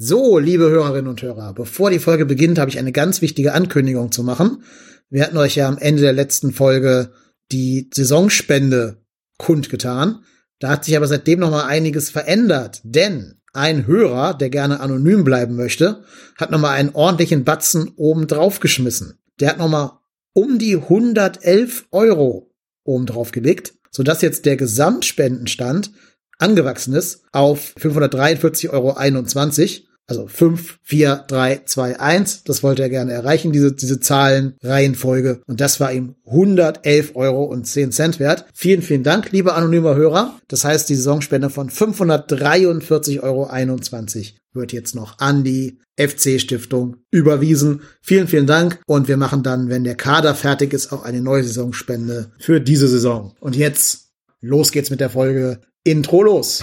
So, liebe Hörerinnen und Hörer, bevor die Folge beginnt, habe ich eine ganz wichtige Ankündigung zu machen. Wir hatten euch ja am Ende der letzten Folge die Saisonspende kundgetan. Da hat sich aber seitdem noch mal einiges verändert, denn ein Hörer, der gerne anonym bleiben möchte, hat noch mal einen ordentlichen Batzen oben drauf geschmissen. Der hat noch mal um die 111 Euro oben drauf gelegt, sodass jetzt der Gesamtspendenstand angewachsen ist auf 543,21 Euro. Also 5, 4, 3, 2, 1. Das wollte er gerne erreichen, diese, diese Zahlenreihenfolge. Und das war ihm 111 Euro und 10 Cent wert. Vielen, vielen Dank, lieber anonymer Hörer. Das heißt, die Saisonspende von 543,21 Euro wird jetzt noch an die FC-Stiftung überwiesen. Vielen, vielen Dank. Und wir machen dann, wenn der Kader fertig ist, auch eine neue Saisonspende für diese Saison. Und jetzt, los geht's mit der Folge. Intro los.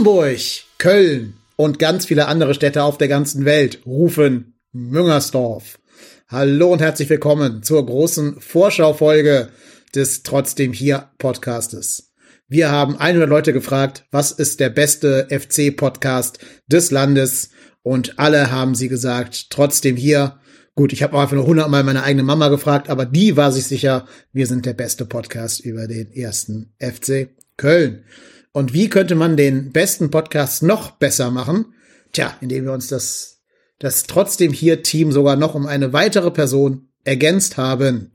Hamburg, Köln und ganz viele andere Städte auf der ganzen Welt rufen Müngersdorf. Hallo und herzlich willkommen zur großen Vorschaufolge des Trotzdem hier Podcastes. Wir haben 100 Leute gefragt, was ist der beste FC-Podcast des Landes? Und alle haben sie gesagt, trotzdem hier. Gut, ich habe auch einfach nur 100 Mal meine eigene Mama gefragt, aber die war sich sicher, wir sind der beste Podcast über den ersten FC Köln. Und wie könnte man den besten Podcast noch besser machen? Tja, indem wir uns das, das trotzdem hier Team sogar noch um eine weitere Person ergänzt haben.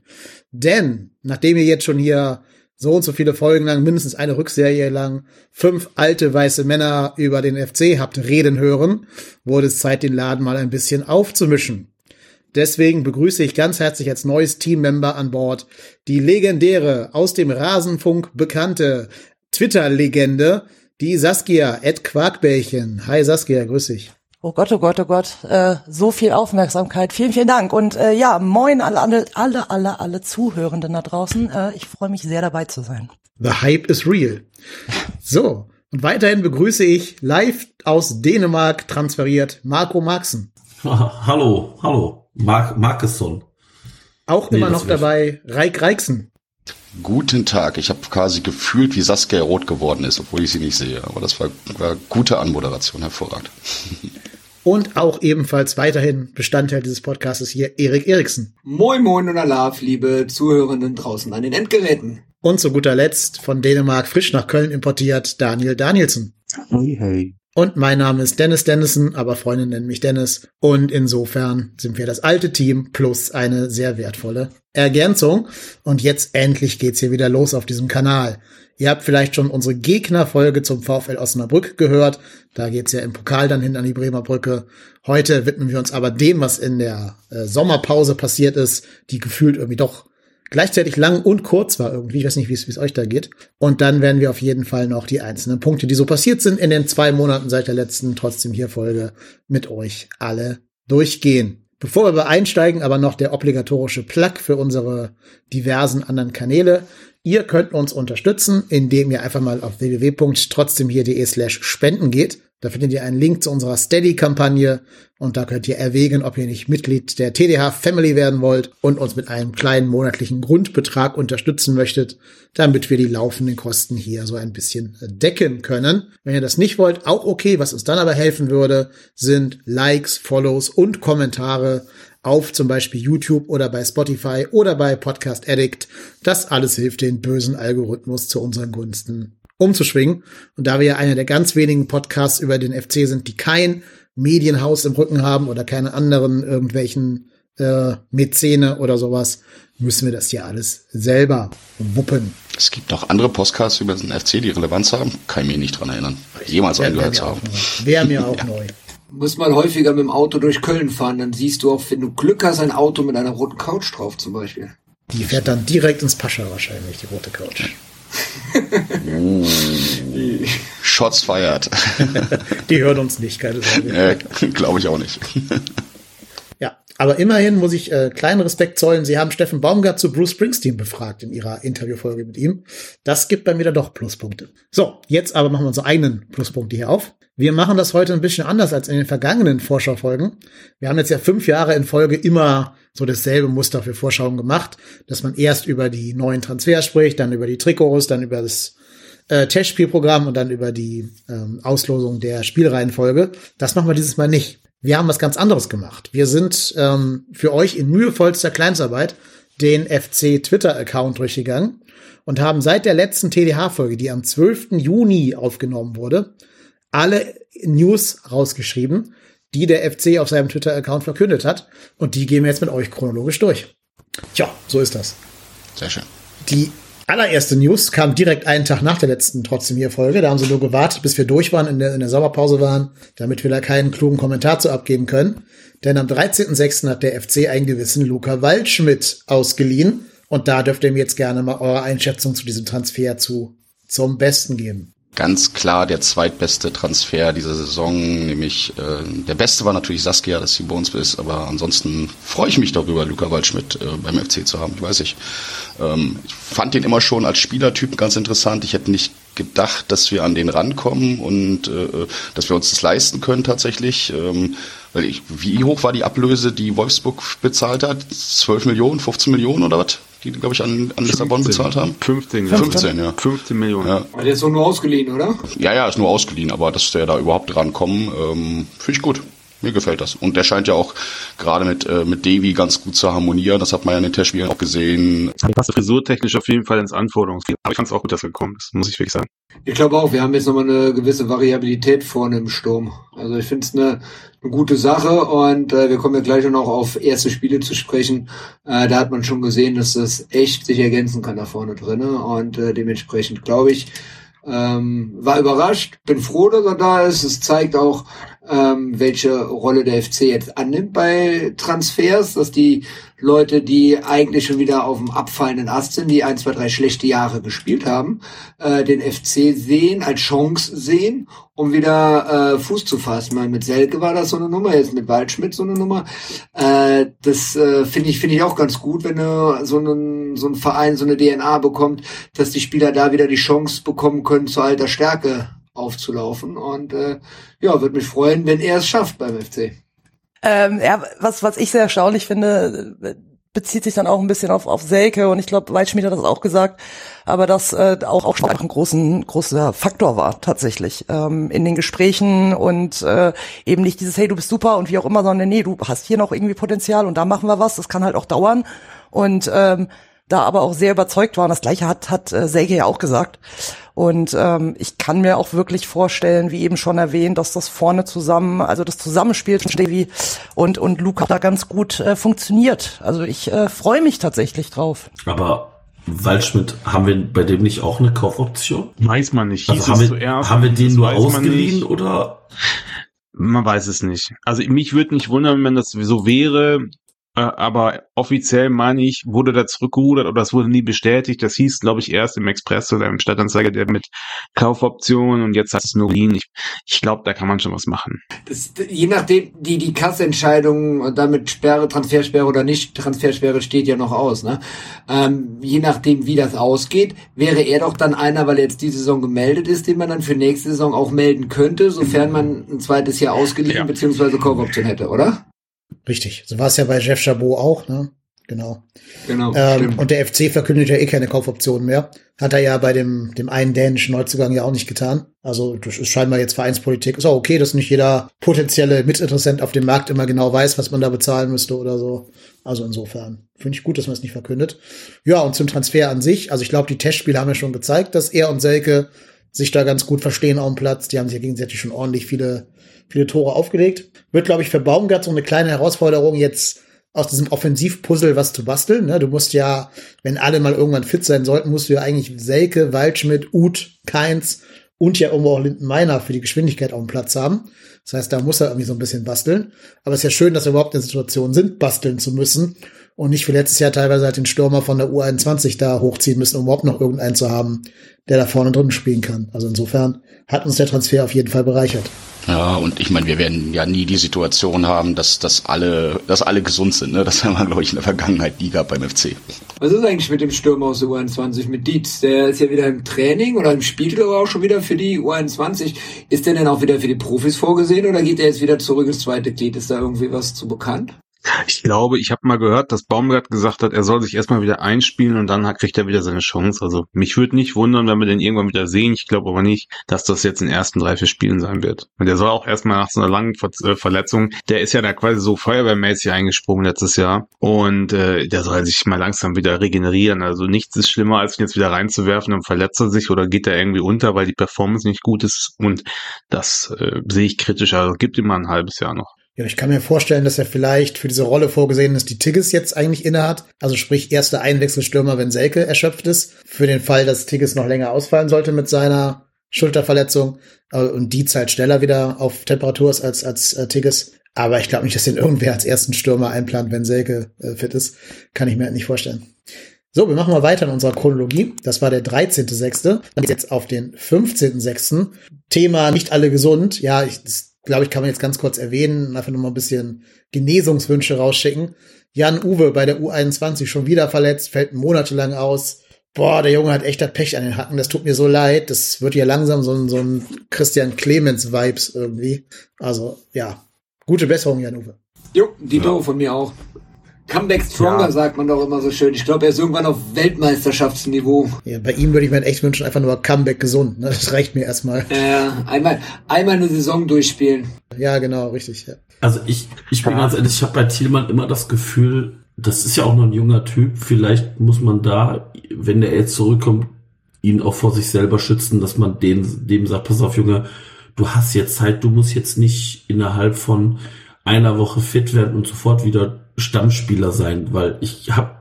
Denn, nachdem ihr jetzt schon hier so und so viele Folgen lang, mindestens eine Rückserie lang, fünf alte weiße Männer über den FC habt reden hören, wurde es Zeit, den Laden mal ein bisschen aufzumischen. Deswegen begrüße ich ganz herzlich als neues Teammember an Bord die legendäre, aus dem Rasenfunk bekannte Twitter-Legende, die Saskia, Ed Quarkbällchen. Hi Saskia, grüß dich. Oh Gott, oh Gott, oh Gott, äh, so viel Aufmerksamkeit. Vielen, vielen Dank. Und äh, ja, moin alle, alle, alle, alle, alle Zuhörenden da draußen. Äh, ich freue mich sehr dabei zu sein. The Hype is real. So, und weiterhin begrüße ich live aus Dänemark transferiert Marco Marxen. hallo, hallo, Mark Markesson. Auch Nee, immer noch dabei Reik Reixen. Guten Tag. Ich habe quasi gefühlt, wie Saskia rot geworden ist, obwohl ich sie nicht sehe. Aber das war, war gute Anmoderation, hervorragend. Und auch ebenfalls weiterhin Bestandteil dieses Podcastes hier Erik Eriksen. Moin Moin und Alaf, liebe Zuhörenden draußen an den Endgeräten. Und zu guter Letzt von Dänemark frisch nach Köln importiert Daniel Danielsen. Hey, hey. Und mein Name ist Dennis Dennison, aber Freunde nennen mich Dennis. Und insofern sind wir das alte Team plus eine sehr wertvolle Ergänzung. Und jetzt endlich geht's hier wieder los auf diesem Kanal. Ihr habt vielleicht schon unsere Gegnerfolge zum VfL Osnabrück gehört. Da geht's ja im Pokal dann hin an die Bremer Brücke. Heute widmen wir uns aber dem, was in der äh, Sommerpause passiert ist, die gefühlt irgendwie doch gleichzeitig lang und kurz war irgendwie. Ich weiß nicht, wie es euch da geht. Und dann werden wir auf jeden Fall noch die einzelnen Punkte, die so passiert sind in den zwei Monaten seit der letzten trotzdem hier Folge mit euch alle durchgehen. Bevor wir einsteigen, aber noch der obligatorische Plug für unsere diversen anderen Kanäle. Ihr könnt uns unterstützen, indem ihr einfach mal auf www.trotzdemhier.de slash spenden geht. Da findet ihr einen Link zu unserer Steady-Kampagne und da könnt ihr erwägen, ob ihr nicht Mitglied der TDH Family werden wollt und uns mit einem kleinen monatlichen Grundbetrag unterstützen möchtet, damit wir die laufenden Kosten hier so ein bisschen decken können. Wenn ihr das nicht wollt, auch okay. Was uns dann aber helfen würde, sind Likes, Follows und Kommentare auf zum Beispiel YouTube oder bei Spotify oder bei Podcast Addict. Das alles hilft den bösen Algorithmus zu unseren Gunsten umzuschwingen. Und da wir ja einer der ganz wenigen Podcasts über den FC sind, die kein Medienhaus im Rücken haben oder keine anderen irgendwelchen äh, Mäzene oder sowas, müssen wir das hier alles selber wuppen. Es gibt noch andere Podcasts über den FC, die Relevanz haben. Kann ich mich nicht dran erinnern. Jemals Wäre angehört mir zu auch haben. Wäre mir auch neu. Muss mal häufiger mit dem Auto durch Köln fahren, dann siehst du auch, wenn du Glück hast, ein Auto mit einer roten Couch drauf zum Beispiel. Die fährt dann direkt ins Pascha wahrscheinlich, die rote Couch. Shots feiert. Die hört uns nicht, keine Sorge. äh, Glaube ich auch nicht. Aber immerhin muss ich äh, kleinen Respekt zollen. Sie haben Steffen Baumgart zu Bruce Springsteen befragt in ihrer Interviewfolge mit ihm. Das gibt bei mir dann doch Pluspunkte. So, jetzt aber machen wir unsere eigenen Pluspunkte hier auf. Wir machen das heute ein bisschen anders als in den vergangenen Vorschaufolgen. Wir haben jetzt ja fünf Jahre in Folge immer so dasselbe Muster für Vorschauen gemacht, dass man erst über die neuen Transfers spricht, dann über die Trikots, dann über das äh, Testspielprogramm und dann über die ähm, Auslosung der Spielreihenfolge. Das machen wir dieses Mal nicht. Wir haben was ganz anderes gemacht. Wir sind ähm, für euch in mühevollster Kleinstarbeit den FC Twitter-Account durchgegangen und haben seit der letzten TDH-Folge, die am 12. Juni aufgenommen wurde, alle News rausgeschrieben, die der FC auf seinem Twitter-Account verkündet hat. Und die gehen wir jetzt mit euch chronologisch durch. Tja, so ist das. Sehr schön. Die allererste News kam direkt einen Tag nach der letzten trotzdem hier Folge. Da haben sie nur gewartet, bis wir durch waren, in der, in der Sommerpause waren, damit wir da keinen klugen Kommentar zu abgeben können. Denn am 13.06. hat der FC einen gewissen Luca Waldschmidt ausgeliehen. Und da dürft ihr mir jetzt gerne mal eure Einschätzung zu diesem Transfer zu zum Besten geben. Ganz klar der zweitbeste Transfer dieser Saison, nämlich äh, der beste war natürlich Saskia, dass sie bei uns ist, aber ansonsten freue ich mich darüber, Luca Waldschmidt äh, beim FC zu haben, ich weiß ich. Ähm, ich fand den immer schon als Spielertyp ganz interessant. Ich hätte nicht gedacht, dass wir an den rankommen und äh, dass wir uns das leisten können tatsächlich. Ähm, weil ich, wie hoch war die Ablöse, die Wolfsburg bezahlt hat? 12 Millionen, 15 Millionen oder was? Die, glaube ich, an, an Lissabon bezahlt haben? 15, 15, ja. 15 Millionen. Ja. Aber der ist doch nur ausgeliehen, oder? Ja, ja, ist nur ausgeliehen, aber dass der da überhaupt rankommen, ähm, finde ich gut. Mir gefällt das. Und der scheint ja auch gerade mit, äh, mit Davy ganz gut zu harmonieren. Das hat man ja in den Testspielen auch gesehen. Passt frisurtechnisch auf jeden Fall ins Anforderungsgebiet. Aber ich fand es auch gut, dass er gekommen ist, muss ich wirklich sagen. Ich glaube auch, wir haben jetzt nochmal eine gewisse Variabilität vorne im Sturm. Also ich finde es eine, eine gute Sache und äh, wir kommen ja gleich noch auf erste Spiele zu sprechen. Äh, da hat man schon gesehen, dass das echt sich ergänzen kann da vorne drinne und äh, dementsprechend glaube ich, ähm, war überrascht, bin froh, dass er da ist. Es zeigt auch, ähm, welche Rolle der FC jetzt annimmt bei Transfers, dass die Leute, die eigentlich schon wieder auf dem abfallenden Ast sind, die ein, zwei, drei schlechte Jahre gespielt haben, äh, den FC sehen, als Chance sehen, um wieder äh, Fuß zu fassen. Mal mit Selke war das so eine Nummer, jetzt mit Waldschmidt so eine Nummer. Äh, das äh, finde ich finde ich auch ganz gut, wenn du so einen so ein Verein so eine DNA bekommt, dass die Spieler da wieder die Chance bekommen können, zu alter Stärke aufzulaufen. Und äh, ja, würde mich freuen, wenn er es schafft beim FC. Ähm, ja, was, was ich sehr erstaunlich finde, äh, bezieht sich dann auch ein bisschen auf, auf Selke. Und ich glaube, Waldschmidt hat das auch gesagt, aber das äh, auch, auch schon ein großen, großer Faktor war tatsächlich. Ähm, in den Gesprächen und äh, eben nicht dieses, hey, du bist super und wie auch immer, sondern nee, du hast hier noch irgendwie Potenzial und da machen wir was, das kann halt auch dauern. Und ähm, da aber auch sehr überzeugt waren. Das gleiche hat, hat äh, Selke ja auch gesagt. Und ähm, ich kann mir auch wirklich vorstellen, wie eben schon erwähnt, dass das vorne zusammen, also das Zusammenspiel zwischen Davy und, und Luca da ganz gut äh, funktioniert. Also ich äh, freue mich tatsächlich drauf. Aber Waldschmidt, haben wir bei dem nicht auch eine Kaufoption? Weiß man nicht. Hieß Also haben wir, zuerst, haben wir den nur ausgeliehen oder? Man weiß es nicht. Also mich würde nicht wundern, wenn das so wäre. Äh, aber offiziell meine ich, wurde da zurückgerudert oder es wurde nie bestätigt. Das hieß, glaube ich, erst im Express oder im Stadtanzeiger, der mit Kaufoptionen und jetzt hat es nur geliehen. Ich, ich glaube, da kann man schon was machen. Das, je nachdem, die, die Kassentscheidung und damit Sperre, Transfersperre oder nicht, Transfersperre steht ja noch aus, ne? Ähm, je nachdem, wie das ausgeht, wäre er doch dann einer, weil er jetzt diese Saison gemeldet ist, den man dann für nächste Saison auch melden könnte, sofern man ein zweites Jahr ausgeliehen Ja. bzw. Kaufoption hätte, oder? Richtig. So war es ja bei Jeff Chabot auch, ne? Genau. Genau, Ähm, und der FC verkündet ja eh keine Kaufoptionen mehr. Hat er ja bei dem, dem einen dänischen Neuzugang ja auch nicht getan. Also das ist scheinbar jetzt Vereinspolitik. Ist auch okay, dass nicht jeder potenzielle Mitinteressent auf dem Markt immer genau weiß, was man da bezahlen müsste oder so. Also insofern finde ich gut, dass man es nicht verkündet. Ja, und zum Transfer an sich. Also ich glaube, die Testspiele haben ja schon gezeigt, dass er und Selke sich da ganz gut verstehen auf dem Platz. Die haben sich ja gegenseitig schon ordentlich viele, viele Tore aufgelegt. Wird, glaube ich, für Baumgart so eine kleine Herausforderung jetzt aus diesem Offensivpuzzle was zu basteln. Ne? Du musst ja, wenn alle mal irgendwann fit sein sollten, musst du ja eigentlich Selke, Waldschmidt, Uth, Keins und ja irgendwo auch Lindenmeiner für die Geschwindigkeit auf dem Platz haben. Das heißt, da muss er irgendwie so ein bisschen basteln. Aber es ist ja schön, dass wir überhaupt in der Situation sind, basteln zu müssen und nicht wie letztes Jahr teilweise halt den Stürmer von der U21 da hochziehen müssen, um überhaupt noch irgendeinen zu haben, der da vorne drin spielen kann. Also insofern hat uns der Transfer auf jeden Fall bereichert. Ja, und ich meine, wir werden ja nie die Situation haben, dass, dass alle, dass alle gesund sind. Ne? Das haben wir, glaube ich, in der Vergangenheit nie gehabt beim FC. Was ist eigentlich mit dem Stürmer aus der U21, mit Dietz? Der ist ja wieder im Training oder im Spiel aber auch schon wieder für die U21. Ist der denn auch wieder für die Profis vorgesehen oder geht er jetzt wieder zurück ins zweite Glied? Ist da irgendwie was zu bekannt? Ich glaube, ich habe mal gehört, dass Baumgart gesagt hat, er soll sich erstmal wieder einspielen und dann kriegt er wieder seine Chance. Also mich würde nicht wundern, wenn wir den irgendwann wieder sehen. Ich glaube aber nicht, dass das jetzt in den ersten drei, vier Spielen sein wird. Und der soll auch erstmal nach so einer langen Ver äh, Verletzung, der ist ja da quasi so feuerwehrmäßig eingesprungen letztes Jahr und äh, der soll sich mal langsam wieder regenerieren. Also nichts ist schlimmer, als ihn jetzt wieder reinzuwerfen, dann verletzt er sich oder geht er irgendwie unter, weil die Performance nicht gut ist und das äh, sehe ich kritisch. Also gibt ihm mal ein halbes Jahr noch. Ja, ich kann mir vorstellen, dass er vielleicht für diese Rolle vorgesehen ist, die Tigges jetzt eigentlich innehat. Also sprich, erster Einwechselstürmer, wenn Selke erschöpft ist. Für den Fall, dass Tigges noch länger ausfallen sollte mit seiner Schulterverletzung. Und die Zeit schneller wieder auf Temperatur ist als, als äh, Tigges. Aber ich glaube nicht, dass den irgendwer als ersten Stürmer einplant, wenn Selke äh, fit ist. Kann ich mir halt nicht vorstellen. So, wir machen mal weiter in unserer Chronologie. Das war der 13.6. Dann geht's jetzt auf den 15.6. Thema nicht alle gesund. Ja, ich, das glaube ich, kann man jetzt ganz kurz erwähnen, einfach nur mal ein bisschen Genesungswünsche rausschicken. Jan Uwe bei der U21 schon wieder verletzt, fällt monatelang aus. Boah, der Junge hat echt das Pech an den Hacken, das tut mir so leid. Das wird ja langsam so ein, so ein Christian Clemens-Vibes irgendwie. Also, ja, gute Besserung, Jan Uwe. Jo, die ja. von mir auch. Comeback Stronger, ja. sagt man doch immer so schön. Ich glaube, er ist irgendwann auf Weltmeisterschaftsniveau. Ja, bei ihm würde ich mir echt wünschen, einfach nur Comeback gesund. Ne? Das reicht mir erstmal. Ja, einmal, einmal eine Saison durchspielen. Ja, genau, richtig. Ja. Also ich, ich bin ganz ehrlich, ich habe bei Thielmann immer das Gefühl, das ist ja auch noch ein junger Typ. Vielleicht muss man da, wenn der jetzt zurückkommt, ihn auch vor sich selber schützen, dass man den, dem sagt, pass auf, Junge, du hast jetzt Zeit, du musst jetzt nicht innerhalb von einer Woche fit werden und sofort wieder Stammspieler sein, weil ich habe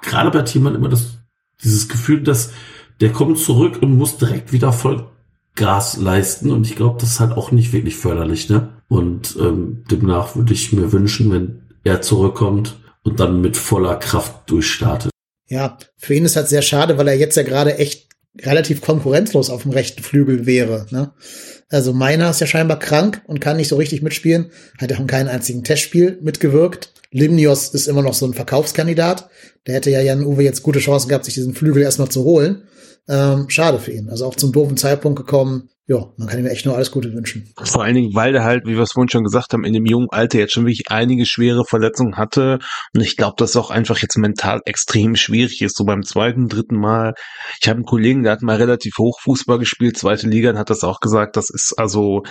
gerade bei Thielmann immer das, dieses Gefühl, dass der kommt zurück und muss direkt wieder voll Gas leisten und ich glaube, das ist halt auch nicht wirklich förderlich, ne? Und ähm, demnach würde ich mir wünschen, wenn er zurückkommt und dann mit voller Kraft durchstartet. Ja, für ihn ist halt sehr schade, weil er jetzt ja gerade echt relativ konkurrenzlos auf dem rechten Flügel wäre. Ne? Also meiner ist ja scheinbar krank und kann nicht so richtig mitspielen, hat ja in keinem einzigen Testspiel mitgewirkt. Limnios ist immer noch so ein Verkaufskandidat. Der hätte ja Jan Uwe jetzt gute Chancen gehabt, sich diesen Flügel erstmal zu holen. Ähm, schade für ihn. Also auch zum doofen Zeitpunkt gekommen. Ja, man kann ihm echt nur alles Gute wünschen. Vor allen Dingen, weil er halt, wie wir es vorhin schon gesagt haben, in dem jungen Alter jetzt schon wirklich einige schwere Verletzungen hatte. Und ich glaube, dass es auch einfach jetzt mental extrem schwierig ist. So beim zweiten, dritten Mal. Ich habe einen Kollegen, der hat mal relativ hoch Fußball gespielt, zweite Liga, und hat das auch gesagt. Das ist also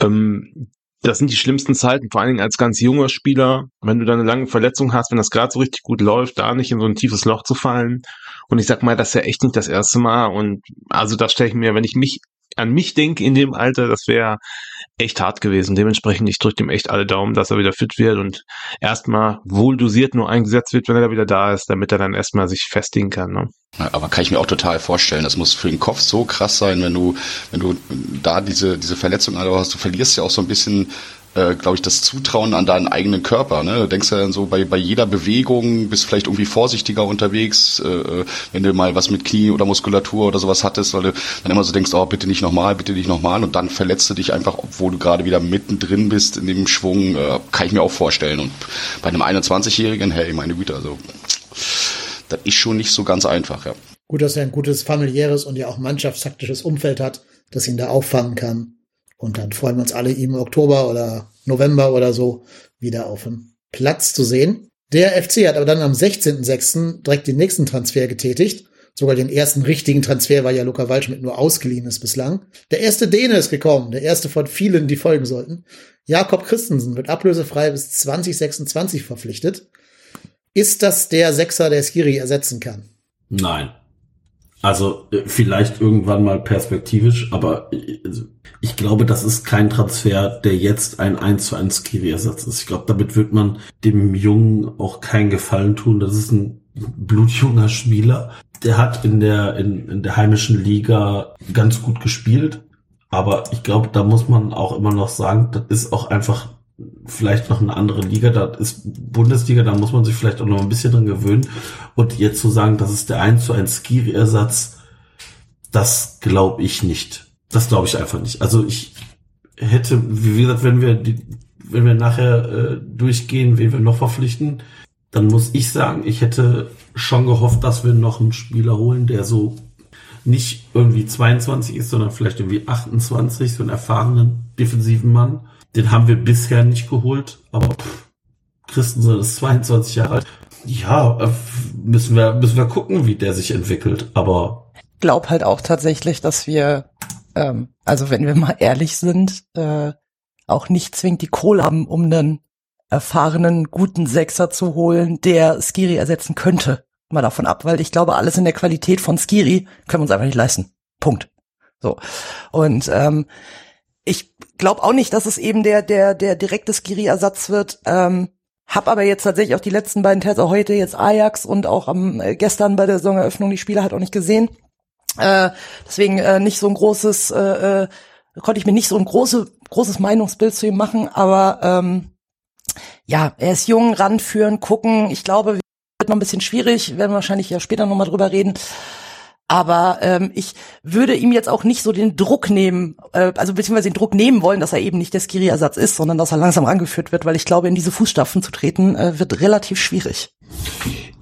ähm, das sind die schlimmsten Zeiten, vor allen Dingen als ganz junger Spieler, wenn du da eine lange Verletzung hast, wenn das gerade so richtig gut läuft, da nicht in so ein tiefes Loch zu fallen. Und ich sag mal, das ist ja echt nicht das erste Mal. Und also da stelle ich mir, wenn ich mich an mich denke in dem Alter, das wäre echt hart gewesen. Dementsprechend, ich drücke ihm echt alle Daumen, dass er wieder fit wird und erstmal wohl dosiert nur eingesetzt wird, wenn er wieder da ist, damit er dann erstmal sich festigen kann. Ne? Aber kann ich mir auch total vorstellen. Das muss für den Kopf so krass sein, wenn du, wenn du da diese, diese Verletzung hast. Du verlierst ja auch so ein bisschen äh, glaube ich, das Zutrauen an deinen eigenen Körper. Ne? Du denkst ja dann so bei, bei jeder Bewegung, bist vielleicht irgendwie vorsichtiger unterwegs, äh, äh, wenn du mal was mit Knie oder Muskulatur oder sowas hattest, weil du dann immer so denkst, oh, bitte nicht nochmal, bitte nicht nochmal und dann verletzt du dich einfach, obwohl du gerade wieder mittendrin bist in dem Schwung, äh, kann ich mir auch vorstellen. Und bei einem 21-Jährigen, hey, meine Güte, also das ist schon nicht so ganz einfach, ja. Gut, dass er ein gutes familiäres und ja auch mannschaftstaktisches Umfeld hat, das ihn da auffangen kann. Und dann freuen wir uns alle, ihm im Oktober oder November oder so wieder auf dem Platz zu sehen. Der FC hat aber dann am 16.06. direkt den nächsten Transfer getätigt. Sogar den ersten richtigen Transfer, weil ja Luca Waldschmidt nur ausgeliehen ist bislang. Der erste Däne ist gekommen, der erste von vielen, die folgen sollten. Jakob Christensen wird ablösefrei bis 2026 verpflichtet. Ist das der Sechser, der Skiri ersetzen kann? Nein. Also äh, vielleicht irgendwann mal perspektivisch, aber äh, also, ich glaube, das ist kein Transfer, der jetzt ein 1 zu 1 Skiri-Ersatz ist. Ich glaube, damit wird man dem Jungen auch keinen Gefallen tun. Das ist ein blutjunger Spieler. Der hat in der, in, in der heimischen Liga ganz gut gespielt. Aber ich glaube, da muss man auch immer noch sagen, das ist auch einfach vielleicht noch eine andere Liga, da ist Bundesliga, da muss man sich vielleicht auch noch ein bisschen dran gewöhnen. Und jetzt zu sagen, das ist der 1 zu 1 Skiri-Ersatz, das glaube ich nicht. Das glaube ich einfach nicht. Also ich hätte, wie gesagt, wenn wir die, wenn wir nachher äh, durchgehen, wen wir noch verpflichten, dann muss ich sagen, ich hätte schon gehofft, dass wir noch einen Spieler holen, der so nicht irgendwie 22 ist, sondern vielleicht irgendwie 28, so einen erfahrenen defensiven Mann den haben wir bisher nicht geholt, aber pff, Christensen ist 22 Jahre alt. Ja, äh, müssen wir, müssen wir gucken, wie der sich entwickelt, aber. Glaub halt auch tatsächlich, dass wir, ähm, also wenn wir mal ehrlich sind, äh, auch nicht zwingend die Kohle haben, um einen erfahrenen, guten Sechser zu holen, der Skiri ersetzen könnte. Mal davon ab, weil ich glaube, alles in der Qualität von Skiri können wir uns einfach nicht leisten. Punkt. So. Und ähm, ich glaube auch nicht, dass es eben der der der direkte Skiri-Ersatz wird. Ähm, hab aber jetzt tatsächlich auch die letzten beiden Tests, auch heute jetzt Ajax und auch am äh, gestern bei der Saisoneröffnung die Spiele halt auch nicht gesehen. Äh, deswegen äh, nicht so ein großes, äh, äh, konnte ich mir nicht so ein große, großes Meinungsbild zu ihm machen, aber ähm, ja, er ist jung, ranführen, gucken. Ich glaube, wird noch ein bisschen schwierig, werden wir wahrscheinlich ja später nochmal drüber reden. Aber ähm, ich würde ihm jetzt auch nicht so den Druck nehmen, äh, also beziehungsweise den Druck nehmen wollen, dass er eben nicht der Skiri-Ersatz ist, sondern dass er langsam rangeführt wird, weil ich glaube, in diese Fußstapfen zu treten, äh, wird relativ schwierig.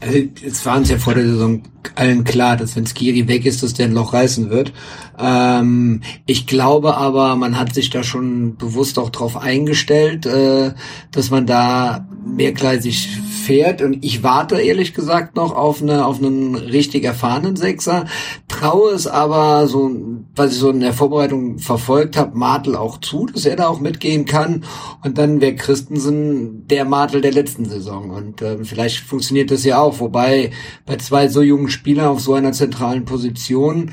Also, es war uns ja vor der Saison allen klar, dass wenn Skiri weg ist, dass der ein Loch reißen wird. Ähm, ich glaube aber, man hat sich da schon bewusst auch drauf eingestellt, äh, dass man da mehrgleisig fährt. Und ich warte ehrlich gesagt noch auf eine auf einen richtig erfahrenen Sechser, traue es aber so, was ich so in der Vorbereitung verfolgt habe, Martel auch zu, dass er da auch mitgehen kann. Und dann wäre Christensen der Martel der letzten Saison. Und äh, vielleicht funktioniert das ja auch, wobei bei zwei so jungen Spielern auf so einer zentralen Position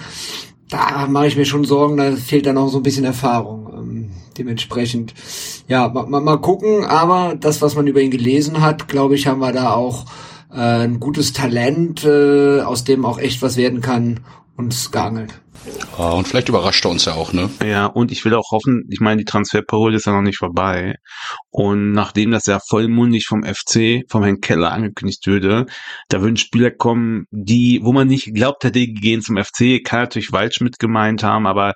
da mache ich mir schon Sorgen, da fehlt dann auch so ein bisschen Erfahrung. Ähm, dementsprechend, ja, mal, mal, mal gucken, aber das, was man über ihn gelesen hat, glaube ich, haben wir da auch äh, ein gutes Talent, äh, aus dem auch echt was werden kann, uns geangelt. Ja, und vielleicht überrascht er uns ja auch, ne? Ja, und ich will auch hoffen, ich meine, die Transferparole ist ja noch nicht vorbei. Und nachdem das ja vollmundig vom FC, vom Herrn Keller angekündigt würde, da würden Spieler kommen, die, wo man nicht glaubt hätte, die gehen zum FC, kann natürlich Waldschmidt gemeint haben, aber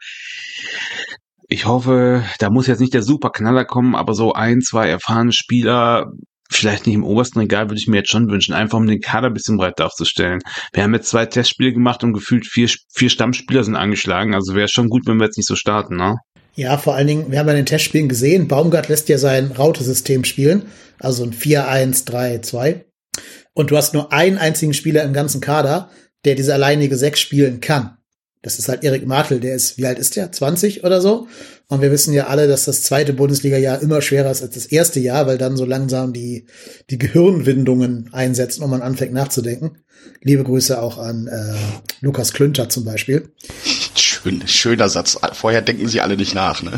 ich hoffe, da muss jetzt nicht der Superknaller kommen, aber so ein, zwei erfahrene Spieler, vielleicht nicht im obersten Regal, würde ich mir jetzt schon wünschen, einfach um den Kader ein bisschen breiter aufzustellen. Wir haben jetzt zwei Testspiele gemacht und gefühlt vier, vier Stammspieler sind angeschlagen, also wäre schon gut, wenn wir jetzt nicht so starten, ne? Ja, vor allen Dingen, wir haben ja in den Testspielen gesehen, Baumgart lässt ja sein Rautesystem spielen, also ein 4-1-3-2. Und du hast nur einen einzigen Spieler im ganzen Kader, der diese alleinige Sechs spielen kann. Das ist halt Erik Martel, der ist, wie alt ist der? 20 oder so? Und wir wissen ja alle, dass das zweite Bundesliga-Jahr immer schwerer ist als das erste Jahr, weil dann so langsam die, die Gehirnwindungen einsetzen und man anfängt nachzudenken. Liebe Grüße auch an äh, Lukas Klünter zum Beispiel. Schön, schöner Satz. Vorher denken sie alle nicht nach, ne?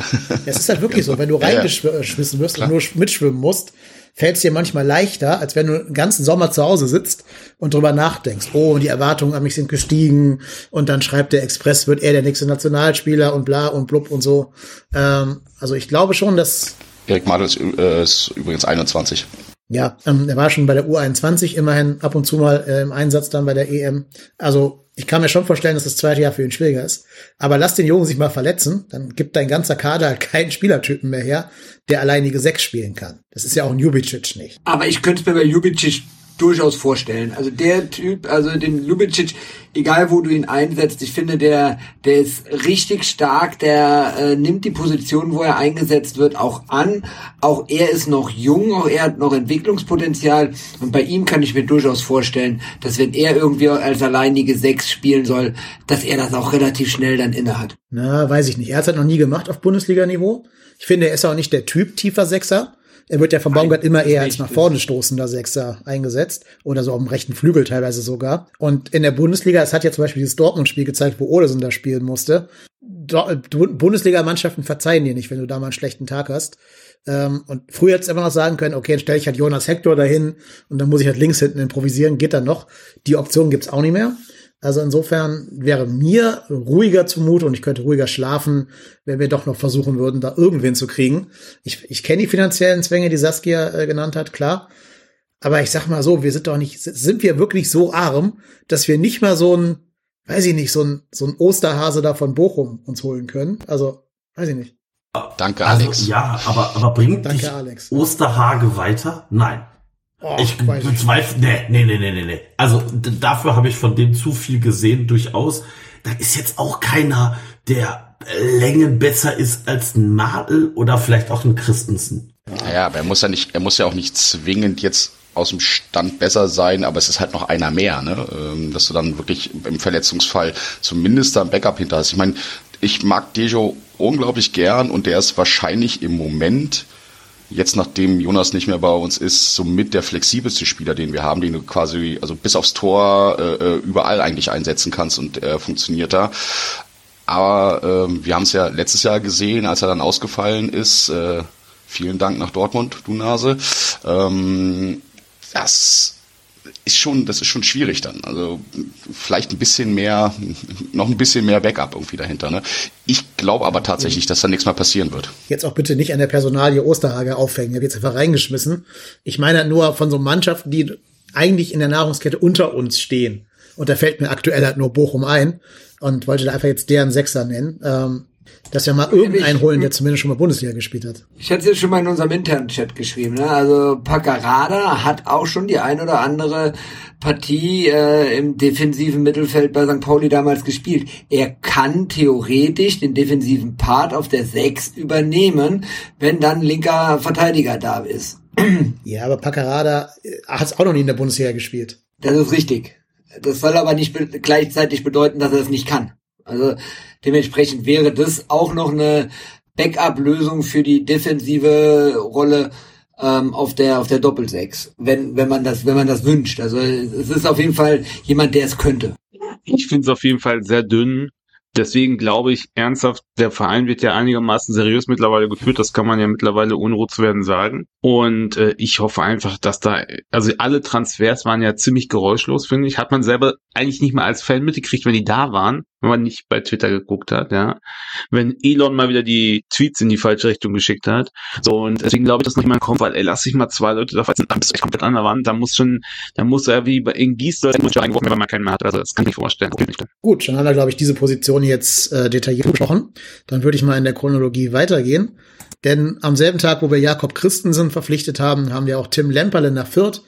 Es ist halt wirklich so, wenn du reingeschmissen wirst Klar. und nur mitschwimmen musst, fällt es dir manchmal leichter, als wenn du den ganzen Sommer zu Hause sitzt und drüber nachdenkst. Oh, die Erwartungen an mich sind gestiegen und dann schreibt der Express, wird er der nächste Nationalspieler und bla und blub und so. Ähm, also ich glaube schon, dass Erik Madel ist, äh, ist übrigens 21. Ja, ähm, er war schon bei der U21 immerhin ab und zu mal äh, im Einsatz dann bei der EM. Also ich kann mir schon vorstellen, dass das zweite Jahr für ihn schwieriger ist. Aber lass den Jungen sich mal verletzen, dann gibt dein ganzer Kader halt keinen Spielertypen mehr her, der alleinige Sechs spielen kann. Das ist ja auch ein Jubicic nicht. Aber ich könnte mir bei Jubicic durchaus vorstellen. Also der Typ, also den Lubicic, egal wo du ihn einsetzt, ich finde, der, der ist richtig stark, der äh, nimmt die Position, wo er eingesetzt wird, auch an. Auch er ist noch jung, auch er hat noch Entwicklungspotenzial und bei ihm kann ich mir durchaus vorstellen, dass wenn er irgendwie als alleinige Sechs spielen soll, dass er das auch relativ schnell dann inne hat. Na, weiß ich nicht. Er hat es halt noch nie gemacht auf Bundesliga-Niveau. Ich finde, er ist auch nicht der Typ tiefer Sechser Er wird ja von Baumgart immer eher als nach vorne stoßender Sechser eingesetzt oder so auf dem rechten Flügel teilweise sogar. Und in der Bundesliga, es hat ja zum Beispiel dieses Dortmund-Spiel gezeigt, wo Olesen da spielen musste. Bundesliga-Mannschaften verzeihen dir nicht, wenn du da mal einen schlechten Tag hast. Ähm, und früher hätte es immer noch sagen können, okay, dann stelle ich halt Jonas Hector dahin und dann muss ich halt links hinten improvisieren, geht dann noch. Die Option gibt's auch nicht mehr. Also insofern wäre mir ruhiger zumute und ich könnte ruhiger schlafen, wenn wir doch noch versuchen würden, da irgendwen zu kriegen. Ich, ich kenne die finanziellen Zwänge, die Saskia äh, genannt hat, klar. Aber ich sag mal so, wir sind doch nicht, sind wir wirklich so arm, dass wir nicht mal so ein, weiß ich nicht, so ein, so ein Osterhase da von Bochum uns holen können? Also, weiß ich nicht. Danke, Alex. Also, ja, aber, aber bringt Danke, dich Alex. Osterhage weiter? Nein. Oh, ich bezweifle, nee, nee, nee, nee, nee, nee. Also dafür habe ich von dem zu viel gesehen, durchaus. Da ist jetzt auch keiner, der Längen besser ist als ein Martel oder vielleicht auch ein Christensen. Naja, aber er muss ja nicht, er muss ja auch nicht zwingend jetzt aus dem Stand besser sein, aber es ist halt noch einer mehr, ne? Ähm, dass du dann wirklich im Verletzungsfall zumindest da ein Backup hinter hast. Ich meine, ich mag Dejo unglaublich gern und der ist wahrscheinlich im Moment, jetzt nachdem Jonas nicht mehr bei uns ist, somit der flexibelste Spieler, den wir haben, den du quasi, also bis aufs Tor äh, äh, überall eigentlich einsetzen kannst und er funktioniert da. Aber ähm, wir haben es ja letztes Jahr gesehen, als er dann ausgefallen ist. Äh, vielen Dank nach Dortmund, du Nase. Ähm, das ist schon, das ist schon schwierig dann. Also vielleicht ein bisschen mehr, noch ein bisschen mehr Backup irgendwie dahinter. Ne? Ich glaube aber tatsächlich, dass da nichts mehr passieren wird. Jetzt auch bitte nicht an der Personalie Osterhage aufhängen. Ich habe jetzt einfach reingeschmissen. Ich meine nur von so Mannschaften, die eigentlich in der Nahrungskette unter uns stehen. Und da fällt mir aktuell halt nur Bochum ein und wollte da einfach jetzt deren Sechser nennen. Ähm, dass wir mal irgendeinen holen, der zumindest schon mal Bundesliga gespielt hat. Ich hatte es ja schon mal in unserem internen Chat geschrieben. Ne? Also Paccarada hat auch schon die ein oder andere Partie äh, im defensiven Mittelfeld bei St. Pauli damals gespielt. Er kann theoretisch den defensiven Part auf der 6 übernehmen, wenn dann linker Verteidiger da ist. Ja, aber Paccarada hat es auch noch nie in der Bundesliga gespielt. Das ist richtig. Das soll aber nicht be gleichzeitig bedeuten, dass er es nicht kann. Also dementsprechend wäre das auch noch eine Backup-Lösung für die defensive Rolle ähm, auf der auf der Doppelsechs, wenn wenn man das wenn man das wünscht. Also es ist auf jeden Fall jemand, der es könnte. Ich finde es auf jeden Fall sehr dünn. Deswegen glaube ich ernsthaft, der Verein wird ja einigermaßen seriös mittlerweile geführt. Das kann man ja mittlerweile ohne rot zu werden sagen. Und äh, ich hoffe einfach, dass da, also alle Transfers waren ja ziemlich geräuschlos, finde ich. Hat man selber eigentlich nicht mal als Fan mitgekriegt, wenn die da waren, wenn man nicht bei Twitter geguckt hat, ja. Wenn Elon mal wieder die Tweets in die falsche Richtung geschickt hat. So, und deswegen glaube ich, dass noch jemand kommt, weil, ey, lass dich mal zwei Leute da verletzen, dann bist du komplett an der Wand. Da muss schon, da muss er wie bei in Gießler eingeworfen, wenn man keinen mehr hat. Also das kann ich nicht vorstellen. Gut, dann haben wir, glaube ich, diese Position jetzt äh, detailliert besprochen. Dann würde ich mal in der Chronologie weitergehen. Denn am selben Tag, wo wir Jakob Christensen verpflichtet haben, haben wir auch Tim Lemperle nach Fürth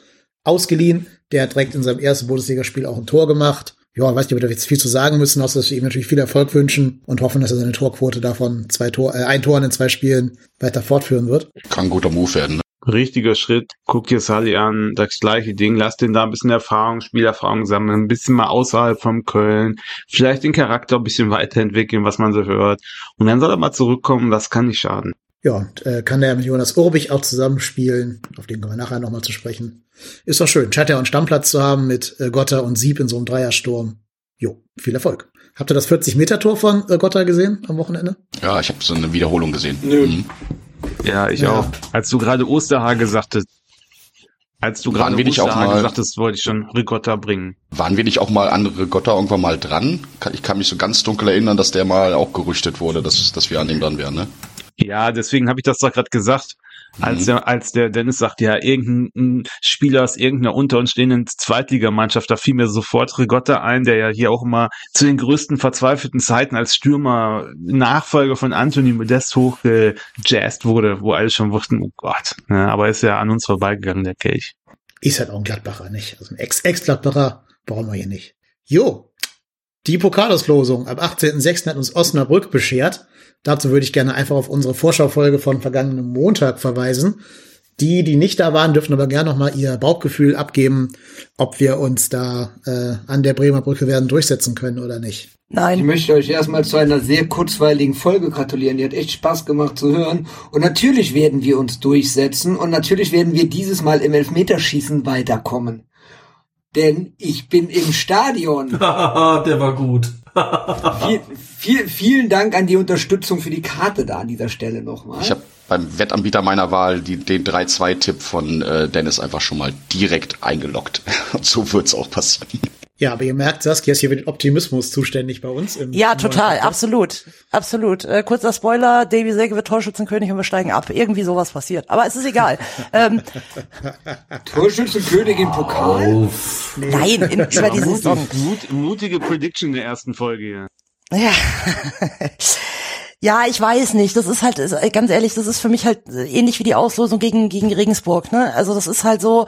ausgeliehen. Der hat direkt in seinem ersten Bundesligaspiel auch ein Tor gemacht. Ja, ich weiß nicht, ob wir da jetzt viel zu sagen müssen, außer dass wir ihm natürlich viel Erfolg wünschen und hoffen, dass er seine Torquote davon zwei Tor, äh, ein Tor in zwei Spielen weiter fortführen wird. Kann ein guter Move werden. Ne? Richtiger Schritt. Guck dir Sally an, das gleiche Ding. Lass den da ein bisschen Erfahrung, Spielerfahrung sammeln, ein bisschen mal außerhalb vom Köln. Vielleicht den Charakter ein bisschen weiterentwickeln, was man so hört. Und dann soll er mal zurückkommen, das kann nicht schaden. Ja, und äh, kann der mit Jonas Urbich auch zusammenspielen. Auf den kommen wir nachher nochmal zu sprechen. Ist doch schön, scheint ja auch einen Stammplatz zu haben mit äh, Gotta und Sieb in so einem Dreiersturm. Jo, viel Erfolg. Habt ihr das 40-Meter-Tor von äh, Gotta gesehen am Wochenende? Ja, ich habe so eine Wiederholung gesehen. Nö. Mhm. Ja, ich Ja. auch. Als du gerade Osterhage sagtest, als du gerade mal- sagtest, wollte ich schon Ricotta bringen. Waren wir nicht auch mal an Rigotta irgendwann mal dran? Ich kann mich so ganz dunkel erinnern, dass der mal auch gerüchtet wurde, dass, dass wir an ihm dran wären. Ne? Ja, deswegen habe ich das doch gerade gesagt. Als Mhm. der, als der Dennis sagt, ja, irgendein Spieler aus irgendeiner unter uns stehenden Zweitligamannschaft, da fiel mir sofort Rigotta ein, der ja hier auch immer zu den größten verzweifelten Zeiten als Stürmer Nachfolger von Anthony Modest hochgejazzt wurde, wo alle schon wussten, oh Gott. Ja, aber ist ja an uns vorbeigegangen, der Kelch. Ist halt auch ein Gladbacher, nicht? Also ein Ex- Ex-Gladbacher brauchen wir hier nicht. Jo, die Pokalauslosung am 18.06. hat uns Osnabrück beschert. Dazu würde ich gerne einfach auf unsere Vorschaufolge von vergangenem Montag verweisen. Die, die nicht da waren, dürfen aber gerne noch mal ihr Bauchgefühl abgeben, ob wir uns da äh, an der Bremer Brücke werden durchsetzen können oder nicht. Ich Nein. möchte euch erstmal zu einer sehr kurzweiligen Folge gratulieren. Die hat echt Spaß gemacht zu hören. Und natürlich werden wir uns durchsetzen und natürlich werden wir dieses Mal im Elfmeterschießen weiterkommen. Denn ich bin im Stadion. der war gut. Viel, viel, vielen Dank an die Unterstützung für die Karte da an dieser Stelle nochmal. Ich habe beim Wettanbieter meiner Wahl die, den 3-2-Tipp von äh, Dennis einfach schon mal direkt eingeloggt. So wird's auch passieren. Ja, aber ihr merkt, Saskia ist hier für den Optimismus zuständig bei uns. Im Ja, total, absolut, absolut. Äh, kurzer Spoiler, Davy Selke wird Torschützenkönig und wir steigen ab. Irgendwie sowas passiert. Aber es ist egal. ähm, Torschützenkönig im Pokal. Uff. nein, in, über die Saison. Mut, mutige Prediction der ersten Folge hier. Ja. Ja, ich weiß nicht. Das ist halt, äh, ganz ehrlich, das ist für mich halt äh, ähnlich wie die Auslosung gegen, gegen Regensburg, ne? Also das ist halt so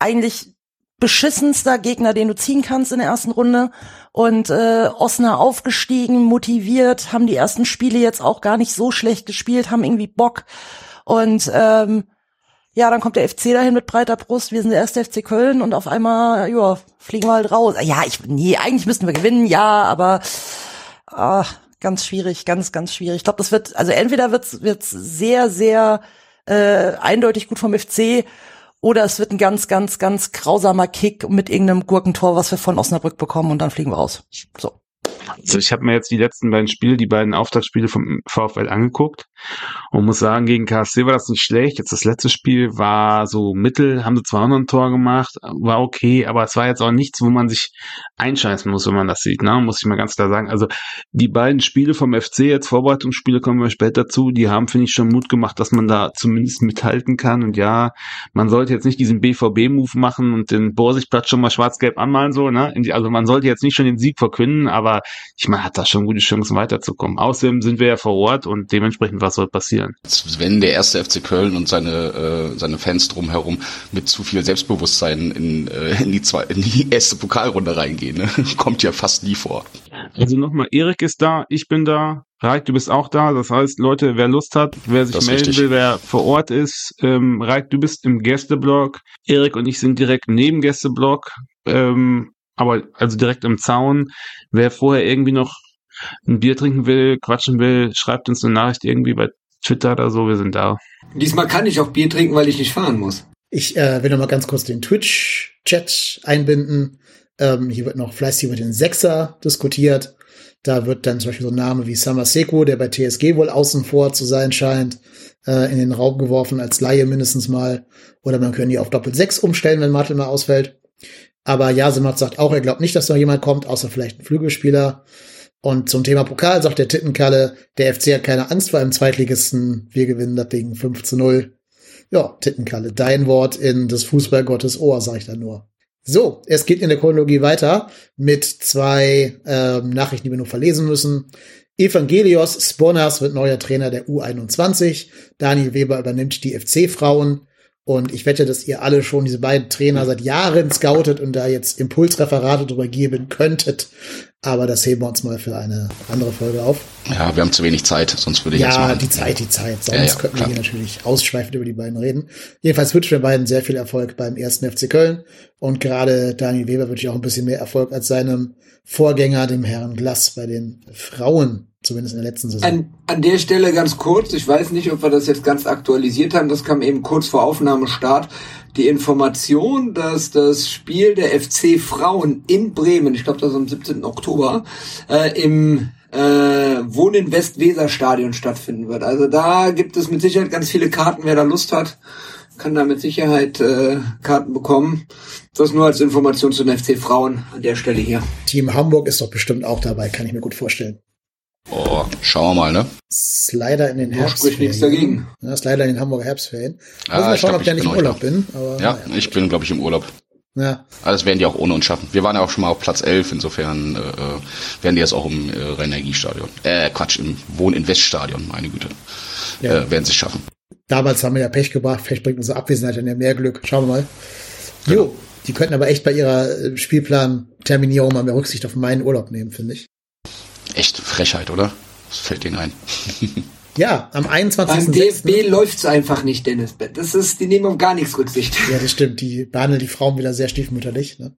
eigentlich beschissenster Gegner, den du ziehen kannst in der ersten Runde. Und äh, Osnabrück aufgestiegen, motiviert, haben die ersten Spiele jetzt auch gar nicht so schlecht gespielt, haben irgendwie Bock. Und ähm, ja, dann kommt der FC dahin mit breiter Brust, wir sind der erste FC Köln und auf einmal, ja, fliegen wir halt raus. Ja, ich, nee, eigentlich müssten wir gewinnen, ja, aber ah, ganz schwierig, ganz, ganz schwierig. Ich glaube, das wird, also entweder wird's wird's sehr, sehr äh, eindeutig gut vom FC oder es wird ein ganz, ganz, ganz grausamer Kick mit irgendeinem Gurkentor, was wir von Osnabrück bekommen und dann fliegen wir raus. So. Also ich habe mir jetzt die letzten beiden Spiele, die beiden Auftaktspiele vom VfL angeguckt und muss sagen, gegen KSC war das nicht schlecht. Jetzt das letzte Spiel war so mittel, haben sie zwar noch ein Tor gemacht, war okay, aber es war jetzt auch nichts, wo man sich einscheißen muss, wenn man das sieht, ne? muss ich mal ganz klar sagen. Also die beiden Spiele vom FC, jetzt Vorbereitungsspiele kommen wir später dazu, die haben, finde ich, schon Mut gemacht, dass man da zumindest mithalten kann und ja, man sollte jetzt nicht diesen BVB-Move machen und den Borsigplatz schon mal schwarz-gelb anmalen, so, ne? Also man sollte jetzt nicht schon den Sieg verkünden, aber ich meine, hat da schon gute Chancen weiterzukommen. Außerdem sind wir ja vor Ort und dementsprechend, was soll passieren? Wenn der erste FC Köln und seine, äh, seine Fans drumherum mit zu viel Selbstbewusstsein in, äh, in, die, zwei, in die erste Pokalrunde reingehen. Ne? Kommt ja fast nie vor. Also nochmal, Erik ist da, ich bin da, Raik, du bist auch da. Das heißt, Leute, wer Lust hat, wer sich melden richtig. will, wer vor Ort ist, ähm, Raik, du bist im Gästeblock. Erik und ich sind direkt neben Gästeblock, ähm, aber also direkt im Zaun. Wer vorher irgendwie noch ein Bier trinken will, quatschen will, schreibt uns eine Nachricht irgendwie bei Twitter oder so, wir sind da. Diesmal kann ich auch Bier trinken, weil ich nicht fahren muss. Ich äh, will noch mal ganz kurz den Twitch-Chat einbinden. Ähm, hier wird noch fleißig über den Sechser diskutiert. Da wird dann zum Beispiel so ein Name wie Samaseko, der bei TSG wohl außen vor zu sein scheint, äh, in den Raum geworfen, als Laie mindestens mal. Oder man könnte die auf Doppel 6 umstellen, wenn Martel mal ausfällt. Aber Jasemat sagt auch, er glaubt nicht, dass noch jemand kommt, außer vielleicht ein Flügelspieler. Und zum Thema Pokal sagt der Tittenkalle, der FC hat keine Angst vor einem Zweitligisten. Wir gewinnen das Ding 5 zu 0. Ja, Tittenkalle, dein Wort in des Fußballgottes Ohr, sag ich da nur. So, es geht in der Chronologie weiter mit zwei ähm, Nachrichten, die wir nur verlesen müssen. Evangelios Sponas wird neuer Trainer der U21. Daniel Weber übernimmt die FC-Frauen. Und ich wette, dass ihr alle schon diese beiden Trainer seit Jahren scoutet und da jetzt Impulsreferate drüber geben könntet. Aber das heben wir uns mal für eine andere Folge auf. Ja, wir haben zu wenig Zeit, sonst würde ich jetzt Ja, die Zeit, die Zeit. Sonst Ja, ja, könnten klar. wir hier natürlich ausschweifend über die beiden reden. Jedenfalls wünsche ich den beiden sehr viel Erfolg beim ersten FC Köln. Und gerade Daniel Weber wünsche ich auch ein bisschen mehr Erfolg als seinem Vorgänger, dem Herrn Glass, bei den Frauen, zumindest in der letzten Saison. An, an der Stelle ganz kurz, ich weiß nicht, ob wir das jetzt ganz aktualisiert haben, das kam eben kurz vor Aufnahmestart, die Information, dass das Spiel der FC Frauen in Bremen, ich glaube das ist am 17. Oktober, äh, im äh, Wohnen Westweser Stadion stattfinden wird. Also da gibt es mit Sicherheit ganz viele Karten, wer da Lust hat, kann da mit Sicherheit äh, Karten bekommen. Das nur als Information zu den FC Frauen an der Stelle hier. Team Hamburg ist doch bestimmt auch dabei, kann ich mir gut vorstellen. Oh, schauen wir mal, ne? Ist leider in den Da spricht nichts Herbstferien. dagegen. Ja, ist leider in den Hamburger Herbstferien. Muss Ah, mal ich schauen, glaub, ob der ich nicht bin im Urlaub bin. Aber, Ja, naja. ich bin, glaube ich, im Urlaub. ja. Alles werden die auch ohne uns schaffen. Wir waren ja auch schon mal auf Platz 11, insofern äh, äh, werden die jetzt auch im äh, Rhein-Energiestadion. Äh, Quatsch, im Wohn-Invest-Stadion, meine Güte. Ja. Äh, werden sie schaffen. Damals haben wir ja Pech gebracht, vielleicht bringt unsere Abwesenheit dann ja mehr Glück. Schauen wir mal. Jo, die könnten aber echt bei ihrer äh, Spielplan-Terminierung mal mehr Rücksicht auf meinen Urlaub nehmen, finde ich. Echt Frechheit, oder? Was fällt denen ein? Ja, am Beim 21.06. DFB läuft's einfach nicht, Dennis. Das ist, die nehmen auf gar nichts Rücksicht. Ja, das stimmt. Die behandeln die Frauen wieder sehr stiefmütterlich. Ne?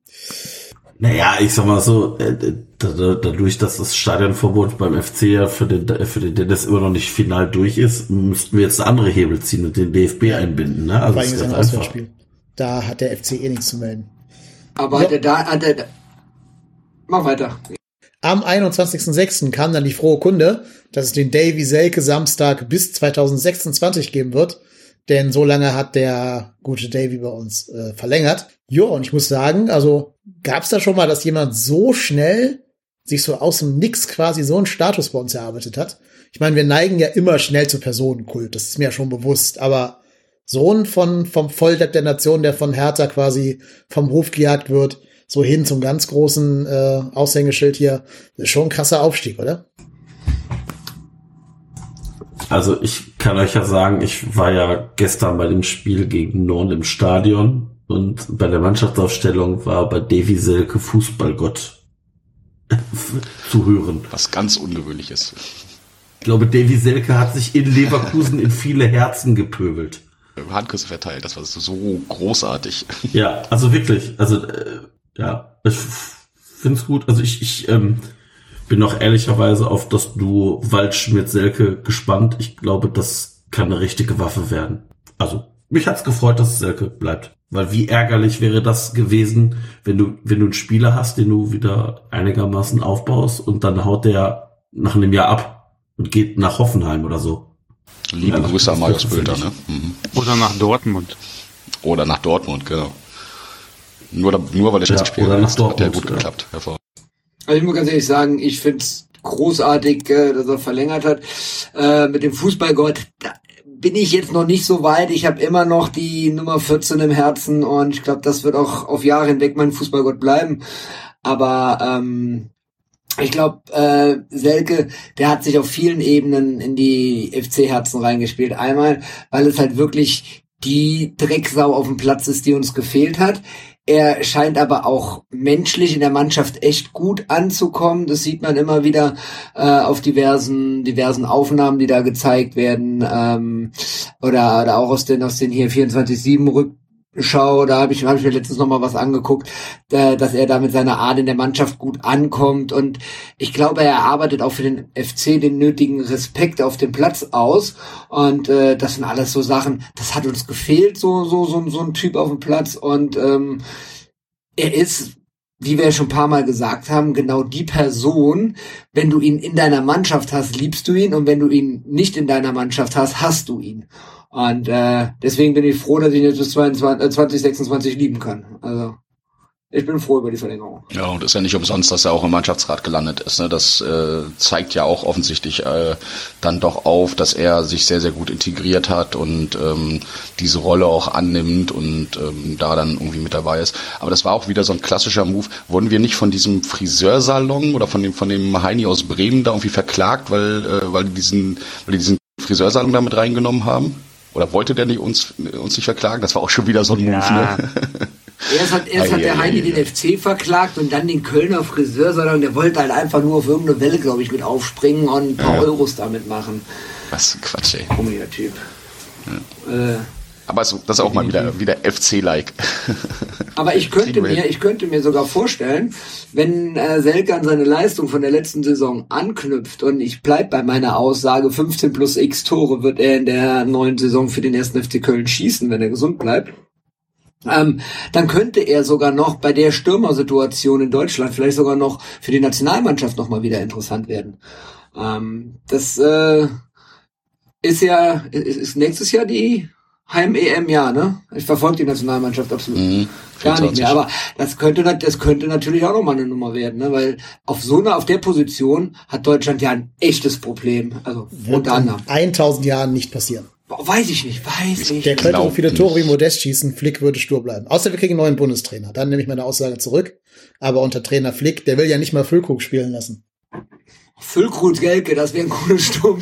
Naja, ich sag mal so, äh, da- da- dadurch, dass das Stadionverbot beim FC ja für den, für den Dennis immer noch nicht final durch ist, müssten wir jetzt andere Hebel ziehen und den DFB einbinden. Ne? Also das ist ein ganz einfach. Da hat der FC eh nichts zu melden. Aber hat er da, hat er da, mach weiter. Am 21.06. kam dann die frohe Kunde, dass es den Davy Selke Samstag bis 2026 geben wird. Denn so lange hat der gute Davy bei uns äh, verlängert. Jo, und ich muss sagen, also gab es da schon mal, dass jemand so schnell sich so aus dem Nix quasi so einen Status bei uns erarbeitet hat? Ich meine, wir neigen ja immer schnell zu Personenkult, das ist mir ja schon bewusst, aber Sohn von, vom Volldepp der Nation, der von Hertha quasi vom Hof gejagt wird, so hin zum ganz großen äh, Aushängeschild hier, das ist schon ein krasser Aufstieg, oder? Also ich kann euch ja sagen, ich war ja gestern bei dem Spiel gegen Norn im Stadion und bei der Mannschaftsaufstellung war bei Davy Selke Fußballgott zu hören. Was ganz ungewöhnlich ist. Ich glaube, Davy Selke hat sich in Leverkusen in viele Herzen gepöbelt. Handküsse verteilt, das war so großartig. Ja, also wirklich. Also äh, ja, ich finde es gut. Also ich, ich ähm, bin noch ehrlicherweise auf das Duo Waldschmidt-Selke gespannt. Ich glaube, das kann eine richtige Waffe werden. Also mich hat's gefreut, dass Selke bleibt. Weil wie ärgerlich wäre das gewesen, wenn du, wenn du einen Spieler hast, den du wieder einigermaßen aufbaust und dann haut der nach einem Jahr ab und geht nach Hoffenheim oder so. Liebe Ja, Grüße an Marius Bülter, ne? Mhm. Oder nach Dortmund. Oder nach Dortmund, genau. Nur, nur weil er Ja, jetzt gespielt oder hat, hat der Dortmund, gut ja. geklappt. Also ich muss ganz ehrlich sagen, ich find's großartig, äh, dass er verlängert hat. Äh, mit dem Fußballgott, da bin ich jetzt noch nicht so weit. Ich habe immer noch die Nummer 14 im Herzen und ich glaube, das wird auch auf Jahre hinweg mein Fußballgott bleiben. Aber ähm, ich glaube, äh, Selke, der hat sich auf vielen Ebenen in die FC-Herzen reingespielt. Einmal, weil es halt wirklich die Drecksau auf dem Platz ist, die uns gefehlt hat. Er scheint aber auch menschlich in der Mannschaft echt gut anzukommen. Das sieht man immer wieder äh, auf diversen diversen Aufnahmen, die da gezeigt werden ähm, oder, oder auch aus den aus den hier 24/7 Rückschau. Da habe ich habe ich mir letztens noch mal was angeguckt, äh, dass er da mit seiner Art in der Mannschaft gut ankommt und ich glaube, er arbeitet auch für den FC den nötigen Respekt auf dem Platz aus und äh, das sind alles so Sachen. Das hat uns gefehlt, so so so so ein Typ auf dem Platz und ähm, er ist, wie wir schon ein paar Mal gesagt haben, genau die Person, wenn du ihn in deiner Mannschaft hast, liebst du ihn und wenn du ihn nicht in deiner Mannschaft hast, hast du ihn. Und äh, deswegen bin ich froh, dass ich jetzt bis 22, äh, 2026 lieben kann. Also ich bin froh über die Verlängerung. Ja, und ist ja nicht umsonst, dass er auch im Mannschaftsrat gelandet ist. Ne? Das äh, zeigt ja auch offensichtlich äh, dann doch auf, dass er sich sehr, sehr gut integriert hat und ähm, diese Rolle auch annimmt und ähm, da dann irgendwie mit dabei ist. Aber das war auch wieder so ein klassischer Move. Wurden wir nicht von diesem Friseursalon oder von dem von dem Heini aus Bremen da irgendwie verklagt, weil äh, weil die diesen weil die diesen Friseursalon da mit reingenommen haben? Oder wollte der nicht uns uns nicht verklagen? Das war auch schon wieder so ein Move. Ja. Ne? Erst hat, erst hat der Heini den FC verklagt und dann den Kölner Friseursalon. Der wollte halt einfach nur auf irgendeine Welle, glaube ich, mit aufspringen und ein paar Ja. Euros damit machen. Was ein Quatsch, ey. Komischer Typ. Äh, Aber so, das ist auch mal wieder, wieder FC-like. Aber ich könnte mir, ich könnte mir sogar vorstellen, wenn äh, Selke an seine Leistung von der letzten Saison anknüpft und ich bleib bei meiner Aussage, 15 plus X Tore wird er in der neuen Saison für den ersten FC Köln schießen, wenn er gesund bleibt. Ähm, dann könnte er sogar noch bei der Stürmersituation in Deutschland vielleicht sogar noch für die Nationalmannschaft noch mal wieder interessant werden. Ähm, das äh, ist ja ist nächstes Jahr die Heim-EM, ja, ne? Ich verfolge die Nationalmannschaft absolut Mhm, gar nicht 24. mehr. Aber das könnte, das könnte natürlich auch nochmal eine Nummer werden, ne? Weil auf so einer, auf der Position hat Deutschland ja ein echtes Problem. Also Wird unter anderem. in 1000 Jahren nicht passieren. Weiß ich nicht, weiß ich Der nicht. könnte so glaub viele. Tore wie Modest schießen, Flick würde stur bleiben. Außer wir kriegen einen neuen Bundestrainer. Dann nehme ich meine Aussage zurück. Aber unter Trainer Flick, der will ja nicht mal Füllkrug spielen lassen. Füllkrug Gelke, das wäre ein cooles Sturm.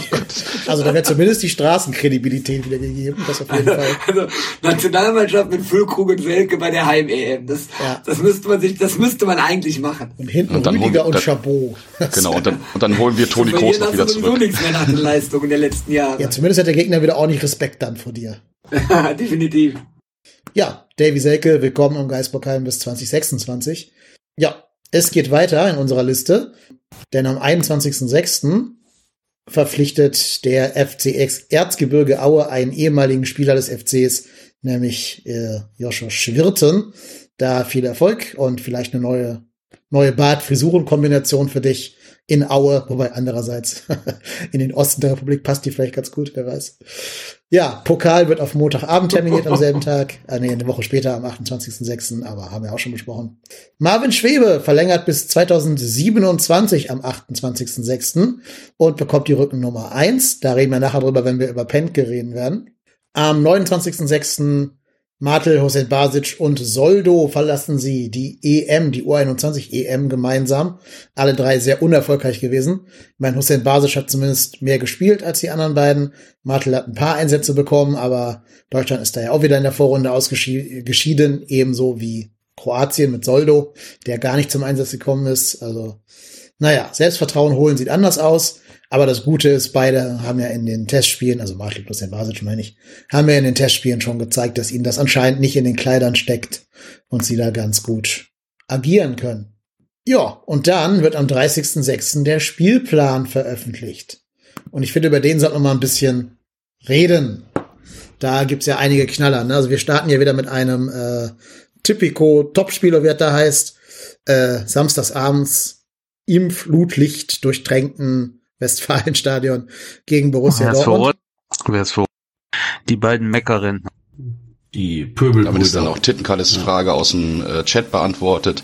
also da wäre zumindest die Straßenkredibilität wieder gegeben, das auf jeden Fall. Also Nationalmannschaft mit Füllkrug und Welke bei der Heim-EM, das, ja. das müsste man sich, das müsste man eigentlich machen. Und hinten und Rüdiger und Chabot. Genau, und dann, und dann holen wir Toni Kroos noch wieder zurück. nichts mehr nach den Leistungen der letzten Jahre. Ja, zumindest hat der Gegner wieder ordentlich Respekt dann vor dir. Definitiv. Ja, Davy Selke, willkommen im Geisbockheim bis 2026. Ja, es geht weiter in unserer Liste. Denn am 21.06. verpflichtet der FC Erzgebirge Aue einen ehemaligen Spieler des FCs, nämlich äh, Joshua Schwirten. Da viel Erfolg und vielleicht eine neue, neue Bart-Frisuren-Kombination für dich in Aue, wobei andererseits in den Osten der Republik passt die vielleicht ganz gut, wer weiß. Ja, Pokal wird auf Montagabend terminiert am selben Tag. Äh, nee, eine Woche später am 28.06., aber haben wir auch schon besprochen. Marvin Schwebe verlängert bis 2027 am 28.06. und bekommt die Rückennummer 1. Da reden wir nachher drüber, wenn wir über Pentke reden werden. Am 29.06. Martel, Hossein Basic und Soldo verlassen sie die EM, die U21 EM gemeinsam. Alle drei sehr unerfolgreich gewesen. Ich meine, Hussein Basic hat zumindest mehr gespielt als die anderen beiden. Martel hat ein paar Einsätze bekommen, aber Deutschland ist da ja auch wieder in der Vorrunde ausgeschieden, ebenso wie Kroatien mit Soldo, der gar nicht zum Einsatz gekommen ist. Also, naja, Selbstvertrauen holen sieht anders aus. Aber das Gute ist, beide haben ja in den Testspielen, also Martel plus den Basic meine ich, haben ja in den Testspielen schon gezeigt, dass ihnen das anscheinend nicht in den Kleidern steckt und sie da ganz gut agieren können. Ja, und dann wird am 30.06. der Spielplan veröffentlicht. Und ich finde, über den sollten wir mal ein bisschen reden. Da gibt's ja einige Knaller. Ne? Also wir starten ja wieder mit einem äh, Typico Topspieler, wie er da heißt, äh, samstagsabends im Flutlicht durchtränkten Westfalenstadion gegen Borussia Wer Dortmund. Wer ist vor? Die beiden Meckerinnen. Die Pöbel. Damit ist dann auch Tittenkalles Frage aus dem äh, Chat beantwortet.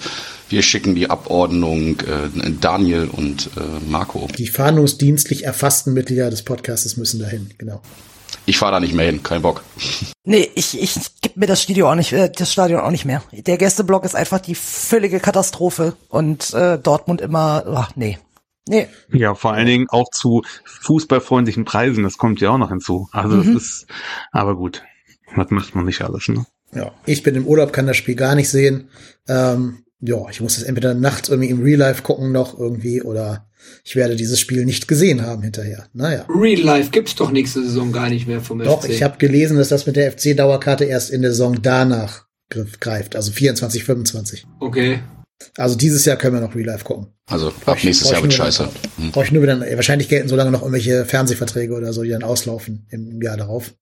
Wir schicken die Abordnung äh, Daniel und äh, Marco. Die fahndungsdienstlich erfassten Mitglieder des Podcasts müssen dahin, genau. Ich fahre da nicht mehr hin, kein Bock. Nee, ich, ich gebe mir das Studio auch nicht, äh, das Stadion auch nicht mehr. Der Gästeblock ist einfach die völlige Katastrophe und äh, Dortmund immer, ach nee, Nee. Ja, vor allen Dingen auch zu fußballfreundlichen Preisen, das kommt ja auch noch hinzu. Also mhm. das ist, aber gut, das macht man nicht alles, ne? Ja, ich bin im Urlaub, kann das Spiel gar nicht sehen. Ähm, ja, ich muss das entweder nachts irgendwie im Real Life gucken noch irgendwie oder ich werde dieses Spiel nicht gesehen haben hinterher. Naja. Real Life gibt's doch nächste Saison gar nicht mehr vom Doch, FC. ich habe gelesen, dass das mit der FC-Dauerkarte erst in der Saison danach greift, also 24, 25. Okay. Also dieses Jahr können wir noch Real Life gucken. Also ab nächstes Jahr wird scheiße. Hm. Brauche ich nur wieder, wahrscheinlich gelten so lange noch irgendwelche Fernsehverträge oder so, die dann auslaufen im Jahr darauf.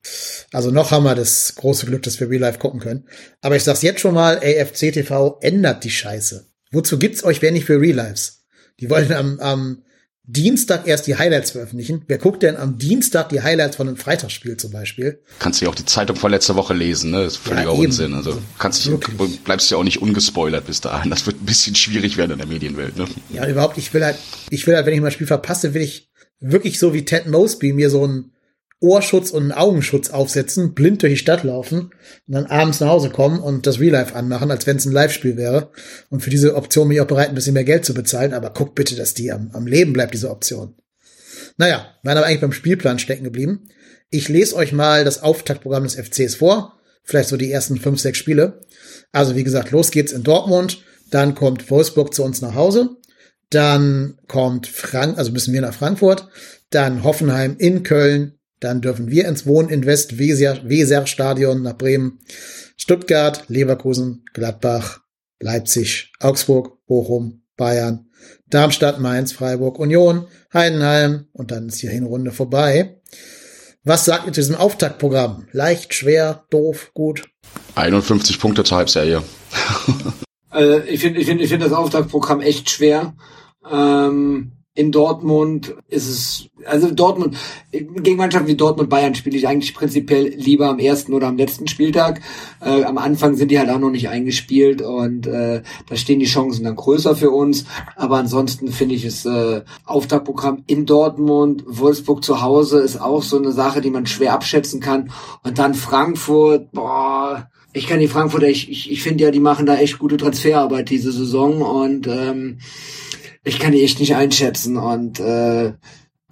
Also noch haben wir das große Glück, dass wir Real Life gucken können. Aber ich sag's jetzt schon mal, AFC TV ändert die Scheiße. Wozu gibt's euch, wenn nicht für Real Lives? Die wollen am, am Dienstag erst die Highlights veröffentlichen. Wer guckt denn am Dienstag die Highlights von einem Freitagsspiel zum Beispiel? Kannst du ja auch die Zeitung von letzter Woche lesen, ne? Das ist völliger ja, Unsinn. Also, also kannst du, bleibst ja auch nicht ungespoilert bis dahin. Das wird ein bisschen schwierig werden in der Medienwelt, ne? Ja, überhaupt, ich will halt, ich will halt, wenn ich mal ein Spiel verpasse, will ich wirklich so wie Ted Mosby mir so ein Ohrschutz und einen Augenschutz aufsetzen, blind durch die Stadt laufen und dann abends nach Hause kommen und das Real Life anmachen, als wenn es ein Live-Spiel wäre. Und für diese Option bin ich auch bereit, ein bisschen mehr Geld zu bezahlen, aber guck bitte, dass die am, am Leben bleibt, diese Option. Naja, waren aber eigentlich beim Spielplan stecken geblieben. Ich lese euch mal das Auftaktprogramm des FCs vor. Vielleicht so die ersten fünf, sechs Spiele. Also wie gesagt, los geht's in Dortmund. Dann kommt Wolfsburg zu uns nach Hause. Dann kommt Frank, also müssen wir nach Frankfurt. Dann Hoffenheim in Köln, dann dürfen wir ins Wohninvest Weser Stadion nach Bremen, Stuttgart, Leverkusen, Gladbach, Leipzig, Augsburg, Bochum, Bayern, Darmstadt, Mainz, Freiburg, Union, Heidenheim und dann ist die Hinrunde vorbei. Was sagt ihr zu diesem Auftaktprogramm? Leicht, schwer, doof, gut? 51 Punkte zur Halbserie. also ich finde ich finde, ich finde das Auftaktprogramm echt schwer. Ähm, in Dortmund ist es, also Dortmund, gegen Mannschaften wie Dortmund Bayern spiele ich eigentlich prinzipiell lieber am ersten oder am letzten Spieltag. Äh, am Anfang sind die halt auch noch nicht eingespielt und äh, da stehen die Chancen dann größer für uns. Aber ansonsten finde ich es äh, Auftaktprogramm in Dortmund, Wolfsburg zu Hause ist auch so eine Sache, die man schwer abschätzen kann. Und dann Frankfurt, boah, ich kann die Frankfurter, ich, ich, ich finde ja, die machen da echt gute Transferarbeit diese Saison und ähm, ich kann die echt nicht einschätzen und äh,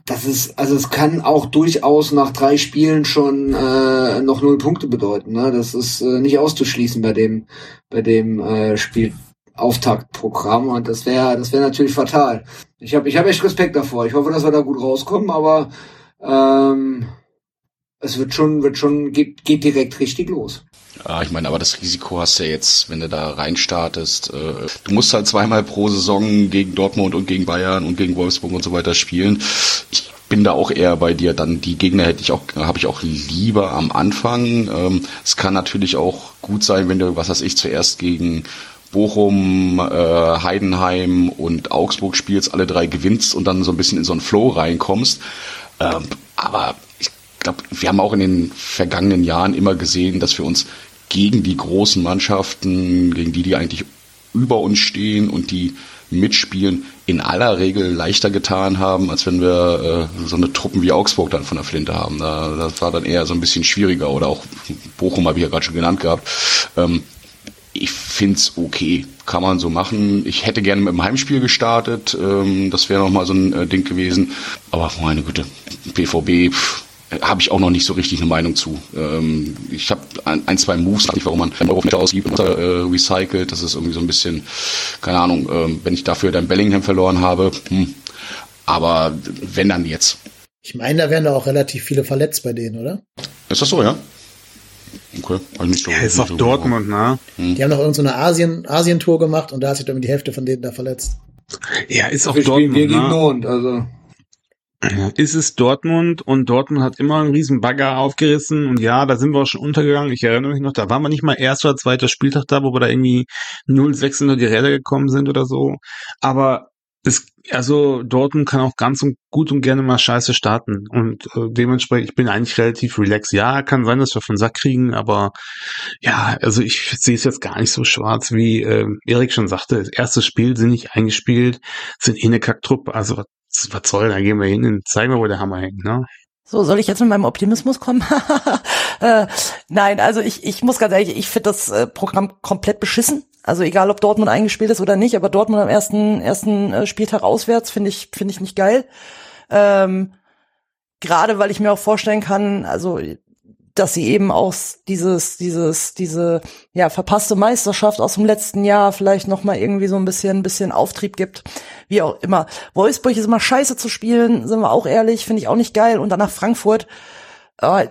das ist, also es kann auch durchaus nach drei Spielen schon äh, noch null Punkte bedeuten. Ne? Das ist äh, nicht auszuschließen bei dem, bei dem äh, Spielauftaktprogramm und das wäre, das wäre natürlich fatal. Ich habe, ich habe echt Respekt davor. Ich hoffe, dass wir da gut rauskommen, aber ähm, es wird schon, wird schon, geht, geht direkt richtig los. Ja, ich meine, aber das Risiko hast du ja jetzt, wenn du da reinstartest. Äh, du musst halt zweimal pro Saison gegen Dortmund und gegen Bayern und gegen Wolfsburg und so weiter spielen. Ich bin da auch eher bei dir. Dann die Gegner hätte ich auch, habe ich auch lieber am Anfang. Ähm, es kann natürlich auch gut sein, wenn du, was weiß ich, zuerst gegen Bochum, äh, Heidenheim und Augsburg spielst, alle drei gewinnst und dann so ein bisschen in so einen Flow reinkommst. Ähm, aber glaube, wir haben auch in den vergangenen Jahren immer gesehen, dass wir uns gegen die großen Mannschaften, gegen die, die eigentlich über uns stehen und die mitspielen, in aller Regel leichter getan haben, als wenn wir äh, so eine Truppen wie Augsburg dann von der Flinte haben. Da, das war dann eher so ein bisschen schwieriger oder auch Bochum habe ich ja gerade schon genannt gehabt. Ähm, ich find's okay, kann man so machen. Ich hätte gerne mit dem Heimspiel gestartet, ähm, das wäre nochmal so ein äh, Ding gewesen. Aber meine Güte, BVB, pff, habe ich auch noch nicht so richtig eine Meinung zu. Ähm, ich habe ein, ein, zwei Moves, nicht warum man einen Euro ausgibt und äh, recycelt. Das ist irgendwie so ein bisschen, keine Ahnung, ähm, wenn ich dafür dann Bellingham verloren habe. Hm. Aber wenn dann jetzt. Ich meine, da wären da auch relativ viele verletzt bei denen, oder? Ist das so, ja? Okay, also nicht so. Ja, ist auch so Dortmund, ne? Hm. Die haben noch irgendeine so Asien, Asien-Tour gemacht und da hat sich dann die Hälfte von denen da verletzt. Ja, ist auch Dortmund. Wir gegen Nord, also. Ist es Dortmund und Dortmund hat immer einen riesen Bagger aufgerissen und ja, da sind wir auch schon untergegangen. Ich erinnere mich noch, da waren wir nicht mal erster oder zweiter Spieltag da, wo wir da irgendwie 0-6 unter die Räder gekommen sind oder so. Aber es, also Dortmund kann auch ganz und gut und gerne mal scheiße starten und äh, dementsprechend, ich bin eigentlich relativ relaxed. Ja, kann sein, dass wir von Sack kriegen, aber ja, also ich sehe es jetzt gar nicht so schwarz, wie äh, Erik schon sagte. Das erste Spiel sind nicht eingespielt, sind eh eine Kacktruppe, also was soll, da gehen wir hin und zeigen wir, wo der Hammer hängt, ne? So, soll ich jetzt mit meinem Optimismus kommen? äh, nein, also ich, ich muss ganz ehrlich, ich finde das äh, Programm komplett beschissen. Also egal, ob Dortmund eingespielt ist oder nicht, aber Dortmund am ersten, ersten äh, Spieltag auswärts finde ich, finde ich nicht geil. Ähm, Gerade weil ich mir auch vorstellen kann, also dass sie eben auch dieses, dieses, diese, ja, verpasste Meisterschaft aus dem letzten Jahr vielleicht noch mal irgendwie so ein bisschen, ein bisschen Auftrieb gibt. Wie auch immer. Wolfsburg ist immer scheiße zu spielen, sind wir auch ehrlich, finde ich auch nicht geil. Und dann nach Frankfurt,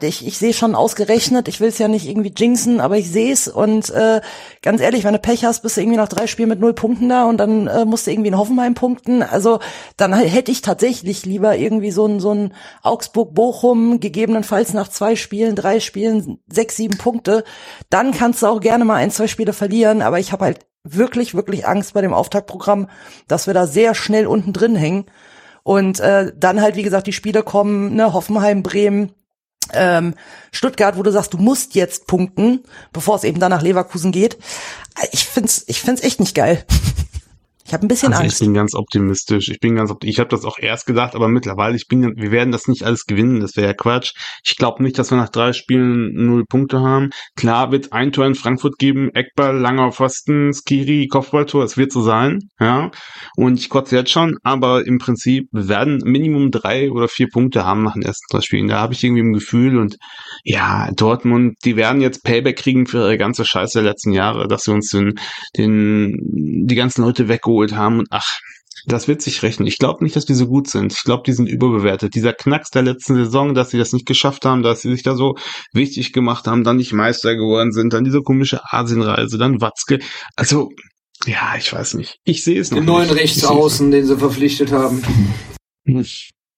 ich, ich sehe schon ausgerechnet, ich will es ja nicht irgendwie jinxen, aber ich sehe es und äh, ganz ehrlich, wenn du Pech hast, bist du irgendwie nach drei Spielen mit null Punkten da und dann äh, musst du irgendwie in Hoffenheim punkten. Also dann hätte ich tatsächlich lieber irgendwie so ein so ein Augsburg-Bochum, gegebenenfalls nach zwei Spielen, drei Spielen, sechs, sieben Punkte. Dann kannst du auch gerne mal ein, zwei Spiele verlieren, aber ich habe halt wirklich, wirklich Angst bei dem Auftaktprogramm, dass wir da sehr schnell unten drin hängen. Und äh, dann halt, wie gesagt, die Spiele kommen, ne, Hoffenheim, Bremen, ähm, Stuttgart, wo du sagst, du musst jetzt punkten, bevor es eben dann nach Leverkusen geht. Ich find's, ich find's echt nicht geil. Ich habe ein bisschen also Angst. Ich bin ganz optimistisch. Ich bin ganz ich habe das auch erst gedacht, aber mittlerweile ich bin wir werden das nicht alles gewinnen, das wäre ja Quatsch. Ich glaube nicht, dass wir nach drei Spielen null Punkte haben. Klar wird ein Tor in Frankfurt geben, Eckball, langer Pfosten, Skiri, Kopfballtor, es wird so sein, ja. Und ich kotze jetzt schon, aber im Prinzip wir werden Minimum drei oder vier Punkte haben nach den ersten drei Spielen. Da habe ich irgendwie ein Gefühl und ja, Dortmund, die werden jetzt Payback kriegen für ihre ganze Scheiße der letzten Jahre, dass sie uns den, den die ganzen Leute wegholen geholt haben und ach, das wird sich rechnen. Ich glaube nicht, dass die so gut sind. Ich glaube, die sind überbewertet. Dieser Knacks der letzten Saison, dass sie das nicht geschafft haben, dass sie sich da so wichtig gemacht haben, dann nicht Meister geworden sind, dann diese komische Asienreise, dann Watzke. Also, ja, ich weiß nicht. Ich sehe es noch. Den neuen Rechtsaußen, den sie verpflichtet haben.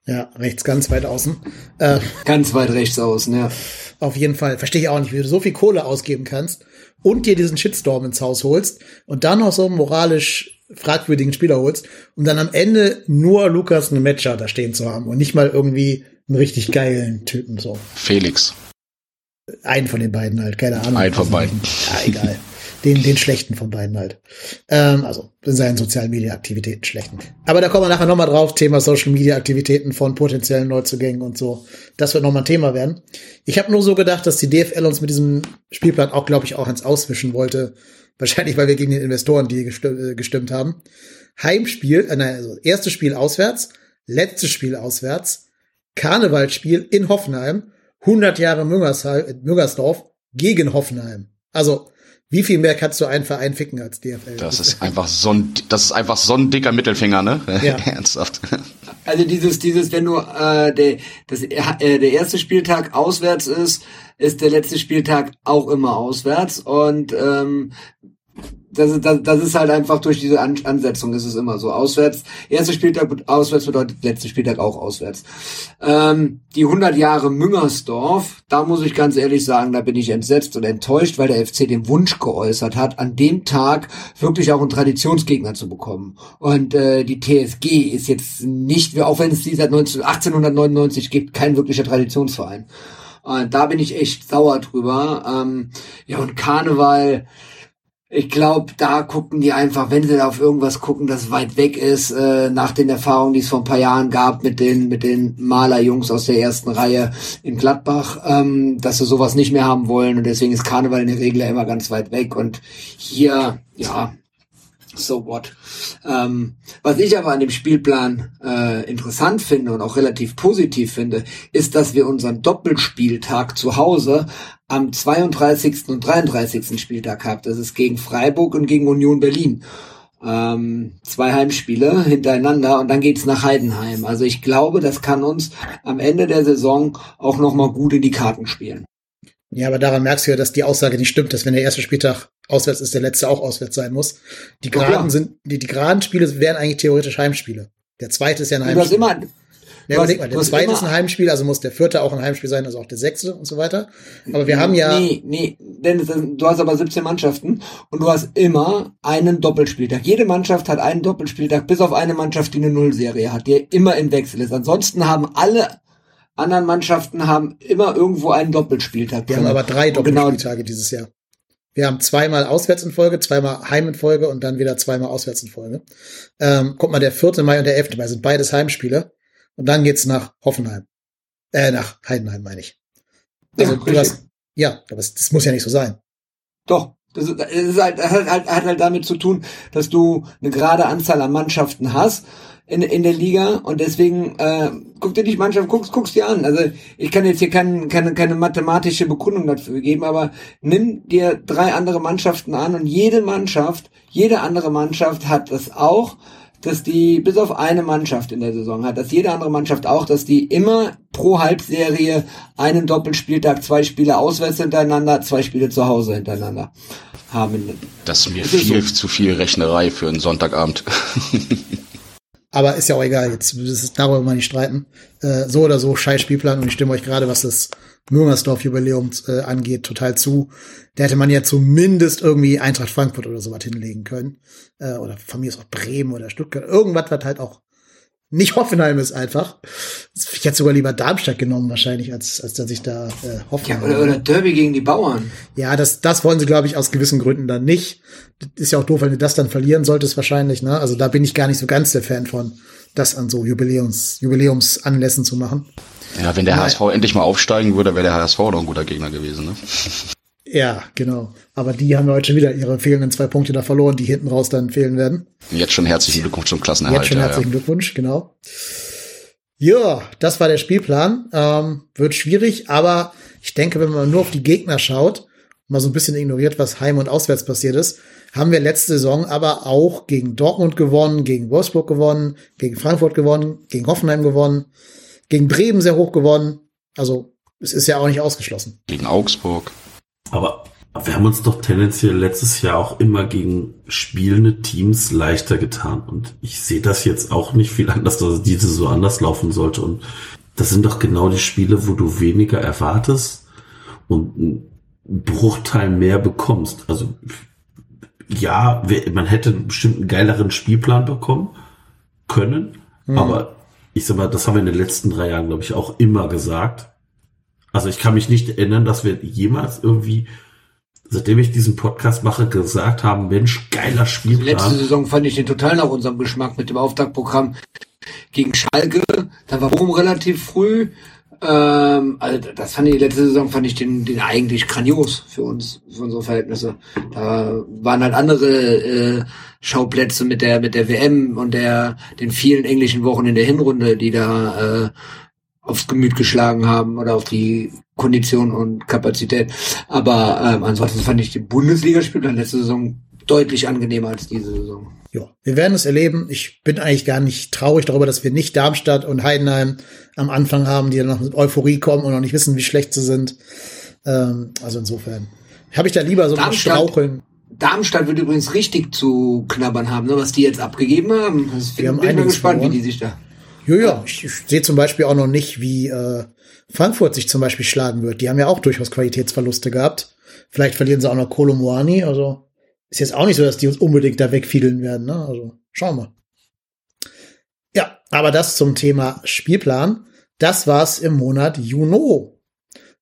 Ja, rechts ganz weit außen. Äh, ganz weit rechts außen, ja. Auf jeden Fall. Verstehe ich auch nicht, wie du so viel Kohle ausgeben kannst und dir diesen Shitstorm ins Haus holst und dann noch so moralisch fragwürdigen Spieler holst, um dann am Ende nur Lukas eine Matcher da stehen zu haben und nicht mal irgendwie einen richtig geilen Typen so. Felix. Einen von den beiden halt, keine Ahnung. Einen von beiden. Ja, egal. Den, den schlechten von beiden halt. Ähm, also in seinen sozialen Media-Aktivitäten schlechten. Aber da kommen wir nachher nochmal drauf, Thema Social Media-Aktivitäten von potenziellen Neuzugängen und so. Das wird nochmal ein Thema werden. Ich habe nur so gedacht, dass die DFL uns mit diesem Spielplan auch, glaube ich, auch ins Auswischen wollte, Wahrscheinlich, weil wir gegen den Investoren die gestimmt, äh, gestimmt haben. Heimspiel, äh, nein, also erstes Spiel auswärts, letztes Spiel auswärts, Karnevalspiel in Hoffenheim, 100 Jahre Müngersheim, Müngersdorf gegen Hoffenheim. Also, wie viel mehr kannst du einen Verein ficken als DFL? Das ist einfach so ein, das ist einfach so ein dicker Mittelfinger, ne? Ja. Ernsthaft. Also dieses, dieses, wenn du äh, der, das, äh, der erste Spieltag auswärts ist, ist der letzte Spieltag auch immer auswärts. Und ähm, das, ist- das, das ist halt einfach durch diese An Ansetzung ist es immer so. Auswärts, erster Spieltag auswärts bedeutet letzter Spieltag auch auswärts. Ähm, die 100 Jahre Müngersdorf, da muss ich ganz ehrlich sagen, da bin ich entsetzt und enttäuscht, weil der FC den Wunsch geäußert hat, an dem Tag wirklich auch einen Traditionsgegner zu bekommen. Und äh, die TSG ist jetzt nicht, auch wenn es die seit 19, 1899 gibt, kein wirklicher Traditionsverein. Und da bin ich echt sauer drüber. Ähm, ja, und Karneval, ich glaube, da gucken die einfach, wenn sie da auf irgendwas gucken, das weit weg ist, äh, nach den Erfahrungen, die es vor ein paar Jahren gab mit den, mit den Malerjungs aus der ersten Reihe in Gladbach, ähm, dass sie sowas nicht mehr haben wollen. Und deswegen ist Karneval in der Regel ja immer ganz weit weg. Und hier, ja, so what. Ähm, was ich aber an dem Spielplan äh, interessant finde und auch relativ positiv finde, ist, dass wir unseren Doppelspieltag zu Hause am 32. und 33. Spieltag haben. Das ist gegen Freiburg und gegen Union Berlin. Ähm, zwei Heimspiele hintereinander und dann geht's nach Heidenheim. Also ich glaube, das kann uns am Ende der Saison auch nochmal gut in die Karten spielen. Ja, aber daran merkst du ja, dass die Aussage nicht stimmt, dass wenn der erste Spieltag auswärts ist, der letzte auch auswärts sein muss. Die Ja, geraden sind, die, die geraden Spiele wären eigentlich theoretisch Heimspiele. Der zweite ist ja ein Du hast Heimspiel. immer, ja, überleg mal, der zweite ist ein Heimspiel, also muss der vierte auch ein Heimspiel sein, also auch der sechste und so weiter. Aber wir haben ja, Nee, nee, denn es ist- du hast aber 17 Mannschaften und du hast immer einen Doppelspieltag. Jede Mannschaft hat einen Doppelspieltag, bis auf eine Mannschaft, die eine Nullserie hat, die immer im Wechsel ist. Ansonsten haben alle anderen Mannschaften haben immer irgendwo einen Doppelspieltag. wir haben aber drei genau, Doppelspieltage dieses Jahr. Wir haben zweimal auswärts in Folge, zweimal Heim in Folge und dann wieder zweimal auswärts in Folge. Ähm, guck mal, der 4. Mai und der 11. Mai sind beides Heimspiele. Und dann geht's nach Hoffenheim. Äh, nach Heidenheim, meine ich. Also Ja, du hast, ja, aber das muss ja nicht so sein. Doch. Das ist halt, das hat, halt, hat halt damit zu tun, dass du eine gerade Anzahl an Mannschaften hast in, in der Liga und deswegen äh, guck dir die Mannschaft, guckst, guckst dir an. Also ich kann jetzt hier kein, keine, keine mathematische Begründung dafür geben, aber nimm dir drei andere Mannschaften an und jede Mannschaft, jede andere Mannschaft hat das auch, dass die, bis auf eine Mannschaft in der Saison hat, dass jede andere Mannschaft auch, dass die immer pro Halbserie einen Doppelspieltag, zwei Spiele auswärts hintereinander, zwei Spiele zu Hause hintereinander haben. Das ist mir Das ist viel so. zu viel Rechnerei für einen Sonntagabend. Aber ist ja auch egal, jetzt das ist darüber mal nicht streiten. Äh, so oder so, scheiß Spielplan und ich stimme euch gerade, was das Müngersdorf-Jubiläum äh, angeht, total zu. Da hätte man ja zumindest irgendwie Eintracht Frankfurt oder sowas hinlegen können. Äh, oder von mir ist auch Bremen oder Stuttgart. Irgendwas, was halt auch nicht Hoffenheim ist einfach. Ich hätte sogar lieber Darmstadt genommen wahrscheinlich, als, als dass ich da äh, Ja, Hoffenheim oder, oder Derby gegen die Bauern. ja, das, das wollen sie, glaube ich, aus gewissen Gründen dann nicht. Das ist ja auch doof, wenn du das dann verlieren solltest, wahrscheinlich, ne? Also da bin ich gar nicht so ganz der Fan von, das an so Jubiläums, Jubiläumsanlässen zu machen. Ja, wenn der. HSV endlich mal aufsteigen würde, wäre der HSV doch ein guter Gegner gewesen. Ne? Ja, genau. Aber die haben heute schon wieder ihre fehlenden zwei Punkte da verloren, die hinten raus dann fehlen werden. Jetzt schon herzlichen Glückwunsch zum Klassenerhalt. Jetzt schon ja, ja. herzlichen Glückwunsch, genau. Ja, das war der Spielplan. Ähm, wird schwierig, aber ich denke, wenn man nur auf die Gegner schaut, mal so ein bisschen ignoriert, was heim und auswärts passiert ist, haben wir letzte Saison aber auch gegen Dortmund gewonnen, gegen Wolfsburg gewonnen, gegen Frankfurt gewonnen, gegen Hoffenheim gewonnen, gegen Bremen sehr hoch gewonnen. Also es ist ja auch nicht ausgeschlossen. Gegen Augsburg. Aber wir haben uns doch tendenziell letztes Jahr auch immer gegen spielende Teams leichter getan. Und ich sehe das jetzt auch nicht viel anders, dass diese so anders laufen sollte. Und das sind doch genau die Spiele, wo du weniger erwartest und einen Bruchteil mehr bekommst. Also ja, man hätte bestimmt einen geileren Spielplan bekommen können. Aber ich sag mal, das haben wir in den letzten drei Jahren, glaube ich, auch immer gesagt. Also ich kann mich nicht erinnern, dass wir jemals irgendwie, seitdem ich diesen Podcast mache, gesagt haben, Mensch, geiler Letzte Spielplan. Saison fand ich den total nach unserem Geschmack mit dem Auftaktprogramm gegen Schalke. Da war Bochum relativ früh. Ähm, also das fand ich letzte Saison fand ich den, den eigentlich grandios für uns, für unsere Verhältnisse. Da waren halt andere äh, Schauplätze mit der mit der WM und der den vielen englischen Wochen in der Hinrunde, die da äh, aufs Gemüt geschlagen haben oder auf die Kondition und Kapazität. Aber ähm, ansonsten fand ich die Bundesligaspiele letzte Saison deutlich angenehmer als diese Saison. Ja, wir werden es erleben. Ich bin eigentlich gar nicht traurig darüber, dass wir nicht Darmstadt und Heidenheim am Anfang haben, die dann noch mit Euphorie kommen und noch nicht wissen, wie schlecht sie sind. Ähm, also insofern habe ich da lieber so ein Straucheln. Darmstadt wird übrigens richtig zu knabbern haben, ne, was die jetzt abgegeben haben. Das Die haben bin mal gespannt, verloren. wie die sich da. Ja, ja, ich, ich sehe zum Beispiel auch noch nicht, wie äh, Frankfurt sich zum Beispiel schlagen wird. Die haben ja auch durchaus Qualitätsverluste gehabt. Vielleicht verlieren sie auch noch Kolomoani. Also ist jetzt auch nicht so, dass die uns unbedingt da wegfiedeln werden. Ne? Also schauen wir. Ja, aber das zum Thema Spielplan. Das war's im Monat Juni.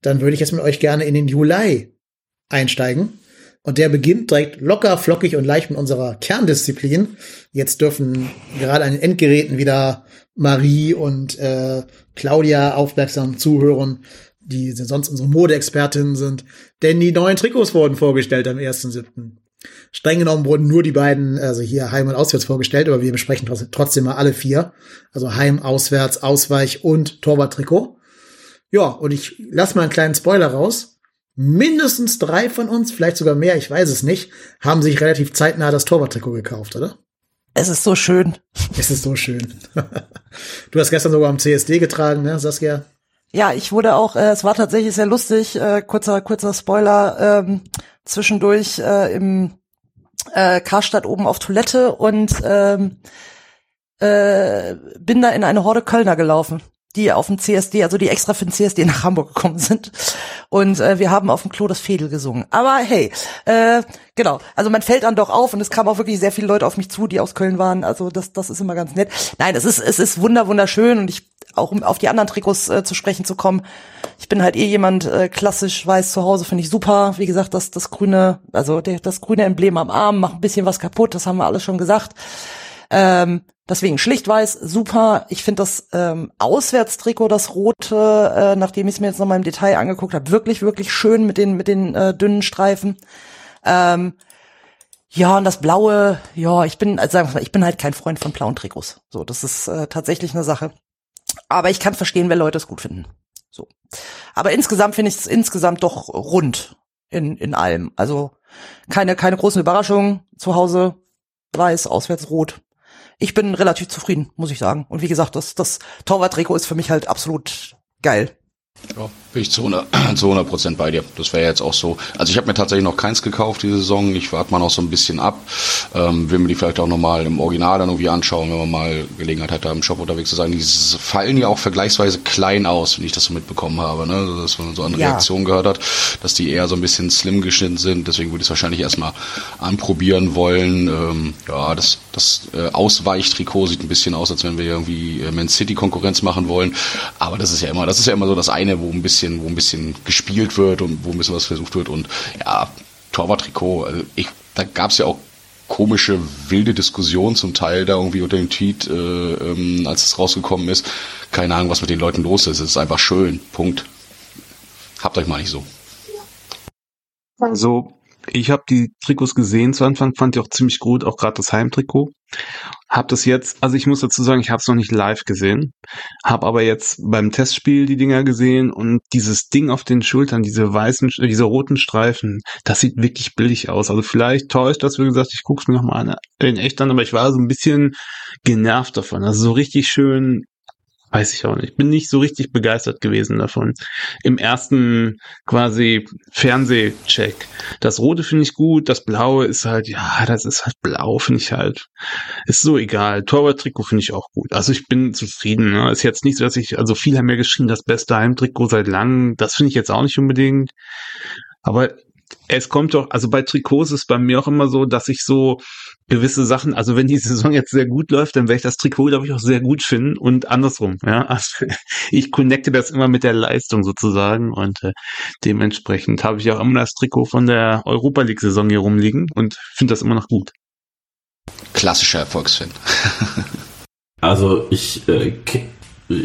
Dann würde ich jetzt mit euch gerne in den Juli einsteigen. Und der beginnt direkt locker, flockig und leicht mit unserer Kerndisziplin. Jetzt dürfen gerade an den Endgeräten wieder Marie und äh, Claudia aufmerksam zuhören, die sonst unsere Modeexpertinnen sind. Denn die neuen Trikots wurden vorgestellt am 1.7. Streng genommen wurden nur die beiden, also hier Heim und Auswärts vorgestellt, aber wir besprechen trotzdem, mal alle vier. Also Heim, Auswärts, Ausweich und Torwarttrikot. Ja, und ich lass mal einen kleinen Spoiler raus. Mindestens drei von uns, vielleicht sogar mehr, ich weiß es nicht, haben sich relativ zeitnah das Torwarttrikot gekauft, oder? Es ist so schön. Es ist so schön. du hast gestern sogar am CSD getragen, ne, Saskia? Ja, ich wurde auch, äh, es war tatsächlich sehr lustig, äh, kurzer, kurzer Spoiler, ähm, zwischendurch äh, im äh, Karstadt oben auf Toilette und ähm, äh, bin da in eine Horde Kölner gelaufen, die auf dem CSD, also die extra für den CSD nach Hamburg gekommen sind. Und äh, wir haben auf dem Klo das Fädel gesungen. Aber hey, äh, genau, also man fällt dann doch auf und es kamen auch wirklich sehr viele Leute auf mich zu, die aus Köln waren. Also das, das ist immer ganz nett. Nein, es ist, es ist wunder, wunderschön und ich auch um auf die anderen Trikots äh, zu sprechen zu kommen. Ich bin halt eh jemand äh, klassisch weiß zu Hause, finde ich super. Wie gesagt, das das grüne, also der, das grüne Emblem am Arm macht ein bisschen was kaputt, das haben wir alles schon gesagt. Ähm, deswegen schlicht weiß, super. Ich finde das ähm, Auswärtstrikot, das rote, äh, nachdem ich es mir jetzt noch mal im Detail angeguckt habe, wirklich, wirklich schön mit den, mit den äh, dünnen Streifen. Ähm, ja, und das Blaue, ja, ich bin, also sagen wir mal, ich bin halt kein Freund von blauen Trikots. So, das ist äh, tatsächlich eine Sache. Aber ich kann verstehen, wenn Leute es gut finden. So. Aber insgesamt finde ich es insgesamt doch rund in, in allem. Also keine, keine großen Überraschungen zu Hause. Weiß, auswärts rot. Ich bin relativ zufrieden, muss ich sagen. Und wie gesagt, das, das Torwart-Trikot ist für mich halt absolut geil. Ja, bin ich zu 100, zu 100 Prozent bei dir. Das wäre jetzt auch so. Also ich habe mir tatsächlich noch keins gekauft diese Saison. Ich warte mal noch so ein bisschen ab. Ähm, will mir die vielleicht auch nochmal im Original dann irgendwie anschauen, wenn man mal Gelegenheit hat, da im Shop unterwegs zu sein. Die fallen ja auch vergleichsweise klein aus, wenn ich das so mitbekommen habe. Ne? Also, Dass man so an Ja. Reaktionen gehört hat, dass die eher so ein bisschen slim geschnitten sind. Deswegen würde ich es wahrscheinlich erstmal anprobieren wollen. Ähm, ja, das, das äh, Ausweichtrikot sieht ein bisschen aus, als wenn wir irgendwie äh, Man City Konkurrenz machen wollen. Aber das ist ja immer, das ist ja immer so das eine, wo ein bisschen, wo ein bisschen gespielt wird und wo ein bisschen was versucht wird. Und ja, Torwarttrikot, also ich, da gab es ja auch komische, wilde Diskussionen zum Teil da irgendwie unter dem Tweet, äh, ähm, als es rausgekommen ist. Keine Ahnung, was mit den Leuten los ist. Es ist einfach schön. Punkt. Habt euch mal nicht so. Also, ich habe die Trikots gesehen zu Anfang, fand die auch ziemlich gut, auch gerade das Heimtrikot. Hab das jetzt, also ich muss dazu sagen, ich habe es noch nicht live gesehen, habe aber jetzt beim Testspiel die Dinger gesehen und dieses Ding auf den Schultern, diese weißen, äh, diese roten Streifen, das sieht wirklich billig aus. Also vielleicht täuscht das, wie gesagt, ich guck's mir nochmal an, in echt an, aber ich war so ein bisschen genervt davon. Also so richtig schön Weiß ich auch nicht. Bin nicht so richtig begeistert gewesen davon. Im ersten quasi Fernsehcheck. Das Rote finde ich gut, das Blaue ist halt, ja, das ist halt blau, finde ich halt. Ist so egal. Torwart-Trikot finde ich auch gut. Also ich bin zufrieden. Ne? Ist jetzt nicht so, dass ich, also viele haben ja geschrieben, das beste Heimtrikot seit langem. Das finde ich jetzt auch nicht unbedingt. Aber es kommt doch, also bei Trikots ist bei mir auch immer so, dass ich so gewisse Sachen, also wenn die Saison jetzt sehr gut läuft, dann werde ich das Trikot, glaube ich, auch sehr gut finden und andersrum, ja. Also ich connecte das immer mit der Leistung sozusagen und äh, dementsprechend habe ich auch immer das Trikot von der Europa League Saison hier rumliegen und finde das immer noch gut. Klassischer Erfolgsfan. Also ich, äh, äh,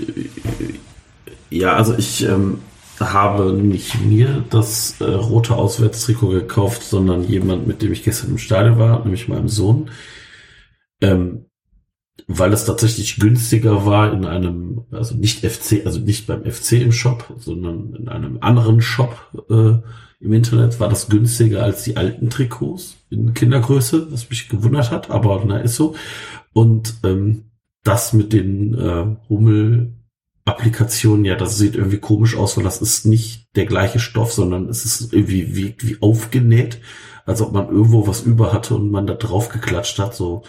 Ja, also ich ähm, habe nicht mir das äh, rote Auswärtstrikot gekauft, sondern jemand, mit dem ich gestern im Stadion war, nämlich meinem Sohn. Ähm, weil es tatsächlich günstiger war in einem, also nicht FC, also nicht beim FC im Shop, sondern in einem anderen Shop äh, im Internet war das günstiger als die alten Trikots in Kindergröße, was mich gewundert hat, aber na ist so. Und ähm, das mit den äh, Hummel-Applikationen, ja, das sieht irgendwie komisch aus, weil das ist nicht der gleiche Stoff, sondern es ist irgendwie wie, wie aufgenäht, als ob man irgendwo was über hatte und man da drauf geklatscht hat, so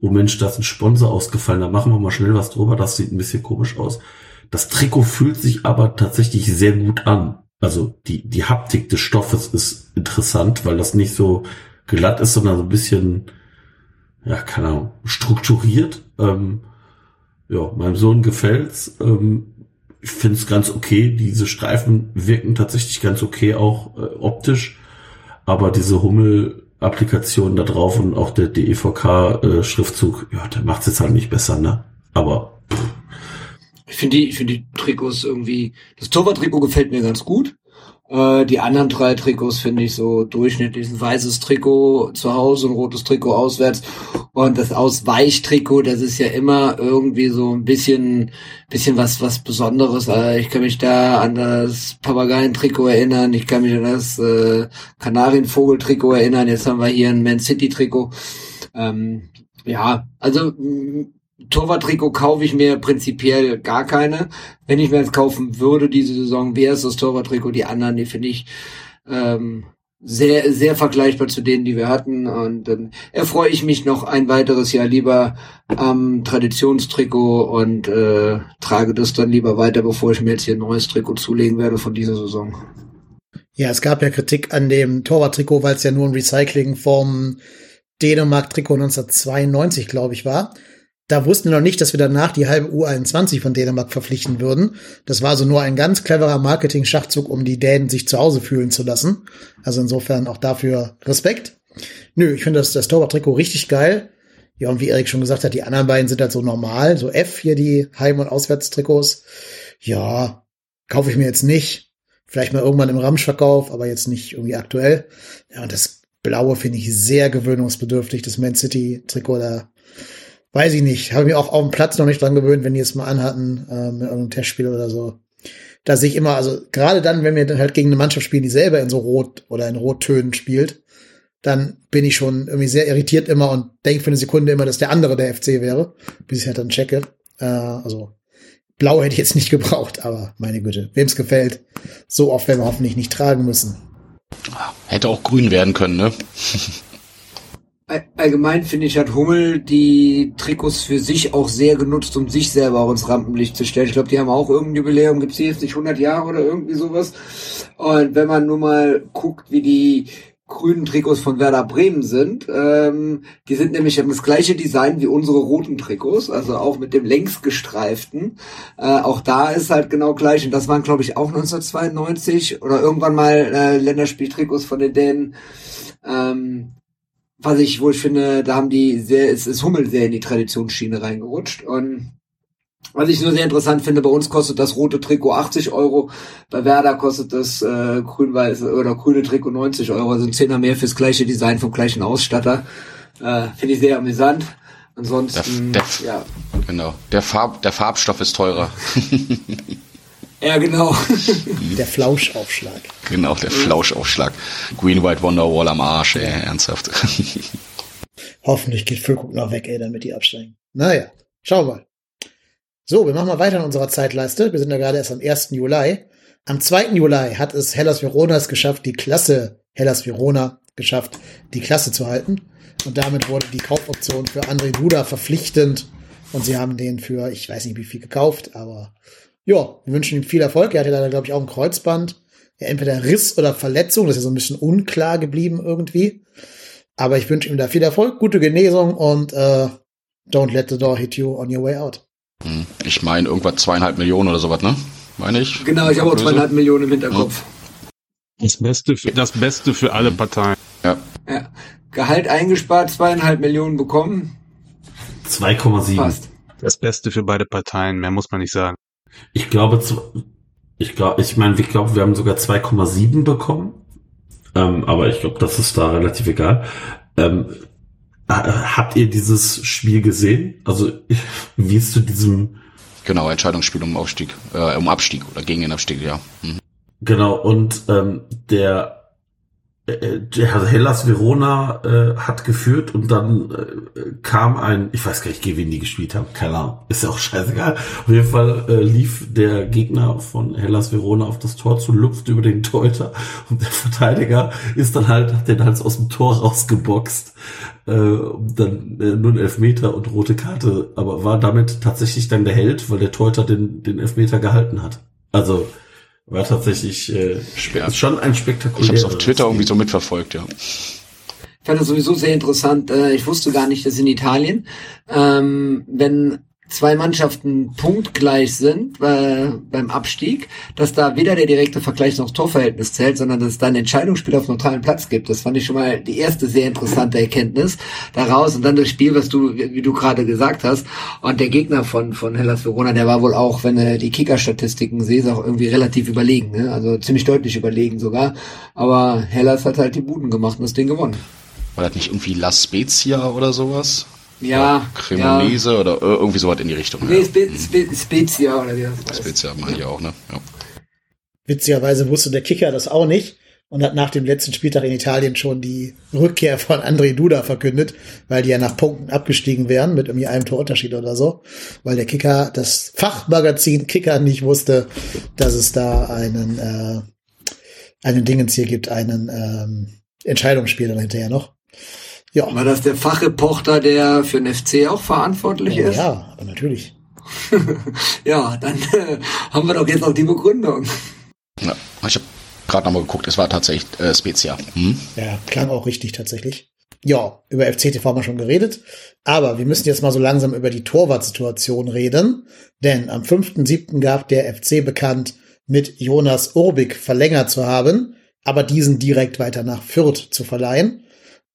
oh Mensch, da ist ein Sponsor ausgefallen, da machen wir mal schnell was drüber, das sieht ein bisschen komisch aus. Das Trikot fühlt sich aber tatsächlich sehr gut an. Also die, die Haptik des Stoffes ist interessant, weil das nicht so glatt ist, sondern so ein bisschen, ja, keine Ahnung, strukturiert. Ähm, ja, meinem Sohn gefällt's. Ähm, ich finde es ganz okay. Diese Streifen wirken tatsächlich ganz okay, auch äh, optisch. Aber diese Hummel-Applikation da drauf und auch der DEVK-Schriftzug, äh, ja, der macht's jetzt halt nicht besser, ne? Aber pff. Ich finde die, ich finde die Trikots irgendwie, das Torwart-Trikot gefällt mir ganz gut. Äh, die anderen drei Trikots finde ich so durchschnittlich. Ein weißes Trikot zu Hause, ein rotes Trikot auswärts. Und das Ausweichtrikot, das ist ja immer irgendwie so ein bisschen, bisschen was, was Besonderes. Äh, ich kann mich da an das Papageientrikot erinnern. Ich kann mich an das äh, Kanarienvogel-Trikot erinnern. Jetzt haben wir hier ein Man City-Trikot. Ähm, ja, also Torwarttrikot kaufe ich mir prinzipiell gar keine. Wenn ich mir jetzt kaufen würde diese Saison, wäre es das Torwarttrikot. Die anderen, die finde ich ähm, sehr, sehr vergleichbar zu denen, die wir hatten. Und dann erfreue ich mich noch ein weiteres Jahr lieber am Traditionstrikot und äh, trage das dann lieber weiter, bevor ich mir jetzt hier ein neues Trikot zulegen werde von dieser Saison. Ja, es gab ja Kritik an dem Torwarttrikot, weil es ja nur ein Recycling vom Dänemark-Trikot 1992, glaube ich, war. Da wussten wir noch nicht, dass wir danach die halbe U21 von Dänemark verpflichten würden. Das war also nur ein ganz cleverer Marketing-Schachzug, um die Dänen sich zu Hause fühlen zu lassen. Also insofern auch dafür Respekt. Nö, ich finde das, das Torwart-Trikot richtig geil. Ja, und wie Erik schon gesagt hat, die anderen beiden sind halt so normal. So F hier die Heim- und Auswärtstrikots. Ja, kaufe ich mir jetzt nicht. Vielleicht mal irgendwann im Ramschverkauf, aber jetzt nicht irgendwie aktuell. Ja, und das Blaue finde ich sehr gewöhnungsbedürftig. Das Man City-Trikot da weiß ich nicht, habe mir auch auf dem Platz noch nicht dran gewöhnt, wenn die es mal anhatten, äh, mit irgendeinem Testspiel oder so. Da sehe ich immer, also gerade dann, wenn wir dann halt gegen eine Mannschaft spielen, die selber in so Rot oder in Rottönen spielt, dann bin ich schon irgendwie sehr irritiert immer und denke für eine Sekunde immer, dass der andere der FC wäre, bis ich halt dann checke. Äh, also Blau hätte ich jetzt nicht gebraucht, aber meine Güte, wem es gefällt, so oft werden wir hoffentlich nicht tragen müssen. Hätte auch grün werden können, ne? Allgemein finde ich, hat Hummel die Trikots für sich auch sehr genutzt, um sich selber auch ins Rampenlicht zu stellen. Ich glaube, die haben auch irgendein Jubiläum, gibt's hier jetzt nicht 100 Jahre oder irgendwie sowas. Und wenn man nur mal guckt, wie die grünen Trikots von Werder Bremen sind, ähm, die sind nämlich haben das gleiche Design wie unsere roten Trikots, also auch mit dem längsgestreiften. Äh, auch da ist halt genau gleich. Und das waren, glaube ich, auch 1992 oder irgendwann mal äh, Länderspieltrikots von den Dänen. Ähm, was ich, wo ich finde, da haben die sehr, es ist Hummel sehr in die Traditionsschiene reingerutscht und was ich nur sehr interessant finde, bei uns kostet das rote Trikot 80 Euro, bei Werder kostet das äh, grün-weiße oder grüne Trikot 90 Euro, also ein Zehner mehr fürs gleiche Design vom gleichen Ausstatter. Äh, finde ich sehr amüsant. Ansonsten, der, der, ja. Genau. Der Farb, der Farbstoff ist teurer. Ja, genau. Der Flauschaufschlag. Genau, der Flauschaufschlag. Green White Wonderwall am Arsch, ey, ernsthaft. Hoffentlich geht Füllkrug noch weg, ey, damit die absteigen. Naja, schauen wir mal. So, wir machen mal weiter in unserer Zeitleiste. Wir sind ja gerade erst am 1. Juli. Am 2. Juli hat es Hellas Verona es geschafft, die Klasse Hellas Verona geschafft, die Klasse zu halten. Und damit wurde die Kaufoption für André Duda verpflichtend. Und sie haben den für, ich weiß nicht wie viel gekauft, aber ja, wir wünschen ihm viel Erfolg. Er hatte da, glaube ich, auch ein Kreuzband. Ja, entweder Riss oder Verletzung. Das ist ja so ein bisschen unklar geblieben irgendwie. Aber ich wünsche ihm da viel Erfolg, gute Genesung und äh, don't let the door hit you on your way out. Hm, ich meine, irgendwas zweieinhalb Millionen oder sowas, ne? Meine ich? Genau, ich habe auch zweieinhalb Millionen im Hinterkopf. Das Beste, für, das Beste für alle Parteien. Ja. ja. Gehalt eingespart, zweieinhalb Millionen bekommen. 2,7. Das Beste für beide Parteien, mehr muss man nicht sagen. Ich glaube, Ich glaube, ich meine, ich glaube, wir haben sogar 2,7 bekommen. Ähm, aber ich glaube, das ist da relativ egal. Ähm, habt ihr dieses Spiel gesehen? Also, wie ist zu diesem Genau, Entscheidungsspiel um Aufstieg, äh, um Abstieg oder gegen den Abstieg, ja. Mhm. Genau, und ähm, der äh, also Hellas Verona äh, hat geführt und dann äh, kam ein, ich weiß gar nicht, gegen wen die gespielt haben, keine Ahnung, ist ja auch scheißegal. Auf jeden Fall äh, lief der Gegner von Hellas Verona auf das Tor zu, lupft über den Torhüter und der Verteidiger ist dann halt, hat den halt aus dem Tor rausgeboxt. Äh, dann äh, nur ein Elfmeter und rote Karte, aber war damit tatsächlich dann der Held, weil der Torhüter den, den Elfmeter gehalten hat. Also war tatsächlich äh, ja. schon ein spektakuläres. Ich habe es auf Twitter irgendwie so mitverfolgt, ja. Ich fand das sowieso sehr interessant. Äh, ich wusste gar nicht, dass in Italien, ähm, wenn zwei Mannschaften punktgleich sind äh, beim Abstieg, dass da weder der direkte Vergleich noch Torverhältnis zählt, sondern dass es da ein Entscheidungsspiel auf neutralen Platz gibt. Das fand ich schon mal die erste sehr interessante Erkenntnis daraus. Und dann das Spiel, was du, wie du gerade gesagt hast. Und der Gegner von, von Hellas Verona, der war wohl auch, wenn du die Kicker-Statistiken siehst, auch irgendwie relativ überlegen. Ne? Also ziemlich deutlich überlegen sogar. Aber Hellas hat halt die Buden gemacht und das Ding gewonnen. War das nicht irgendwie La Spezia oder sowas? Ja. Cremonese ja. oder irgendwie sowas in die Richtung. Nee, ja. Spe Spe Spezia oder wie das heißt. Spezia meine ich auch, ne? Ja. Witzigerweise wusste der Kicker das auch nicht und hat nach dem letzten Spieltag in Italien schon die Rückkehr von André Duda verkündet, weil die ja nach Punkten abgestiegen wären mit irgendwie einem Torunterschied oder so, weil der Kicker, das Fachmagazin Kicker nicht wusste, dass es da einen äh, einen Dingens hier gibt, einen ähm, Entscheidungsspiel dann hinterher noch. Ja. War das der Fachreporter, der für den FC auch verantwortlich oh, ist? Ja, aber natürlich. ja, dann äh, haben wir doch jetzt auch die Begründung. Ja, ich habe gerade nochmal geguckt, es war tatsächlich äh, Spezia. Hm? Ja, klang auch richtig tatsächlich. Ja, über FCTV haben wir schon geredet. Aber wir müssen jetzt mal so langsam über die Torwartsituation reden. Denn am 5.7. gab der FC bekannt, mit Jonas Urbik verlängert zu haben, aber diesen direkt weiter nach Fürth zu verleihen.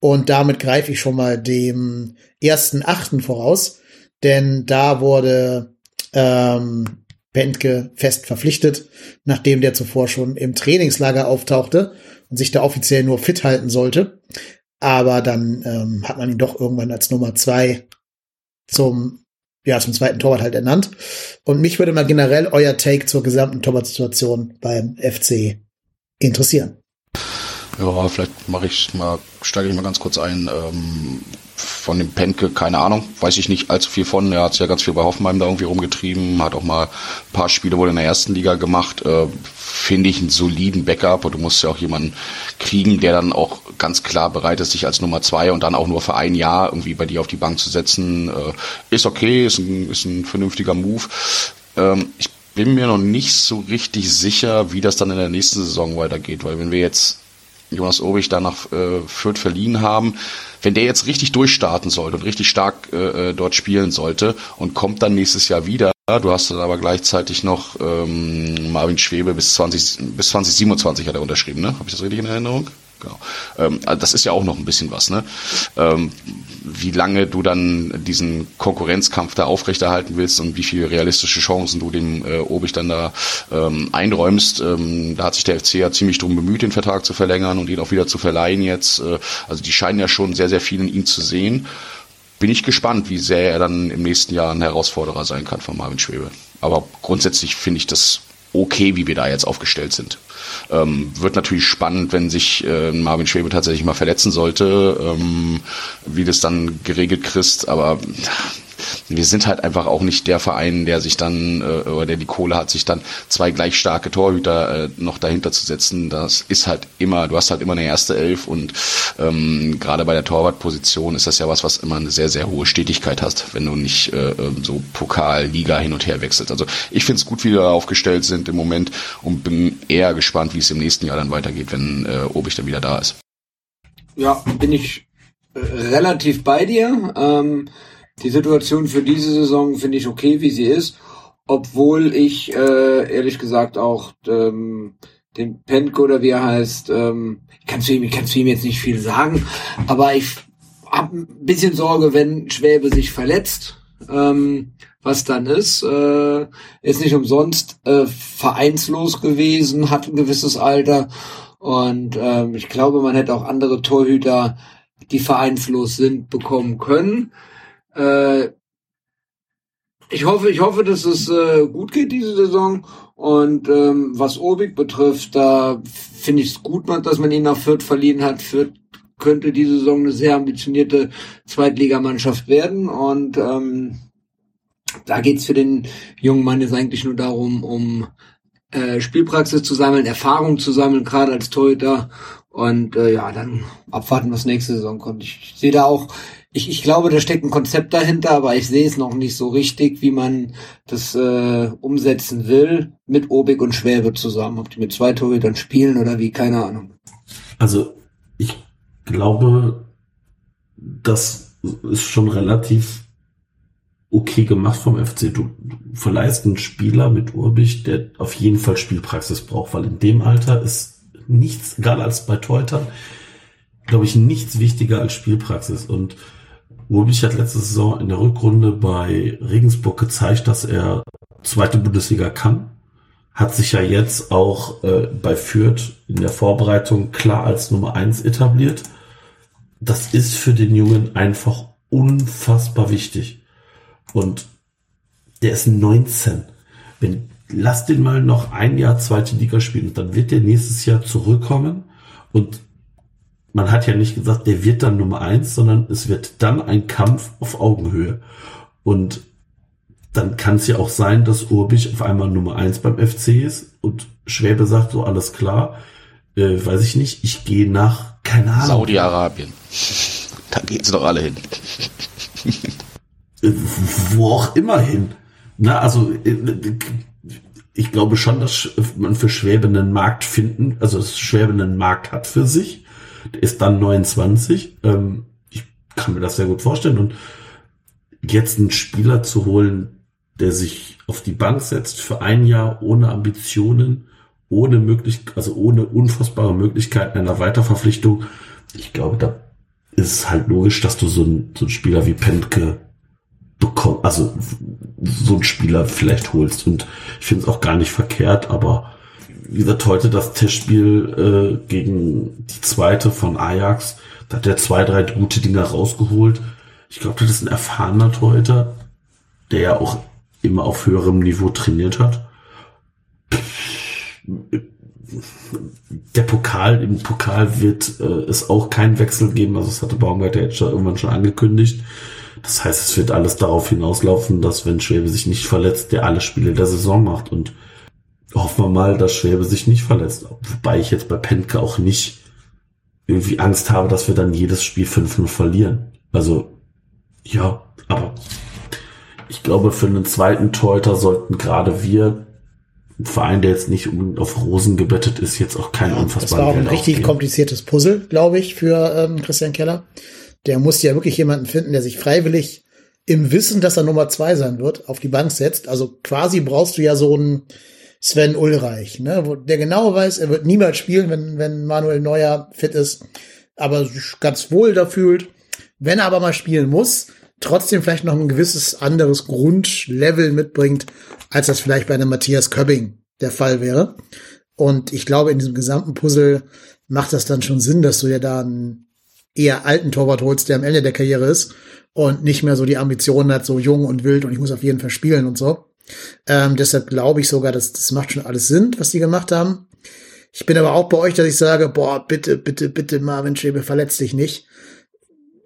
Und damit greife ich schon mal dem ersten Achten voraus, denn da wurde ähm, Pentke fest verpflichtet, nachdem der zuvor schon im Trainingslager auftauchte und sich da offiziell nur fit halten sollte. Aber dann ähm, hat man ihn doch irgendwann als Nummer zwei zum ja, zum zweiten Torwart halt ernannt. Und mich würde mal generell euer Take zur gesamten Torwartsituation beim FC interessieren. Ja, vielleicht mache ich mal, steige ich mal ganz kurz ein. Ähm, von dem Penke, keine Ahnung, weiß ich nicht allzu viel von. Er hat ja ganz viel bei Hoffenheim da irgendwie rumgetrieben, hat auch mal ein paar Spiele wohl in der ersten Liga gemacht. Äh, Finde ich einen soliden Backup und du musst ja auch jemanden kriegen, der dann auch ganz klar bereit ist, sich als Nummer zwei und dann auch nur für ein Jahr irgendwie bei dir auf die Bank zu setzen. Äh, ist okay, ist ein, ist ein vernünftiger Move. Ähm, ich bin mir noch nicht so richtig sicher, wie das dann in der nächsten Saison weitergeht, weil wenn wir jetzt Jonas Obig da nach äh, Fürth verliehen haben. Wenn der jetzt richtig durchstarten sollte und richtig stark äh, äh dort spielen sollte und kommt dann nächstes Jahr wieder, du hast dann aber gleichzeitig noch ähm, Marvin Schwebe bis 20 bis 2027 hat er unterschrieben, ne? Habe ich das richtig in Erinnerung? Genau. Ähm, also das ist ja auch noch ein bisschen was, ne? Ähm, wie lange du dann diesen Konkurrenzkampf da aufrechterhalten willst und wie viele realistische Chancen du dem äh, Obig dann da ähm, einräumst. Ähm, da hat sich der FC ja ziemlich drum bemüht, den Vertrag zu verlängern und ihn auch wieder zu verleihen jetzt. Äh, also die scheinen ja schon sehr, sehr viel in ihm zu sehen. Bin ich gespannt, wie sehr er dann im nächsten Jahr ein Herausforderer sein kann von Marvin Schwebe. Aber grundsätzlich finde ich das okay, wie wir da jetzt aufgestellt sind. Ähm, wird natürlich spannend, wenn sich äh, Marvin Schwebe tatsächlich mal verletzen sollte, ähm, wie das dann geregelt kriegst, aber wir sind halt einfach auch nicht der Verein, der sich dann, äh, oder der die Kohle hat, sich dann zwei gleich starke Torhüter äh, noch dahinter zu setzen. Das ist halt immer, du hast halt immer eine erste Elf und ähm, gerade bei der Torwartposition ist das ja was, was immer eine sehr, sehr hohe Stetigkeit hast, wenn du nicht äh, ähm, so Pokal, Liga hin und her wechselst. Also ich finde es gut, wie wir da aufgestellt sind im Moment und bin eher gespannt, wie es im nächsten Jahr dann weitergeht, wenn äh, Obig dann wieder da ist. Ja, bin ich äh, relativ bei dir. Ähm, die Situation für diese Saison finde ich okay, wie sie ist, obwohl ich äh, ehrlich gesagt auch ähm, den Penko oder wie er heißt, ähm, ich kann zu ihm, ich kann zu ihm jetzt nicht viel sagen, aber ich habe ein bisschen Sorge, wenn Schwäbe sich verletzt, ähm, was dann ist. Äh, ist nicht umsonst äh, vereinslos gewesen, hat ein gewisses Alter und ähm, ich glaube, man hätte auch andere Torhüter, die vereinslos sind, bekommen können. Äh, ich hoffe, ich hoffe, dass es äh, gut geht diese Saison. Und ähm, was Obig betrifft, da finde ich es gut, dass man ihn nach Fürth verliehen hat. Fürth könnte diese Saison eine sehr ambitionierte Zweitligamannschaft werden. Und ähm, da geht's für den jungen Mann jetzt eigentlich nur darum, um äh, Spielpraxis zu sammeln, Erfahrung zu sammeln, gerade als Torhüter. Und äh, ja, dann abwarten, was nächste Saison kommt. Ich sehe da auch ich, ich glaube, da steckt ein Konzept dahinter, aber ich sehe es noch nicht so richtig, wie man das äh, umsetzen will mit Obig und Schwäbe zusammen. Ob die mit zwei Torhütern spielen oder wie, keine Ahnung. Also ich glaube, das ist schon relativ okay gemacht vom FC. Du, verleihst einen Spieler mit Urbich, der auf jeden Fall Spielpraxis braucht, weil in dem Alter ist nichts, gerade als bei Torhütern, glaube ich, nichts wichtiger als Spielpraxis. Und Ulbich hat letzte Saison in der Rückrunde bei Regensburg gezeigt, dass er zweite Bundesliga kann. Hat sich ja jetzt auch äh, bei Fürth in der Vorbereitung klar als Nummer eins etabliert. Das ist für den Jungen einfach unfassbar wichtig. Und der ist 19. Wenn, lass den mal noch ein Jahr zweite Liga spielen, dann wird der nächstes Jahr zurückkommen und man hat ja nicht gesagt, der wird dann Nummer eins, sondern es wird dann ein Kampf auf Augenhöhe. Und dann kann es ja auch sein, dass Urbich auf einmal Nummer eins beim FC ist und Schwäbe sagt so, alles klar, äh, weiß ich nicht, ich gehe nach, keine Ahnung. Saudi-Arabien. Da geht's doch alle hin. Äh, wo auch immer hin. Na, also äh, ich glaube schon, dass man für Schwäbe einen Markt finden, also dass Schwäbe einen Markt hat für sich ist dann 29. Ähm, ich kann mir das sehr gut vorstellen. Und jetzt einen Spieler zu holen, der sich auf die Bank setzt für ein Jahr ohne Ambitionen, ohne möglich, also ohne unfassbare Möglichkeiten einer Weiterverpflichtung. Ich glaube, da ist es halt logisch, dass du so einen, so einen Spieler wie Pentke bekommst, also so einen Spieler vielleicht holst. Und ich finde es auch gar nicht verkehrt, aber wie gesagt, heute das Testspiel äh, gegen die zweite von Ajax. Da hat er zwei, drei gute Dinger rausgeholt. Ich glaube, das ist ein erfahrener Torhüter, der ja auch immer auf höherem Niveau trainiert hat. Der Pokal, im Pokal wird äh, es auch keinen Wechsel geben. Also es hatte Baumgart ja jetzt irgendwann schon angekündigt. Das heißt, es wird alles darauf hinauslaufen, dass wenn Schwäbe sich nicht verletzt, der alle Spiele der Saison macht. Und hoffen wir mal, dass Schwäbe sich nicht verletzt. Wobei ich jetzt bei Penke auch nicht irgendwie Angst habe, dass wir dann jedes Spiel 5-0 verlieren. Also, ja, aber ich glaube, für einen zweiten Torhüter sollten gerade wir, ein Verein, der jetzt nicht unbedingt auf Rosen gebettet ist, jetzt auch kein ja. Das war auch ein richtig aufgeben. kompliziertes Puzzle, glaube ich, für ähm, Christian Keller. Der musste ja wirklich jemanden finden, der sich freiwillig im Wissen, dass er Nummer zwei sein wird, auf die Bank setzt. Also quasi brauchst du ja so einen Sven Ulreich, ne, wo der genau weiß, er wird niemals spielen, wenn, wenn Manuel Neuer fit ist, aber sich ganz wohl da fühlt. Wenn er aber mal spielen muss, trotzdem vielleicht noch ein gewisses anderes Grundlevel mitbringt, als das vielleicht bei einem Matthias Köbbing der Fall wäre. Und ich glaube, in diesem gesamten Puzzle macht das dann schon Sinn, dass du ja da einen eher alten Torwart holst, der am Ende der Karriere ist und nicht mehr so die Ambitionen hat, so jung und wild und ich muss auf jeden Fall spielen und so. Ähm, deshalb glaube ich sogar, dass das macht schon alles Sinn, was die gemacht haben. Ich bin aber auch bei euch, dass ich sage, boah, bitte, bitte, bitte, Marvin Schäbe, verletz dich nicht.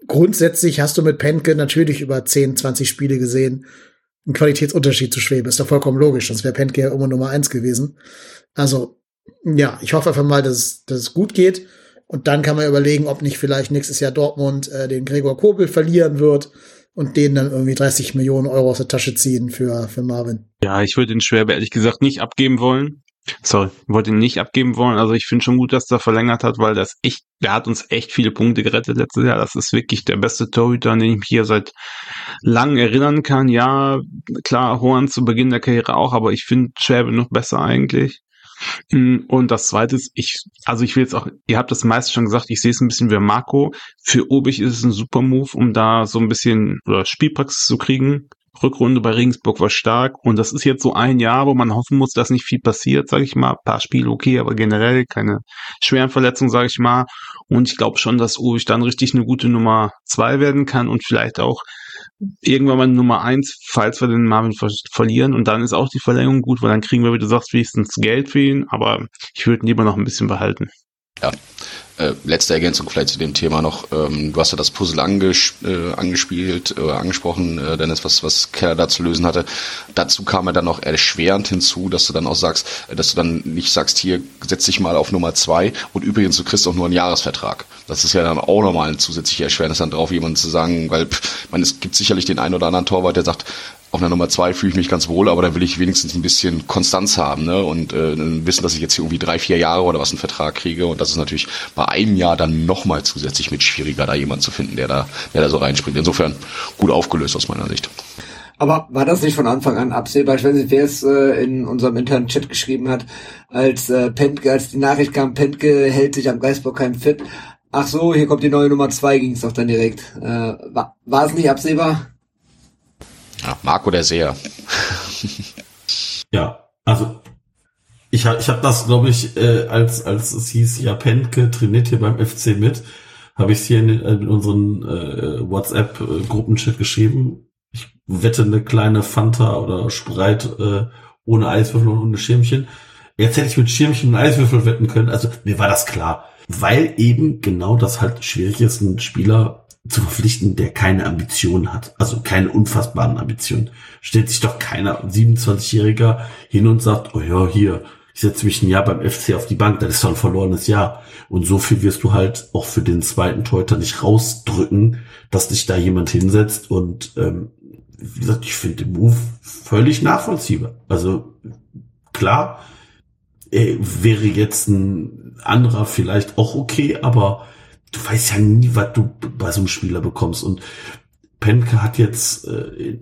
Grundsätzlich hast du mit Penke natürlich über 10, 20 Spiele gesehen, einen Qualitätsunterschied zu Schwebe. Ist doch vollkommen logisch, sonst wäre Penke ja immer Nummer eins gewesen. Also, ja, ich hoffe einfach mal, dass es, dass es gut geht. Und dann kann man überlegen, ob nicht vielleicht nächstes Jahr Dortmund äh, den Gregor Kobel verlieren wird und denen dann irgendwie 30 Millionen Euro aus der Tasche ziehen für, für Marvin. Ja, ich würde den Schwerbe ehrlich gesagt nicht abgeben wollen. Sorry, wollte ihn nicht abgeben wollen. Also ich finde schon gut, dass er verlängert hat, weil das echt, der hat uns echt viele Punkte gerettet letztes Jahr. Das ist wirklich der beste Torhüter, an den ich mich hier seit langem erinnern kann. Ja, klar, Horn zu Beginn der Karriere auch, aber ich finde Schwerbe noch besser eigentlich. Mm, und das zweite ist, ich, also ich will jetzt auch, ihr habt das meiste schon gesagt, ich sehe es ein bisschen wie Marco. Für Obig ist es ein super Move, um da so ein bisschen oder Spielpraxis zu kriegen. Rückrunde bei Regensburg war stark und das ist jetzt so ein Jahr, wo man hoffen muss, dass nicht viel passiert, sage ich mal. Ein paar Spiele okay, aber generell keine schweren Verletzungen, sage ich mal. Und ich glaube schon, dass Ulrich dann richtig eine gute Nummer zwei werden kann und vielleicht auch irgendwann mal Nummer eins, falls wir den Marvin ver verlieren. Und dann ist auch die Verlängerung gut, weil dann kriegen wir, wie du sagst, wenigstens Geld für ihn. Aber ich würde ihn lieber noch ein bisschen behalten. Ja, äh, letzte Ergänzung vielleicht zu dem Thema noch. Ähm, du hast ja das Puzzle anges äh, angespielt, äh, angesprochen, äh, Dennis, was, was Keller da zu lösen hatte. Dazu kam er dann noch erschwerend hinzu, dass du dann auch sagst, äh, dass du dann nicht sagst, hier, setz dich mal auf Nummer zwei und übrigens, du kriegst auch nur einen Jahresvertrag. Das ist ja dann auch nochmal ein zusätzlicher Erschwernis dann drauf, jemanden zu sagen, weil, pff, man, es gibt sicherlich den einen oder anderen Torwart, der sagt, auf einer Nummer zwei fühle ich mich ganz wohl, aber da will ich wenigstens ein bisschen Konstanz haben ne? und äh, wissen, dass ich jetzt hier irgendwie drei, vier Jahre oder was einen Vertrag kriege. Und das ist natürlich bei einem Jahr dann nochmal zusätzlich mit schwieriger, da jemanden zu finden, der da, der da so reinspringt. Insofern gut aufgelöst aus meiner Sicht. Aber war das nicht von Anfang an absehbar? Ich weiß nicht, wer es äh, in unserem internen Chat geschrieben hat, als äh, Pentke, als die Nachricht kam, Pentke hält sich am Geisbockheim fit. Ach so, hier kommt die neue Nummer zwei, ging es doch dann direkt. Äh, war es nicht absehbar? Ja, Marco der Seher. ja, also ich, ich habe das, glaube ich, äh, als als es hieß, ja, Pentke trainiert hier beim FC mit, habe ich hier in, in unseren äh, WhatsApp-Gruppenchat geschrieben. Ich wette eine kleine Fanta oder Sprite äh, ohne Eiswürfel und ohne Schirmchen. Jetzt hätte ich mit Schirmchen und Eiswürfel wetten können. Also mir war das klar. Weil eben genau das halt schwierig ist, ein Spieler zu verpflichten, der keine Ambitionen hat, also keine unfassbaren Ambitionen. Stellt sich doch keiner 27-Jähriger hin und sagt, oh ja, hier, ich setze mich ein Jahr beim FC auf die Bank, das ist doch ein verlorenes Jahr. Und so viel wirst du halt auch für den zweiten Teuter nicht rausdrücken, dass dich da jemand hinsetzt. Und ähm, wie gesagt, ich finde den Move völlig nachvollziehbar. Also klar, äh, wäre jetzt ein anderer vielleicht auch okay, aber du weißt ja nie, was du bei so einem Spieler bekommst. Und Penke hat jetzt, äh,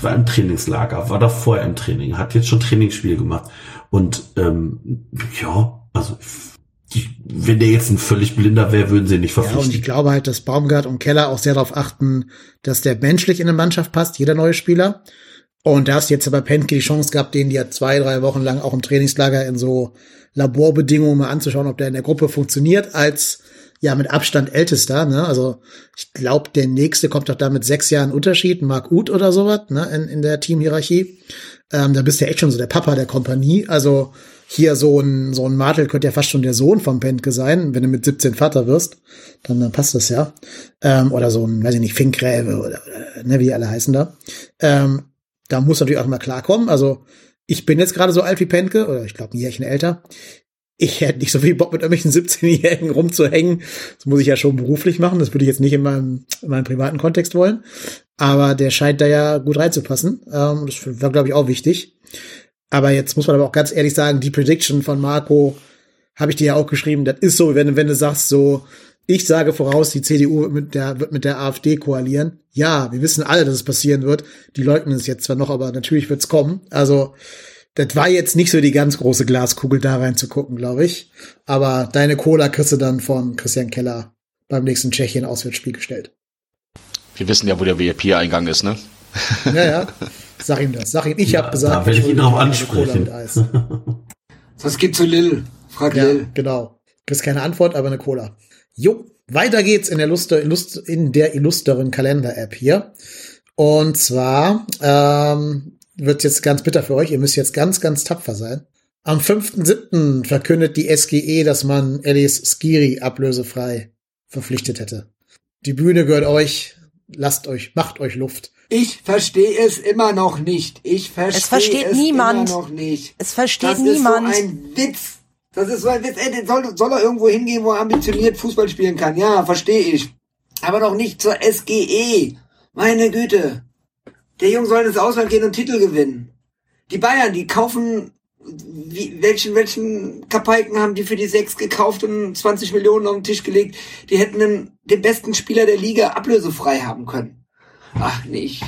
war im Trainingslager, war da vorher im Training, hat jetzt schon Trainingsspiel gemacht. Und ähm, ja, also die, wenn der jetzt ein völlig blinder wäre, würden sie nicht verpflichten. Ja, und ich glaube halt, dass Baumgart und Keller auch sehr darauf achten, dass der menschlich in eine Mannschaft passt, jeder neue Spieler. Und da hast du jetzt aber Penke die Chance gehabt, den ja zwei, drei Wochen lang auch im Trainingslager in so Laborbedingungen mal anzuschauen, ob der in der Gruppe funktioniert als ja mit Abstand ältester. Ne? Also ich glaube, der nächste kommt doch da mit sechs Jahren Unterschied, Mark Uth oder sowas ne? in, in der Teamhierarchie. Ähm, da bist du ja echt schon so der Papa der Kompanie. Also hier so ein, so ein Martel könnte ja fast schon der Sohn vom Pentke sein, wenn du mit 17 Vater wirst, dann, dann passt das ja. Ähm, oder so ein, weiß ich nicht, Finkgräbe oder, oder ne, wie die alle heißen da. Ähm, da muss natürlich auch mal klarkommen. Also ich bin jetzt gerade so alt wie Pentke, oder ich glaube ein Jährchen älter ich hätte nicht so viel Bock, mit irgendwelchen 17-Jährigen rumzuhängen. Das muss ich ja schon beruflich machen. Das würde ich jetzt nicht in meinem, in meinem privaten Kontext wollen. Aber der scheint da ja gut reinzupassen. Ähm, das war, glaube ich, auch wichtig. Aber jetzt muss man aber auch ganz ehrlich sagen, die Prediction von Marco habe ich dir ja auch geschrieben. Das ist so, wenn, wenn du sagst so, ich sage voraus, die CDU wird mit der, wird mit der AfD koalieren. Ja, wir wissen alle, dass es passieren wird. Die leugnen es jetzt zwar noch, aber natürlich wird es kommen. Also, das war jetzt nicht so die ganz große Glaskugel da rein zu gucken, glaube ich. Aber deine Cola kriegst du dann von Christian Keller beim nächsten Tschechien-Auswärtsspiel gestellt. Wir wissen ja, wo der VIP-Eingang ist, ne? Ja, ja. Sag ihm das. Sag ihm, ich ja, habe gesagt, da will ich ihn darauf ansprechen. Was geht zu Lil? Frag ja, Lil. Genau. Kriegst keine Antwort, aber eine Cola. Jo, weiter geht's in der, Lust, in der illustren Kalender-App hier. Und zwar ähm, wird jetzt ganz bitter für euch. Ihr müsst jetzt ganz, ganz tapfer sein. Am 5.7. verkündet die SGE, dass man Alice Skiri ablösefrei verpflichtet hätte. Die Bühne gehört euch. Lasst euch, macht euch Luft. Ich verstehe es immer noch nicht. Ich verstehe es, versteht es niemand. immer noch nicht. Es versteht das niemand. Das ist so ein Witz. Das ist so ein Witz. Ey, soll, soll er irgendwo hingehen, wo er ambitioniert Fußball spielen kann? Ja, verstehe ich. Aber doch nicht zur SGE. Meine Güte. Der Junge soll ins Ausland gehen und Titel gewinnen. Die Bayern, die kaufen, wie, welchen, welchen Kapaiken haben die für die sechs gekauft und 20 Millionen auf den Tisch gelegt? Die hätten den, den besten Spieler der Liga ablösefrei haben können. Ach nee, ich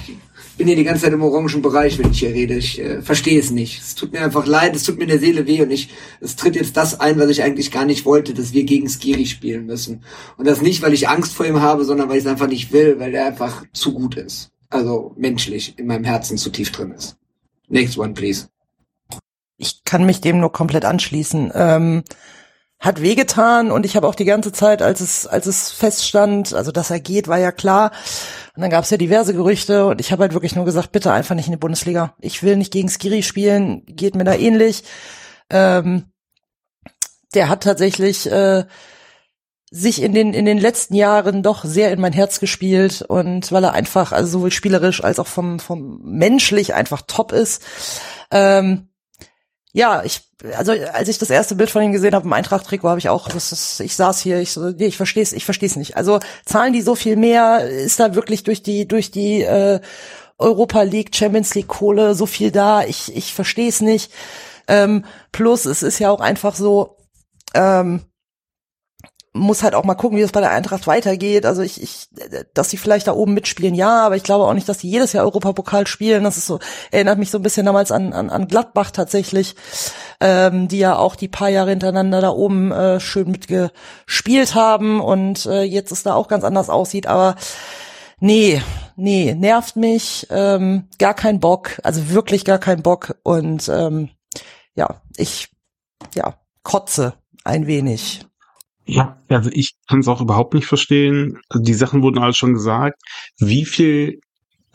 bin hier die ganze Zeit im orangen Bereich, wenn ich hier rede. Ich äh, verstehe es nicht. Es tut mir einfach leid, es tut mir in der Seele weh und ich, es tritt jetzt das ein, was ich eigentlich gar nicht wollte, dass wir gegen Skiri spielen müssen. Und das nicht, weil ich Angst vor ihm habe, sondern weil ich es einfach nicht will, weil er einfach zu gut ist. Also menschlich, in meinem Herzen zu tief drin ist. Next one, please. Ich kann mich dem nur komplett anschließen. Ähm, hat wehgetan und ich habe auch die ganze Zeit, als es, als es feststand, also dass er geht, war ja klar. Und dann gab es ja diverse Gerüchte und ich habe halt wirklich nur gesagt, bitte einfach nicht in die Bundesliga. Ich will nicht gegen Skiri spielen, geht mir da ähnlich. Ähm, der hat tatsächlich äh, sich in den in den letzten Jahren doch sehr in mein Herz gespielt und weil er einfach also sowohl spielerisch als auch vom vom menschlich einfach top ist. Ähm, ja, ich also als ich das erste Bild von ihm gesehen habe im Eintracht-Trikot, habe ich auch, das ist, ich saß hier, ich so, nee, ich verstehe es, ich verstehe es nicht. Also zahlen die so viel mehr? Ist da wirklich durch die durch die äh, Europa League, Champions League Kohle so viel da? Ich ich verstehe es nicht. Ähm, plus es ist ja auch einfach so. Ähm, muss halt auch mal gucken, wie es bei der Eintracht weitergeht. Also ich, ich, dass sie vielleicht da oben mitspielen, ja, aber ich glaube auch nicht, dass sie jedes Jahr Europapokal spielen. Das ist so, erinnert mich so ein bisschen damals an, an, an Gladbach tatsächlich, ähm, die ja auch die paar Jahre hintereinander da oben äh, schön mitgespielt haben und äh, jetzt es da auch ganz anders aussieht. Aber nee, nee, nervt mich, ähm, gar kein Bock, also wirklich gar kein Bock. Und ähm, ja, ich, ja, kotze ein wenig. Ja, also ich kann es auch überhaupt nicht verstehen. Also die Sachen wurden alles schon gesagt. Wie viel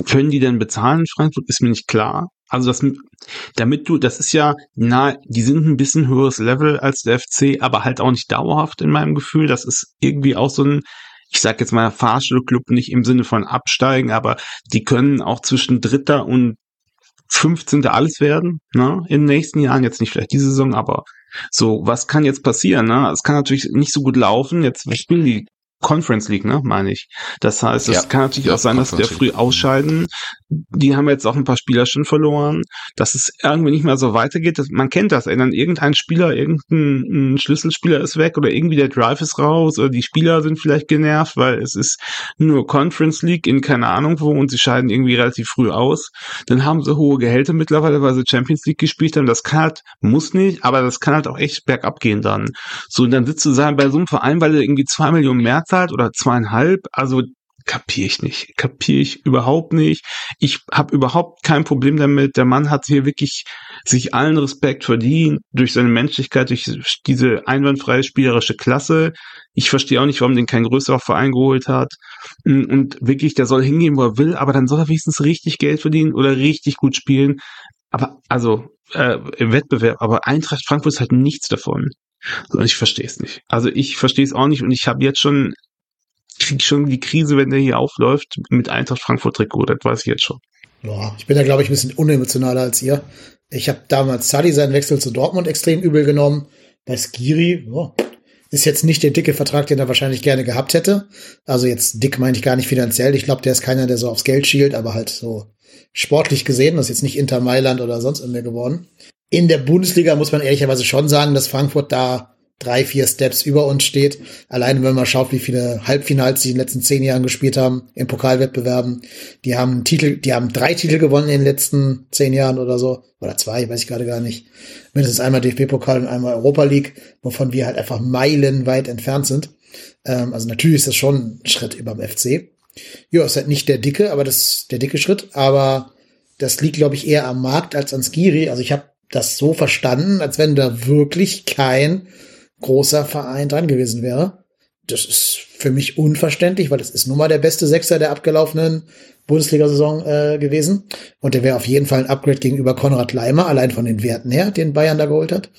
können die denn bezahlen in Frankfurt, ist mir nicht klar. Also das, damit du, das ist ja, na, die sind ein bisschen höheres Level als der FC, aber halt auch nicht dauerhaft in meinem Gefühl. Das ist irgendwie auch so ein, ich sag jetzt mal Fahrstuhlclub nicht im Sinne von absteigen, aber die können auch zwischen Dritter und 15. alles werden, ne, in den nächsten Jahren, jetzt nicht vielleicht diese Saison, aber so, was kann jetzt passieren? Ne? Es kann natürlich nicht so gut laufen. Jetzt spielen die Conference League, ne, meine ich. Das heißt, es Ja, kann natürlich ja, auch sein, dass Conference früh ausscheiden. Die haben jetzt auch ein paar Spieler schon verloren. Dass es irgendwie nicht mehr so weitergeht. Man kennt das, ey, dann irgendein Spieler, irgendein ein Schlüsselspieler ist weg oder irgendwie der Drive ist raus oder die Spieler sind vielleicht genervt, weil es ist nur Conference League in keine Ahnung wo und sie scheiden irgendwie relativ früh aus. Dann haben sie hohe Gehälter mittlerweile, weil sie Champions League gespielt haben. Das kann halt, muss nicht, aber das kann halt auch echt bergab gehen dann. So, und dann sitzt du bei so einem Verein, weil er irgendwie zwei Millionen mehr zahlt oder zweieinhalb, also kapiere ich nicht, kapiere ich überhaupt nicht. Ich habe überhaupt kein Problem damit. Der Mann hat hier wirklich sich allen Respekt verdient durch seine Menschlichkeit, durch diese einwandfreie spielerische Klasse. Ich verstehe auch nicht, warum den kein größerer Verein geholt hat. Und wirklich, der soll hingehen, wo er will, aber dann soll er wenigstens richtig Geld verdienen oder richtig gut spielen. Aber also äh, im Wettbewerb, aber Eintracht Frankfurt halt nichts davon. Und ich verstehe es nicht. Also ich verstehe es auch nicht und ich habe jetzt schon krieg schon die Krise, wenn der hier aufläuft mit Eintracht Frankfurt Trikot, das weiß ich jetzt schon. Ja, ich bin da, glaube ich, ein bisschen unemotionaler als ihr. Ich habe damals Sadi seinen Wechsel zu Dortmund extrem übel genommen. Bei Skiri, ja, ist jetzt nicht der dicke Vertrag, den er wahrscheinlich gerne gehabt hätte. Also jetzt dick meine ich gar nicht finanziell. Ich glaube, der ist keiner, der so aufs Geld schielt, aber halt so sportlich gesehen. Das ist jetzt nicht Inter Mailand oder sonst irgendwer geworden. In der Bundesliga muss man ehrlicherweise schon sagen, dass Frankfurt da drei, vier Steps über uns steht. Allein wenn man schaut, wie viele Halbfinals die in den letzten zehn Jahren gespielt haben in Pokalwettbewerben. Die haben Titel, die haben drei Titel gewonnen in den letzten zehn Jahren oder so. Oder zwei, weiß ich gerade gar nicht. Mindestens einmal DFB-Pokal und einmal Europa League, wovon wir halt einfach meilenweit entfernt sind. Ähm, also natürlich ist das schon ein Schritt über dem FC. Ja, ist halt nicht der dicke, aber das der dicke Schritt. Aber das liegt, glaube ich, eher am Markt als an Skiri. Also ich habe das so verstanden, als wenn da wirklich kein großer Verein dran gewesen wäre. Das ist für mich unverständlich, weil das ist nun mal der beste Sechser der abgelaufenen Bundesliga-Saison äh, gewesen. Und der wäre auf jeden Fall ein Upgrade gegenüber Konrad Leimer, allein von den Werten her, den Bayern da geholt hat.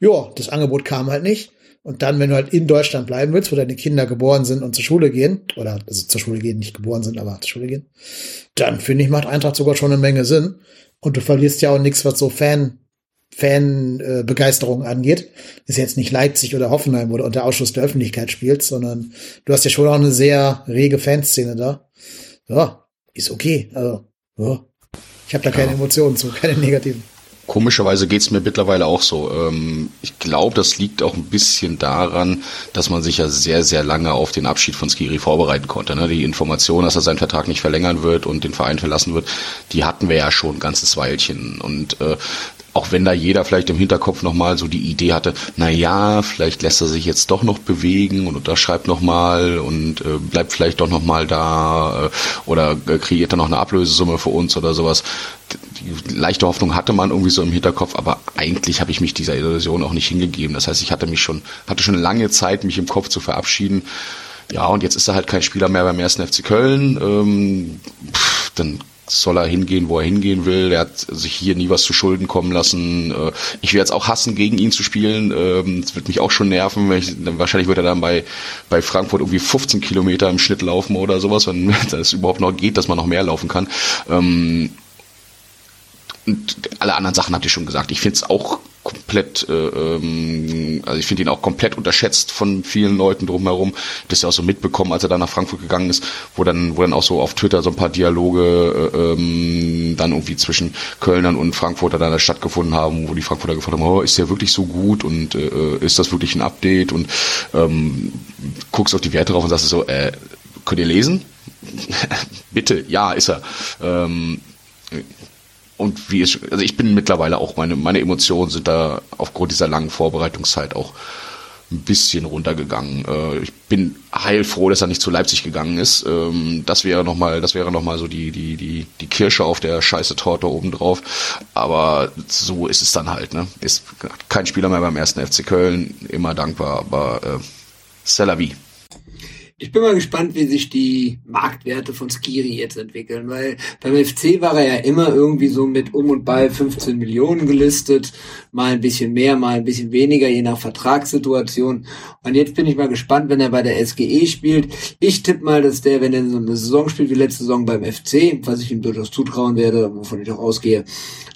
Ja, das Angebot kam halt nicht. Und dann, wenn du halt in Deutschland bleiben willst, wo deine Kinder geboren sind und zur Schule gehen, oder also zur Schule gehen, nicht geboren sind, aber zur Schule gehen, dann finde ich, macht Eintracht sogar schon eine Menge Sinn. Und du verlierst ja auch nichts, was so Fan, Fan-Begeisterung äh, Begeisterung angeht. Ist jetzt nicht Leipzig oder Hoffenheim, wo du unter Ausschuss der Öffentlichkeit spielst, sondern du hast ja schon auch eine sehr rege Fanszene da. Ja, ist okay. Also, ja. Ich habe da keine Emotionen zu, keine negativen. Komischerweise geht's mir mittlerweile auch so. Ähm, ich glaube, das liegt auch ein bisschen daran, dass man sich ja sehr, sehr lange auf den Abschied von Skiri vorbereiten konnte. Ne? Die Information, dass er seinen Vertrag nicht verlängern wird und den Verein verlassen wird, die hatten wir ja schon ein ganzes Weilchen. Und äh, auch wenn da jeder vielleicht im Hinterkopf nochmal so die Idee hatte, na ja, vielleicht lässt er sich jetzt doch noch bewegen und unterschreibt nochmal und äh, bleibt vielleicht doch nochmal da äh, oder äh, kreiert er noch eine Ablösesumme für uns oder sowas. Die leichte Hoffnung hatte man irgendwie so im Hinterkopf, aber eigentlich habe ich mich dieser Illusion auch nicht hingegeben. Das heißt, ich hatte mich schon, hatte schon lange Zeit, mich im Kopf zu verabschieden. Ja, und jetzt ist er halt kein Spieler mehr beim ersten FC Köln. Ähm, pff, dann soll er hingehen, wo er hingehen will. Er hat sich hier nie was zu Schulden kommen lassen. Äh, Ich werde es auch hassen, gegen ihn zu spielen. Ähm, Das wird mich auch schon nerven. Wahrscheinlich wird er dann bei, bei Frankfurt irgendwie 15 Kilometer im Schnitt laufen oder sowas, wenn das überhaupt noch geht, dass man noch mehr laufen kann. Und alle anderen Sachen hatte ich schon gesagt. Ich finde es auch komplett, äh, ähm, also ich finde ihn auch komplett unterschätzt von vielen Leuten drumherum. Das ja auch so mitbekommen, als er dann nach Frankfurt gegangen ist, wo dann, wo dann auch so auf Twitter so ein paar Dialoge äh, ähm, dann irgendwie zwischen Kölnern und Frankfurter dann stattgefunden haben, wo die Frankfurter gefragt haben, oh, ist der wirklich so gut und äh, ist das wirklich ein Update und ähm, guckst auf die Werte drauf und sagst so, äh, könnt ihr lesen? Bitte, ja, ist er. Ähm, und wie es, also ich bin mittlerweile auch, meine, meine Emotionen sind da aufgrund dieser langen Vorbereitungszeit auch ein bisschen runtergegangen. Äh, ich bin heilfroh, dass er nicht zu Leipzig gegangen ist. Ähm, das wäre noch mal, das wäre noch mal so die die die die Kirsche auf der scheiße Torte obendrauf. Aber so ist es dann halt. Ne, ist kein Spieler mehr beim ersten FC Köln, immer dankbar, aber äh, c'est la vie. Ich bin mal gespannt, wie sich die Marktwerte von Skiri jetzt entwickeln, weil beim FC war er ja immer irgendwie so mit um und bei 15 Millionen gelistet, mal ein bisschen mehr, mal ein bisschen weniger, je nach Vertragssituation. Und jetzt bin ich mal gespannt, wenn er bei der SGE spielt. Ich tippe mal, dass der, wenn er so eine Saison spielt wie letzte Saison beim FC, was ich ihm durchaus zutrauen werde, wovon ich auch ausgehe,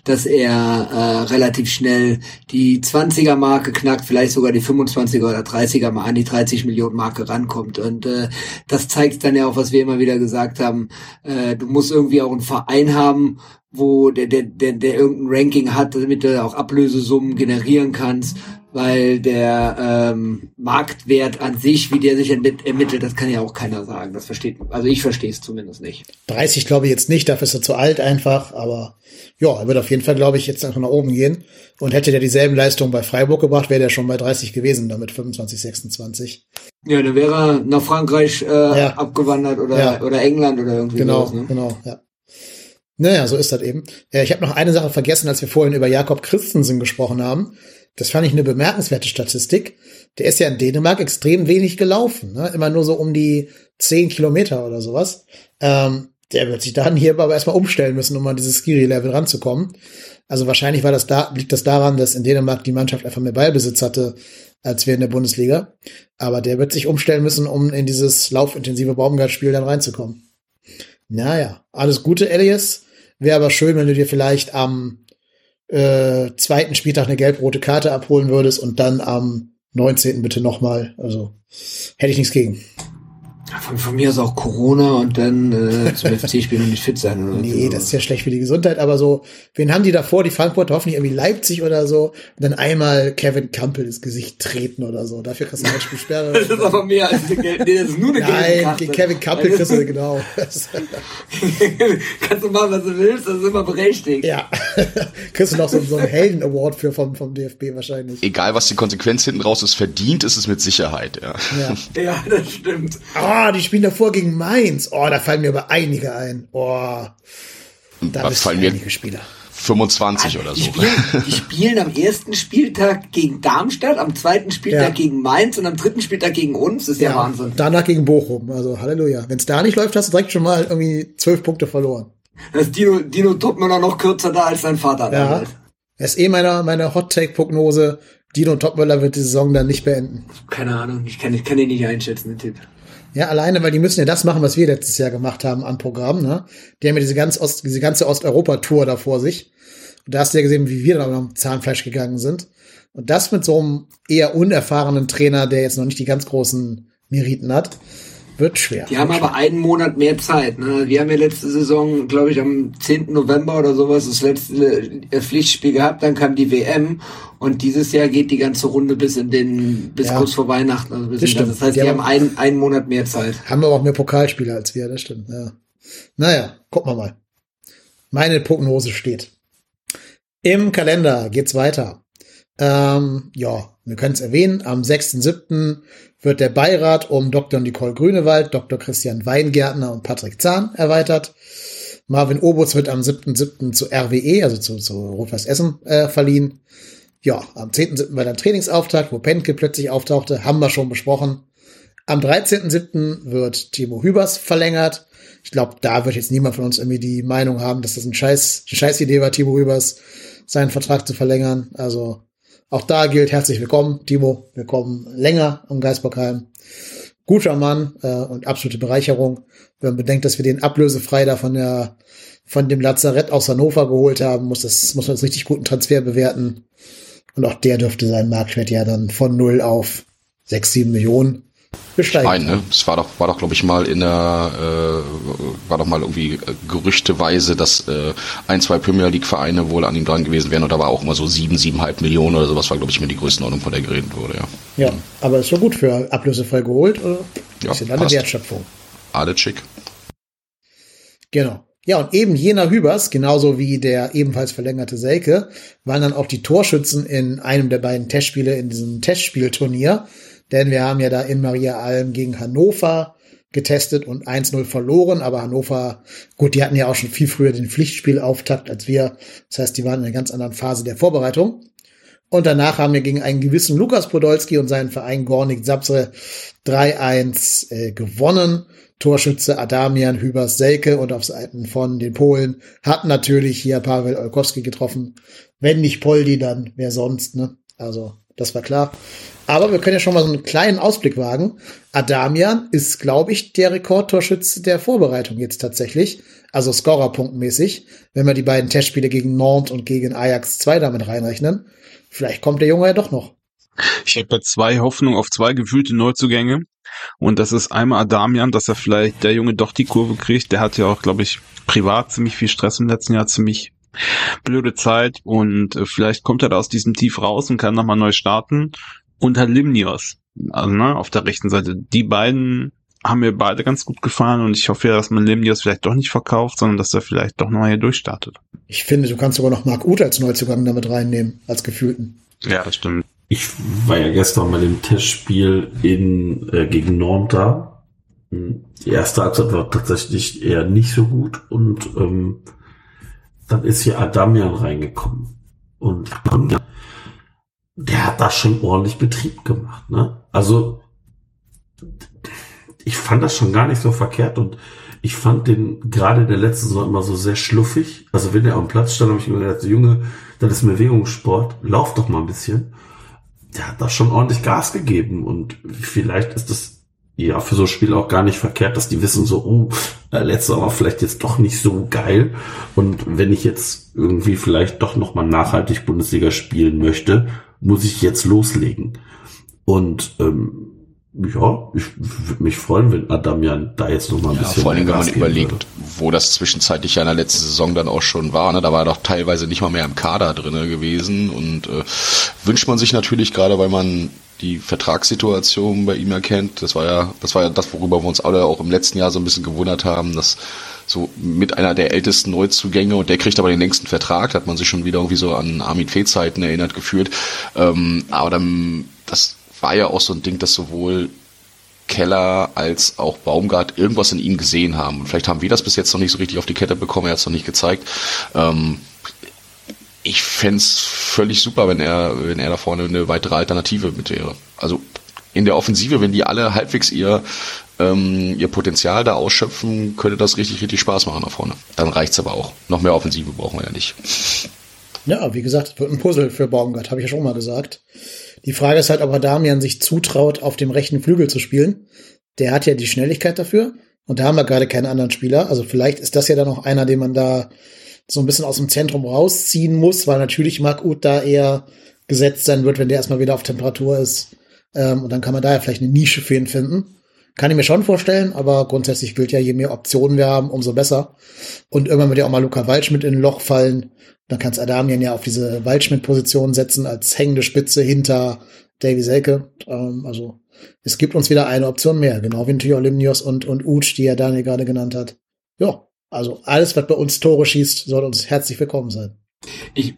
dass er äh, relativ schnell die 20er Marke knackt, vielleicht sogar die 25er oder 30er mal an die 30 Millionen Marke rankommt. Und äh, das zeigt dann ja auch, was wir immer wieder gesagt haben. Äh, du musst irgendwie auch einen Verein haben, wo der, der, der, der irgendein Ranking hat, damit du auch Ablösesummen generieren kannst, weil der ähm, Marktwert an sich, wie der sich ermitt- ermittelt, das kann ja auch keiner sagen. Das versteht, also ich verstehe es zumindest nicht. 30 glaube ich jetzt nicht, dafür ist er zu alt einfach, aber ja, er wird auf jeden Fall, glaube ich, jetzt einfach nach oben gehen. Und hätte der dieselben Leistungen bei Freiburg gebracht, wäre der schon bei 30 gewesen, damit 25, 26. Ja, dann wäre er nach Frankreich äh, Ja. abgewandert oder, Ja. oder England oder irgendwie Genau, sowas, ne? genau, ja. Naja, so ist das eben. Äh, Ich habe noch eine Sache vergessen, als wir vorhin über Jakob Christensen gesprochen haben. Das fand ich eine bemerkenswerte Statistik. Der ist ja in Dänemark extrem wenig gelaufen, ne? immer nur so um die 10 Kilometer oder sowas. Ähm, der wird sich dann hier aber erstmal umstellen müssen, um an dieses Skiri-Level ranzukommen. Also wahrscheinlich war das da, liegt das daran, dass in Dänemark die Mannschaft einfach mehr Ballbesitz hatte als wir in der Bundesliga. Aber der wird sich umstellen müssen, um in dieses laufintensive Baumgart-Spiel dann reinzukommen. Naja, alles Gute, Elias. Wäre aber schön, wenn du dir vielleicht am äh, zweiten Spieltag eine gelb-rote Karte abholen würdest und dann am 19. bitte nochmal. Also hätte ich nichts gegen. Von, von mir aus auch Corona und dann äh, zum FC-Spiel und nicht fit sein oder Nee, so. das ist ja schlecht für die Gesundheit, aber so, wen haben die davor? Die Frankfurter hoffentlich irgendwie Leipzig oder so. Und dann einmal Kevin Campbell ins Gesicht treten oder so. Dafür kriegst du ein Spiel Sperre. Das ist aber mehr als eine gelbe, nee, das ist nur eine Nein, gegen Kevin Campbell kriegst du genau. Kannst du machen, was du willst, das ist immer berechtigt. ja. kriegst du noch so, so einen Helden-Award für vom, vom DFB wahrscheinlich. Egal, was die Konsequenz hinten raus ist, verdient ist es mit Sicherheit. Ja. Ja. Ja, das stimmt. Ah, die spielen davor gegen Mainz. Oh, da fallen mir aber einige ein. Oh, da fallen mir einige Spieler. 25 oder Die so. spielen, die spielen am ersten Spieltag gegen Darmstadt, am zweiten Spieltag Ja. gegen Mainz und am dritten Spieltag gegen uns. Das ist ja, Wahnsinn. Danach gegen Bochum. Also Halleluja. Wenn es da nicht läuft, hast du direkt schon mal irgendwie zwölf Punkte verloren. Das ist Dino, Dino Topmüller noch kürzer da als sein Vater Ja. damals. Das ist eh meine, meine Hot-Take-Prognose. Dino Topmöller wird die Saison dann nicht beenden. Keine Ahnung, ich kann, ich kann den nicht einschätzen, den Tipp. Ja, alleine, weil die müssen ja das machen, was wir letztes Jahr gemacht haben an Programm. Ne? Die haben ja diese, ganz Ost, diese ganze Osteuropa-Tour da vor sich. Und da hast du ja gesehen, wie wir dann am Zahnfleisch gegangen sind. Und das mit so einem eher unerfahrenen Trainer, der jetzt noch nicht die ganz großen Meriten hat, wird schwer. Die haben aber einen Monat mehr Zeit. Ne? Wir haben ja letzte Saison, glaube ich, am 10. November oder sowas das letzte äh, Pflichtspiel gehabt, dann kam die WM und dieses Jahr geht die ganze Runde bis in den, bis Ja. kurz vor Weihnachten. Also bis Das stimmt. Das heißt, Die die, haben- haben einen, einen Monat mehr Zeit. Haben aber auch mehr Pokalspieler als wir, das stimmt. Ja. Naja, gucken wir mal. Meine Prognose steht. Im Kalender geht's weiter. Ähm, ja, wir können es erwähnen. Am 6.7. wird der Beirat um Dr. Nicole Grünewald, Dr. Christian Weingärtner und Patrick Zahn erweitert. Marvin Obutz wird am 7.7. zu RWE, also zu, zu Rot-Weiß Essen, äh, verliehen. Ja, am 10.7. war dann Trainingsauftakt, wo Penke plötzlich auftauchte, haben wir schon besprochen. Am 13.7. wird Timo Hübers verlängert. Ich glaube, da wird jetzt niemand von uns irgendwie die Meinung haben, dass das ein Scheiß, eine Scheiß Idee war, Timo Hübers seinen Vertrag zu verlängern. Also auch da gilt herzlich willkommen, Timo. Willkommen länger am Geisbockheim. Guter Mann äh, und absolute Bereicherung. Wenn man bedenkt, dass wir den ablösefrei da von der von dem Lazarett aus Hannover geholt haben, muss das muss man als richtig guten Transfer bewerten. Und auch der dürfte seinen Marktwert ja dann von null auf sechs, sieben Millionen besteigen. Nein, ne? Es war doch, war doch, glaube ich, mal in der, äh, war doch mal irgendwie äh, gerüchteweise, dass äh, ein, zwei Premier League-Vereine wohl an ihm dran gewesen wären und da war auch immer so sieben, siebeneinhalb Millionen oder sowas, war, glaube ich, mir die Größenordnung, von der geredet wurde, ja. Ja, aber ist schon gut für ablösefrei geholt, oder? Ja, dann eine. Wertschöpfung. Alle schick. Genau. Ja, und eben jener Hübers, genauso wie der ebenfalls verlängerte Selke, waren dann auch die Torschützen in einem der beiden Testspiele in diesem Testspielturnier. Denn wir haben ja da in Maria Alm gegen Hannover getestet und 1-0 verloren. Aber Hannover, gut, die hatten ja auch schon viel früher den Pflichtspielauftakt als wir. Das heißt, die waren in einer ganz anderen Phase der Vorbereitung. Und danach haben wir gegen einen gewissen Lukas Podolski und seinen Verein Gornik Zapsre 3-1 äh, gewonnen. Torschütze Adamian Hübers Selke und auf Seiten von den Polen hat natürlich hier Pavel Olkowski getroffen. Wenn nicht Poldi, dann wer sonst, ne? Also, das war klar. Aber wir können ja schon mal so einen kleinen Ausblick wagen. Adamian ist, glaube ich, der Rekordtorschütze der Vorbereitung jetzt tatsächlich. Also Scorerpunktmäßig, wenn wir die beiden Testspiele gegen Nantes und gegen Ajax 2 damit reinrechnen. Vielleicht kommt der Junge ja doch noch. Ich habe zwei Hoffnungen auf zwei gefühlte Neuzugänge. Und das ist einmal Adamian, dass er vielleicht der Junge doch die Kurve kriegt. Der hat ja auch, glaube ich, privat ziemlich viel Stress im letzten Jahr, ziemlich blöde Zeit. Und äh, vielleicht kommt er da aus diesem Tief raus und kann nochmal neu starten. Und halt Limnios, also ne, auf der rechten Seite. Die beiden haben mir beide ganz gut gefallen und ich hoffe ja, dass man Limnios vielleicht doch nicht verkauft, sondern dass er vielleicht doch noch hier durchstartet. Ich finde, du kannst sogar noch Marc Uth als Neuzugang damit reinnehmen, als gefühlten. Ja, das stimmt. Ich war ja gestern bei dem Testspiel in, äh, gegen Nantes da. Die erste Halbzeit war tatsächlich eher nicht so gut und ähm, dann ist hier Adamian reingekommen. Und der hat da schon ordentlich Betrieb gemacht. Ne? Also ich fand das schon gar nicht so verkehrt und ich fand den gerade der letzten Saison immer so sehr schluffig. Also wenn er am Platz stand, habe ich mir gedacht, Junge, das ist Bewegungssport, lauf doch mal ein bisschen. Der hat da schon ordentlich Gas gegeben und vielleicht ist das ja für so ein Spiel auch gar nicht verkehrt, dass die wissen so, oh, äh, letzte war vielleicht jetzt doch nicht so geil und wenn ich jetzt irgendwie vielleicht doch noch mal nachhaltig Bundesliga spielen möchte, muss ich jetzt loslegen. Und ähm, ja, ich würde mich freuen, wenn Adamian da jetzt noch mal ein Ja, bisschen vor allem, wenn man überlegt, würde. wo das zwischenzeitlich ja in der letzten Saison dann auch schon war. Ne? Da war er doch teilweise nicht mal mehr im Kader drinne gewesen. Und äh, wünscht man sich natürlich gerade, weil man die Vertragssituation bei ihm erkennt. Das war ja, das war ja das, worüber wir uns alle auch im letzten Jahr so ein bisschen gewundert haben, dass so mit einer der ältesten Neuzugänge und der kriegt aber den längsten Vertrag, da hat man sich schon wieder irgendwie so an Armin Fee-Zeiten erinnert gefühlt. Ähm, aber dann, das war ja auch so ein Ding, dass sowohl Keller als auch Baumgart irgendwas in ihm gesehen haben. Und vielleicht haben wir das bis jetzt noch nicht so richtig auf die Kette bekommen, er hat es noch nicht gezeigt. Ähm, ich fänd's völlig super, wenn er, wenn er da vorne eine weitere Alternative mit wäre. Also in der Offensive, wenn die alle halbwegs ihr, ähm, ihr Potenzial da ausschöpfen, könnte das richtig, richtig Spaß machen da vorne. Dann reicht's aber auch. Noch mehr Offensive brauchen wir ja nicht. Ja, wie gesagt, es wird ein Puzzle für Baumgart, habe ich ja schon mal gesagt. Die Frage ist halt, ob Adamian sich zutraut, auf dem rechten Flügel zu spielen. Der hat ja die Schnelligkeit dafür und da haben wir gerade keinen anderen Spieler. Also vielleicht ist das ja dann noch einer, den man da so ein bisschen aus dem Zentrum rausziehen muss, weil natürlich Marc Uth da eher gesetzt sein wird, wenn der erstmal wieder auf Temperatur ist. Ähm, und dann kann man da ja vielleicht eine Nische für ihn finden. Kann ich mir schon vorstellen, aber grundsätzlich gilt ja, je mehr Optionen wir haben, umso besser. Und irgendwann wird ja auch mal Luca Waldschmidt in ein Loch fallen. Dann kannst Adamian ja auf diese Waldschmidt-Position setzen als hängende Spitze hinter Davy Selke. Ähm, also es gibt uns wieder eine Option mehr, genau wie natürlich auch Limnios und, und Uch, die ja Daniel gerade genannt hat. Ja, also alles, was bei uns Tore schießt, soll uns herzlich willkommen sein. Ich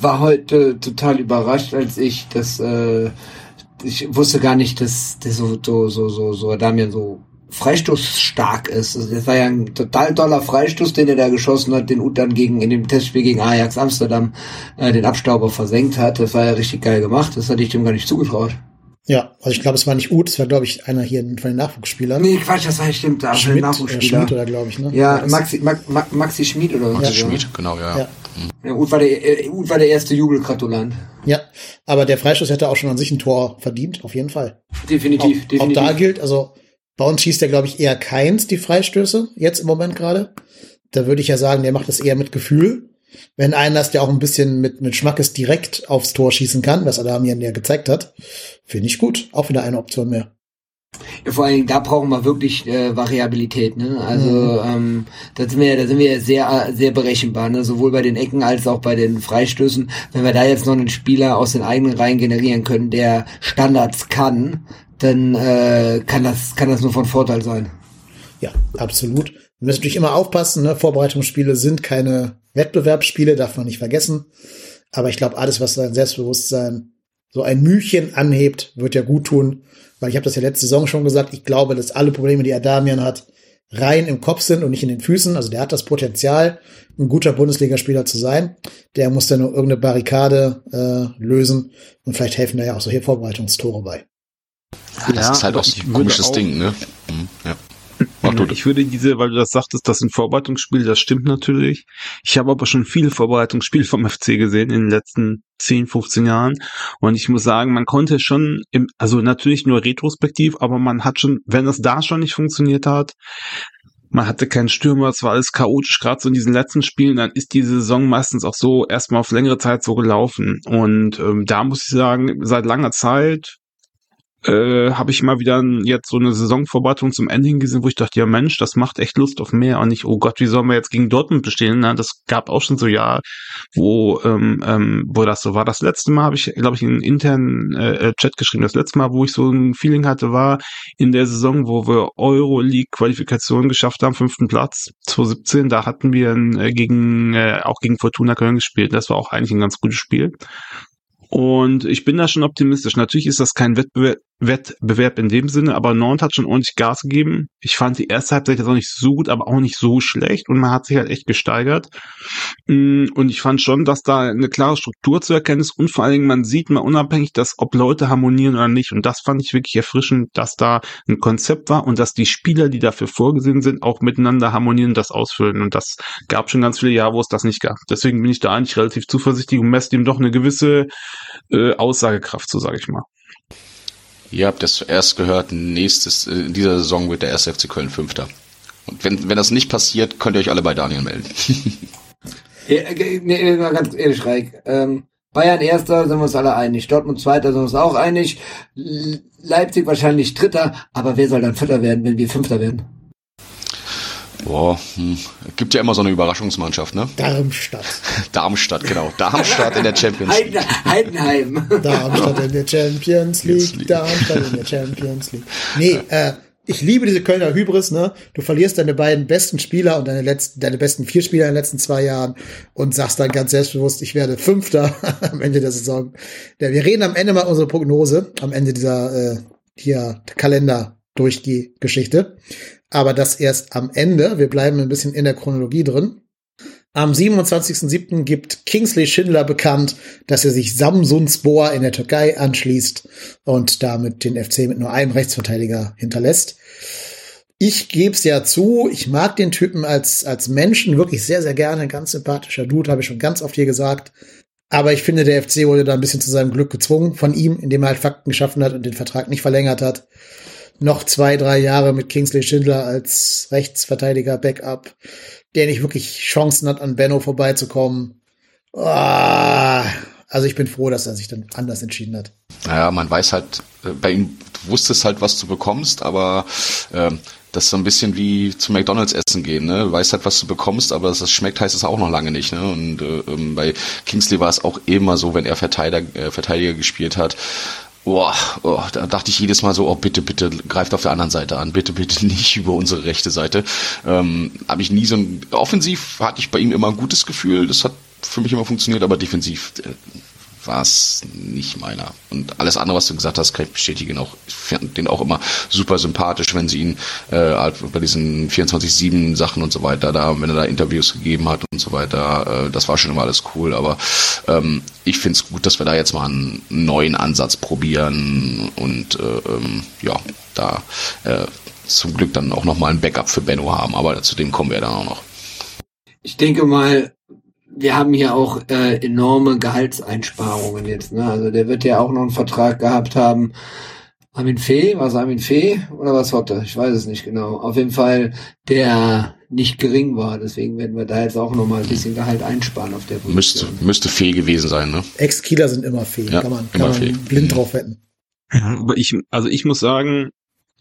war heute total überrascht, als ich das, äh, ich wusste gar nicht, dass der so, so, so, so, so Damian so freistoßstark ist. Also das war ja ein total toller Freistoß, den er da geschossen hat, den Ut dann gegen in dem Testspiel gegen Ajax Amsterdam äh, den Abstauber versenkt hat. Das war ja richtig geil gemacht. Das hatte ich dem gar nicht zugetraut. Ja, also ich glaube, es war nicht Uth, es war, glaube ich, einer hier von den Nachwuchsspielern. Nee, Quatsch, das war stimmt, da Schmidt, Nachwuchsspieler. äh, Schmidt oder glaube ich, ne? Ja, Maxi, Ma, Ma, Maxi Schmid oder Maxi so. Schmid, genau, ja. Ja. Ja, Uth war der, äh, Uth war der erste Jubelgratulant. Ja, aber der Freistoß hätte auch schon an sich ein Tor verdient, auf jeden Fall. Definitiv, auch, definitiv. auch da gilt, also bei uns schießt er, glaube ich, eher keins die Freistöße, jetzt im Moment gerade. Da würde ich ja sagen, der macht das eher mit Gefühl. Wenn ein das ja auch ein bisschen mit, mit Schmackes direkt aufs Tor schießen kann, was Adamian ja gezeigt hat, finde ich gut. Auch wieder eine Option mehr. Ja, vor allen Dingen, da brauchen wir wirklich äh, Variabilität, ne? Also Mhm. ähm, da sind wir, da sind wir sehr, äh, sehr berechenbar, ne? Sowohl bei den Ecken als auch bei den Freistößen. Wenn wir da jetzt noch einen Spieler aus den eigenen Reihen generieren können, der Standards kann, dann äh, kann das, kann das nur von Vorteil sein. Ja, absolut. Wir müssen natürlich immer aufpassen, ne? Vorbereitungsspiele sind keine Wettbewerbsspiele, darf man nicht vergessen. Aber ich glaube, alles, was sein Selbstbewusstsein so ein Mühchen anhebt, wird ja gut tun. Weil ich habe das ja letzte Saison schon gesagt, ich glaube, dass alle Probleme, die Adamian hat, rein im Kopf sind und nicht in den Füßen. Also der hat das Potenzial, ein guter Bundesligaspieler zu sein. Der muss dann nur irgendeine Barrikade äh, lösen und vielleicht helfen da ja auch solche Vorbereitungstore bei. Ja, das Ja, ist halt auch so ein komisches auch- Ding, ne? Mhm, ja. Mach du Ich würde diese, weil du das sagtest, das sind Vorbereitungsspiele, das stimmt natürlich. Ich habe aber schon viele Vorbereitungsspiele vom FC gesehen in den letzten 10, 15 Jahren. Und ich muss sagen, man konnte schon, im, also natürlich nur retrospektiv, aber man hat schon, wenn es da schon nicht funktioniert hat, man hatte keinen Stürmer, es war alles chaotisch, gerade so in diesen letzten Spielen, dann ist die Saison meistens auch so erstmal auf längere Zeit so gelaufen. Und ähm, da muss ich sagen, seit langer Zeit äh, habe ich mal wieder jetzt so eine Saisonvorbereitung zum Ende gesehen, wo ich dachte, ja Mensch, das macht echt Lust auf mehr und nicht, oh Gott, wie sollen wir jetzt gegen Dortmund bestehen? Na, das gab auch schon so Jahr, wo ähm, ähm, wo das so war. Das letzte Mal habe ich, glaube ich, in einen internen äh, äh, Chat geschrieben. Das letzte Mal, wo ich so ein Feeling hatte, war in der Saison, wo wir Euroleague-Qualifikation geschafft haben, fünften Platz, 2017. Da hatten wir äh, gegen äh, auch gegen Fortuna Köln gespielt. Das war auch eigentlich ein ganz gutes Spiel. Und ich bin da schon optimistisch. Natürlich ist das kein Wettbewerb, Wettbewerb in dem Sinne, aber Nantes hat schon ordentlich Gas gegeben. Ich fand die erste Halbzeit jetzt auch nicht so gut, aber auch nicht so schlecht und man hat sich halt echt gesteigert. Mm, Und ich fand schon, dass da eine klare Struktur zu erkennen ist und vor allen Dingen man sieht mal unabhängig, dass ob Leute harmonieren oder nicht. Und das fand ich wirklich erfrischend, dass da ein Konzept war und dass die Spieler, die dafür vorgesehen sind, auch miteinander harmonieren, das ausfüllen. Und das gab schon ganz viele Jahre, wo es das nicht gab. Deswegen bin ich da eigentlich relativ zuversichtlich und messe dem doch eine gewisse äh, Aussagekraft, so sage ich mal. Ihr habt es zuerst gehört, nächstes, äh, in dieser Saison wird der 1. FC Köln Fünfter. Und wenn, wenn das nicht passiert, könnt ihr euch alle bei Daniel melden. Äh, nee, mal ganz ehrlich, Reik. Ähm, Bayern Erster, sind wir uns alle einig. Dortmund Zweiter, sind wir uns auch einig. Leipzig wahrscheinlich Dritter. Aber wer soll dann Vierter werden, wenn wir Fünfter werden? Boah, hm. gibt ja immer so eine Überraschungsmannschaft, ne? Darmstadt. Darmstadt, genau. Darmstadt in der Champions League. Heiden, Heidenheim. Darmstadt in der Champions League, League. Darmstadt in der Champions League. Nee, äh, ich liebe diese Kölner Hybris, ne? Du verlierst deine beiden besten Spieler und deine letzten, deine besten vier Spieler in den letzten zwei Jahren und sagst dann ganz selbstbewusst, ich werde Fünfter am Ende der Saison. Ja, wir reden am Ende mal unsere Prognose, am Ende dieser, äh, hier, Kalender durch die Geschichte. Aber das erst am Ende. Wir bleiben ein bisschen in der Chronologie drin. Am 27.07. gibt Kingsley Schindler bekannt, dass er sich Samsunspor in der Türkei anschließt und damit den FC mit nur einem Rechtsverteidiger hinterlässt. Ich gebe es ja zu, ich mag den Typen als, als Menschen wirklich sehr, sehr gerne. Ein ganz sympathischer Dude, habe ich schon ganz oft hier gesagt. Aber ich finde, der FC wurde da ein bisschen zu seinem Glück gezwungen von ihm, indem er halt Fakten geschaffen hat und den Vertrag nicht verlängert hat. Noch zwei, drei Jahre mit Kingsley Schindler als Rechtsverteidiger Backup, der nicht wirklich Chancen hat, an Benno vorbeizukommen. Ah, also ich bin froh, dass er sich dann anders entschieden hat. Naja, man weiß halt, äh, bei ihm, wusstest halt, was du bekommst, aber ähm, das ist so ein bisschen wie zu McDonalds essen gehen, ne? Du weißt halt, was du bekommst, aber dass es schmeckt, heißt es auch noch lange nicht, ne? Und äh, ähm, bei Kingsley war es auch immer so, wenn er Verteidiger, äh, Verteidiger gespielt hat. Boah, oh, da dachte ich jedes Mal so, oh bitte, bitte, greift auf der anderen Seite an, bitte, bitte nicht über unsere rechte Seite. Ähm, Habe ich nie so ein, offensiv hatte ich bei ihm immer ein gutes Gefühl, das hat für mich immer funktioniert, aber defensiv äh, war es nicht meiner. Und alles andere, was du gesagt hast, kann ich bestätigen auch. Ich fand den auch immer super sympathisch, wenn sie ihn äh, halt bei diesen 24-7 Sachen und so weiter, da, wenn er da Interviews gegeben hat und so weiter, äh, das war schon immer alles cool. Aber ähm, ich finde es gut, dass wir da jetzt mal einen neuen Ansatz probieren und äh, ähm, ja, da äh, zum Glück dann auch nochmal ein Backup für Benno haben. Aber zu dem kommen wir dann auch noch. Ich denke mal, wir haben hier auch äh, enorme Gehaltseinsparungen jetzt. Ne? Also der wird ja auch noch einen Vertrag gehabt haben. Armin Fee, was Armin Fee oder was Hotte? Ich weiß es nicht genau. Auf jeden Fall, der nicht gering war. Deswegen werden wir da jetzt auch noch mal ein bisschen Gehalt einsparen auf der Position. Müsste, müsste Fee gewesen sein, ne? Ex-Kieler sind immer Fee. Ja, kann man, kann man blind drauf wetten. Ja, aber ich, also ich muss sagen,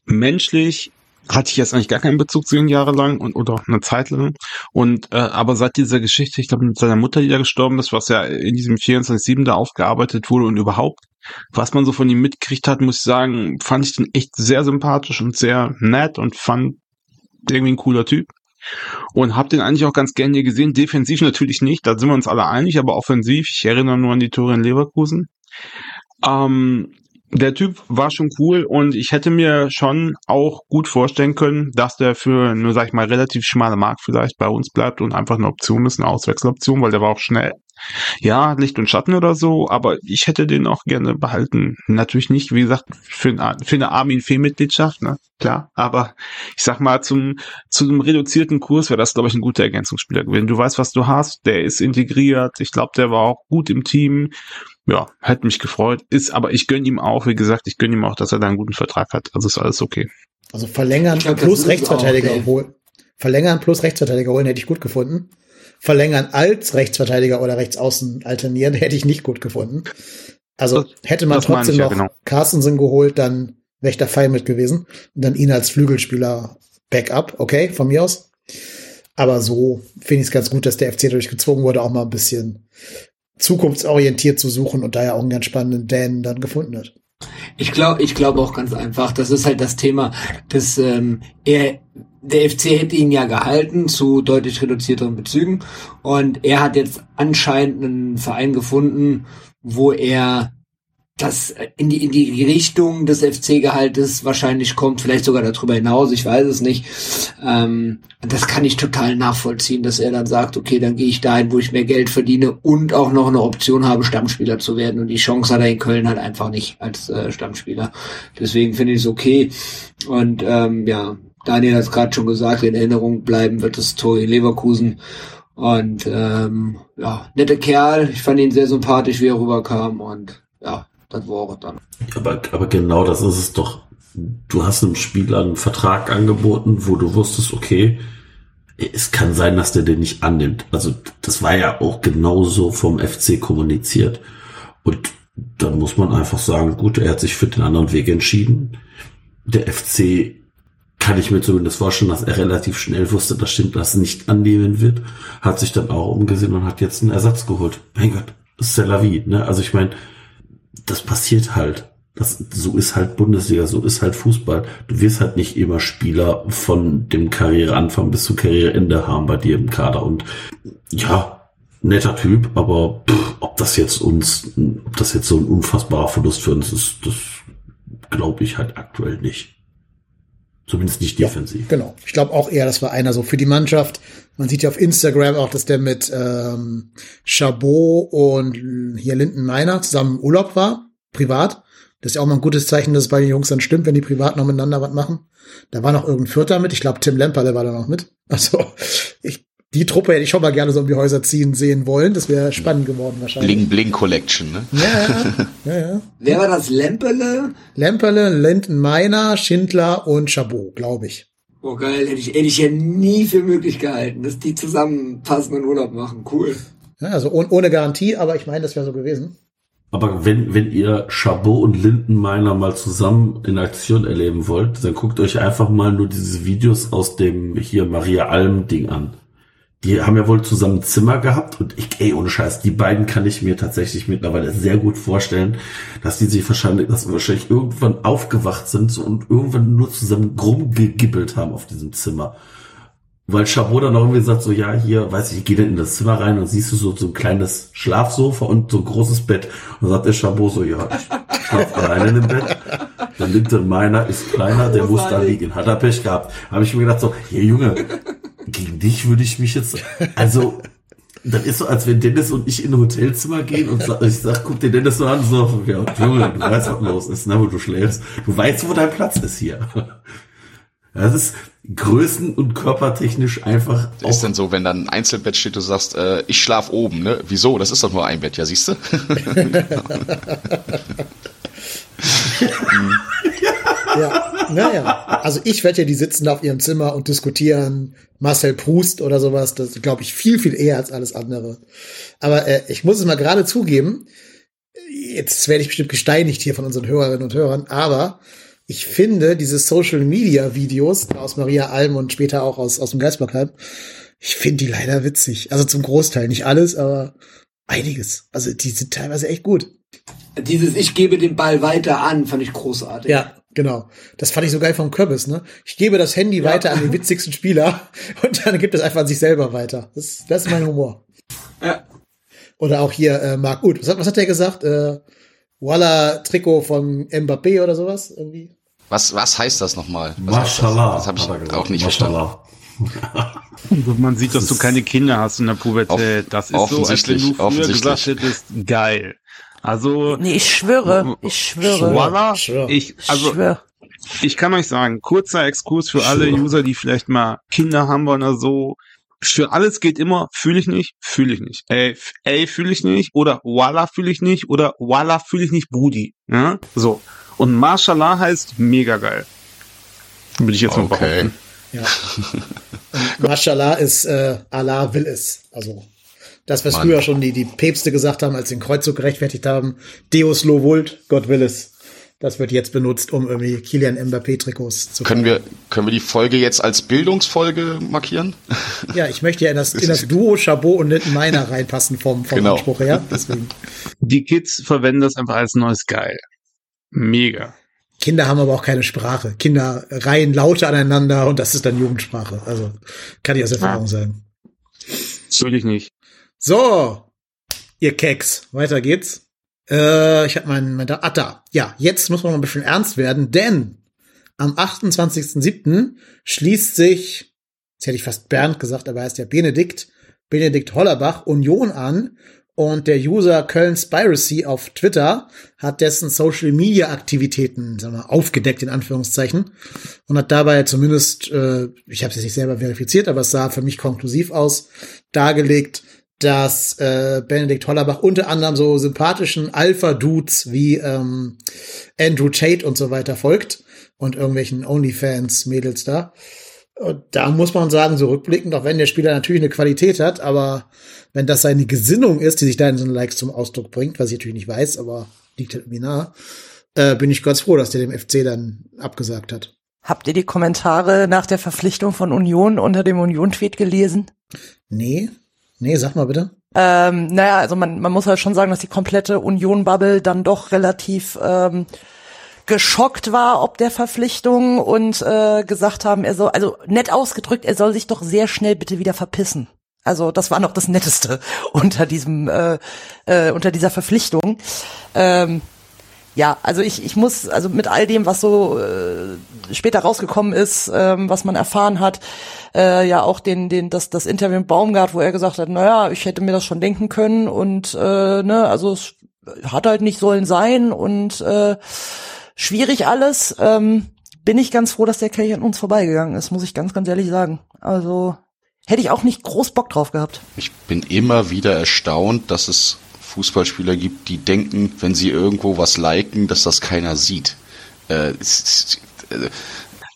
menschlich hatte ich jetzt eigentlich gar keinen Bezug zu ihm jahrelang und oder eine Zeit lang. Und äh, aber seit dieser Geschichte, ich glaube mit seiner Mutter, die da gestorben ist, was ja in diesem 24-7 da aufgearbeitet wurde und überhaupt, was man so von ihm mitgekriegt hat, muss ich sagen, fand ich den echt sehr sympathisch und sehr nett und fand irgendwie ein cooler Typ. Und hab den eigentlich auch ganz gerne hier gesehen. Defensiv natürlich nicht, da sind wir uns alle einig, aber offensiv, ich erinnere nur an die Tore in Leverkusen. Ähm, der Typ war schon cool und ich hätte mir schon auch gut vorstellen können, dass der für nur, sag ich mal, relativ schmale Markt vielleicht bei uns bleibt und einfach eine Option ist, eine Auswechseloption, weil der war auch schnell. Ja, Licht und Schatten oder so, aber ich hätte den auch gerne behalten. Natürlich nicht, wie gesagt, für, für eine Armin Fee-Mitgliedschaft, ne? Klar, aber ich sag mal, zum, zu einem reduzierten Kurs wäre das, glaube ich, ein guter Ergänzungsspieler gewesen. Du weißt, was du hast, der ist integriert, ich glaube, der war auch gut im Team ja, hätte mich gefreut. Ist, aber ich gönne ihm auch, wie gesagt, ich gönne ihm auch, dass er da einen guten Vertrag hat. Also ist alles okay. Also verlängern glaub, plus Rechtsverteidiger auch, holen. Verlängern plus Rechtsverteidiger holen hätte ich gut gefunden. Verlängern als Rechtsverteidiger oder Rechtsaußen alternieren hätte ich nicht gut gefunden. Also das, hätte man trotzdem noch ja, genau. Carstensen geholt, dann wäre ich da fein mit gewesen. Und dann ihn als Flügelspieler Backup, okay, von mir aus. Aber so finde ich es ganz gut, dass der FC dadurch gezwungen wurde, auch mal ein bisschen zukunftsorientiert zu suchen und da ja auch einen ganz spannenden Dan dann gefunden hat. Ich glaube, ich glaube auch ganz einfach, das ist halt das Thema, dass ähm, er der FC hätte ihn ja gehalten zu deutlich reduzierteren Bezügen und er hat jetzt anscheinend einen Verein gefunden, wo er das in die, in die Richtung des FC-Gehaltes wahrscheinlich kommt, vielleicht sogar darüber hinaus, ich weiß es nicht. Ähm, das kann ich total nachvollziehen, dass er dann sagt, okay, dann gehe ich dahin, wo ich mehr Geld verdiene und auch noch eine Option habe, Stammspieler zu werden. Und die Chance hat er in Köln halt einfach nicht als äh, Stammspieler. Deswegen finde ich es okay. Und ähm, ja, Daniel hat es gerade schon gesagt, in Erinnerung bleiben wird das Tor in Leverkusen. Und ähm, ja, netter Kerl. Ich fand ihn sehr sympathisch, wie er rüberkam. Und ja, das war dann. Aber, aber genau das ist es doch. Du hast einem Spieler einen Vertrag angeboten, wo du wusstest, okay, es kann sein, dass der den nicht annimmt. Also das war ja auch genauso vom FC kommuniziert. Und dann muss man einfach sagen, gut, er hat sich für den anderen Weg entschieden. Der FC kann ich mir zumindest vorstellen, dass er relativ schnell wusste, dass das nicht annehmen wird, hat sich dann auch umgesehen und hat jetzt einen Ersatz geholt. Mein Gott, c'est la vie, ne? Also ich meine, das passiert halt. Das, so ist halt Bundesliga, so ist halt Fußball. Du wirst halt nicht immer Spieler von dem Karriereanfang bis zum Karriereende haben bei dir im Kader. Und ja, netter Typ, aber pff, ob das jetzt uns, ob das jetzt so ein unfassbarer Verlust für uns ist, das glaube ich halt aktuell nicht. Zumindest nicht defensiv. Ja, genau. Ich glaube auch eher, das war einer so für die Mannschaft. Man sieht ja auf Instagram auch, dass der mit ähm, Chabot und hier Linden Meiner zusammen Urlaub war, privat. Das ist ja auch mal ein gutes Zeichen, dass es bei den Jungs dann stimmt, wenn die privat noch miteinander was machen. Da war noch irgendein Vierter mit. Ich glaube, Tim Lemperle war da noch mit. Also ich die Truppe hätte ich schon mal gerne so um die Häuser ziehen sehen wollen. Das wäre spannend geworden wahrscheinlich. Bling Bling Collection, ne? Ja, ja, ja. Wer war das? Lemperle? Lemperle, Linden Meiner, Schindler und Chabot, glaube ich. Oh geil, hätte ich, hätte ich ja nie für möglich gehalten, dass die zusammenpassen und Urlaub machen. Cool. Ja, also ohne, ohne Garantie, aber ich meine, das wäre so gewesen. Aber wenn, wenn ihr Chabot und Lindenmeiner mal zusammen in Aktion erleben wollt, dann guckt euch einfach mal nur diese Videos aus dem hier Maria Alm Ding an die haben ja wohl zusammen Zimmer gehabt und ich, ey, ohne Scheiß, die beiden kann ich mir tatsächlich mittlerweile sehr gut vorstellen, dass die sich wahrscheinlich, dass sie wahrscheinlich irgendwann aufgewacht sind und irgendwann nur zusammen rumgegibbelt haben auf diesem Zimmer. weil Chabot dann auch irgendwie sagt, so, ja, hier, weiß ich, ich gehe dann in das Zimmer rein und siehst du so, so ein kleines Schlafsofa und so ein großes Bett. Und dann sagt der Chabot so, ja, ich schlaf alleine in dem Bett. Der linke meiner ist kleiner, der muss da liegen. Hat er Pech gehabt. Habe ich mir gedacht so, hier Junge, gegen dich würde ich mich jetzt, also, das ist so, als wenn Dennis und ich in ein Hotelzimmer gehen und sa- ich sag, guck dir Dennis so an, so, ja, Junge, du weißt, was los ist, ne, wo du schläfst. Du weißt, wo dein Platz ist hier. Das ist größen- und körpertechnisch einfach Ist denn so, wenn dann ein Einzelbett steht, du sagst, äh, ich schlaf oben, ne? Wieso? Das ist doch nur ein Bett, ja, siehst du? Ja, naja. Also ich wette, die sitzen da auf ihrem Zimmer und diskutieren Marcel Proust oder sowas. Das glaube ich viel, viel eher als alles andere. Aber äh, ich muss es mal gerade zugeben, jetzt werde ich bestimmt gesteinigt hier von unseren Hörerinnen und Hörern, aber ich finde diese Social Media Videos aus Maria Alm und später auch aus, aus dem Geistblockheim, ich finde die leider witzig. Also zum Großteil, nicht alles, aber einiges. Also die sind teilweise echt gut. Dieses Ich gebe den Ball weiter an, fand ich großartig. Ja, genau. Das fand ich so geil vom Kürbis, ne? Ich gebe das Handy weiter an den witzigsten Spieler und dann gibt es einfach an sich selber weiter. Das, das ist mein Humor. Ja. Oder auch hier äh, Marc Uth. Was hat, was hat der gesagt? Äh, Walla Trikot von Mbappé oder sowas irgendwie? Was, was heißt das nochmal? Was heißt Mashallah. Das, das habe ich hat gesagt. auch nicht verstanden. Mashallah. Man sieht, dass du keine Kinder hast in der Pubertät. Off- das ist so, als wenn offensichtlich, du früher offensichtlich. gesagt hättest, geil. Also, Nee, ich schwöre, ich schwöre. voila, Schwör. ich, Ich also, schwöre. ich kann euch sagen, kurzer Exkurs für alle. User, die vielleicht mal Kinder haben wollen oder so. Für alles geht immer, fühle ich nicht, fühle ich nicht. Ey, ey fühle ich nicht oder Walla fühle ich nicht oder Walla fühle ich nicht, Brudi. Ja? So. Und Mashallah heißt mega geil. Würde ich jetzt mal Okay. behaupten. Ja. Mashallah ist äh, Allah will es. Also das, was Mann. früher schon die, die Päpste gesagt haben, als sie den Kreuzzug gerechtfertigt haben, Deus lo vult, Gott will es. Das wird jetzt benutzt, um irgendwie Kilian Mbappé-Trikots zu Können wir, können wir die Folge jetzt als Bildungsfolge markieren? Ja, ich möchte ja in das, in das Duo Chabot und Nitten Meiner reinpassen vom, vom Genau. Anspruch her. Deswegen. Die Kids verwenden das einfach als neues Geil. Mega. Kinder haben aber auch keine Sprache. Kinder reihen Laute aneinander und das ist dann Jugendsprache. Also kann ich aus Erfahrung sagen. Natürlich nicht. So. Ihr Keks, weiter geht's. Äh, ich habe mein, mein ah, da. Ja, jetzt muss man mal ein bisschen ernst werden, denn am 28.07. schließt sich, jetzt hätte ich fast Bernd gesagt, aber er heißt ja Benedikt, Benedikt Hollerbach Union an und der User Köln Spiracy auf Twitter hat dessen Social Media Aktivitäten sagen wir, aufgedeckt in Anführungszeichen und hat dabei zumindest, äh, ich habe es jetzt nicht selber verifiziert, aber es sah für mich konklusiv aus, dargelegt, dass äh, Benedikt Hollerbach unter anderem so sympathischen Alpha-Dudes wie ähm, Andrew Tate und so weiter folgt und irgendwelchen OnlyFans-Mädels da. Und da muss man sagen, so rückblickend, auch wenn der Spieler natürlich eine Qualität hat, aber wenn das seine Gesinnung ist, die sich da in so einen Likes zum Ausdruck bringt, was ich natürlich nicht weiß, aber liegt halt irgendwie nah, äh, bin ich ganz froh, dass der dem FC dann abgesagt hat. Habt ihr die Kommentare nach der Verpflichtung von Union unter dem Union-Tweet gelesen? Nee, nee, sag mal bitte. Ähm, naja, also man, man muss halt schon sagen, dass die komplette Union-Bubble dann doch relativ ähm, geschockt war ob der Verpflichtung und äh, gesagt haben, er soll, also nett ausgedrückt, er soll sich doch sehr schnell bitte wieder verpissen. Also das war noch das Netteste unter diesem, äh, äh, unter dieser Verpflichtung. Ähm, ja, also ich, ich muss, also mit all dem, was so äh, später rausgekommen ist, ähm, was man erfahren hat, äh, ja auch den, den, das, das Interview mit Baumgart, wo er gesagt hat, naja, ich hätte mir das schon denken können und äh, ne, also es hat halt nicht sollen sein und äh, schwierig alles. Ähm, bin ich ganz froh, dass der Kelch an uns vorbeigegangen ist, muss ich ganz, ganz ehrlich sagen. Also hätte ich auch nicht groß Bock drauf gehabt. Ich bin immer wieder erstaunt, dass es Fußballspieler gibt, die denken, wenn sie irgendwo was liken, dass das keiner sieht. Äh,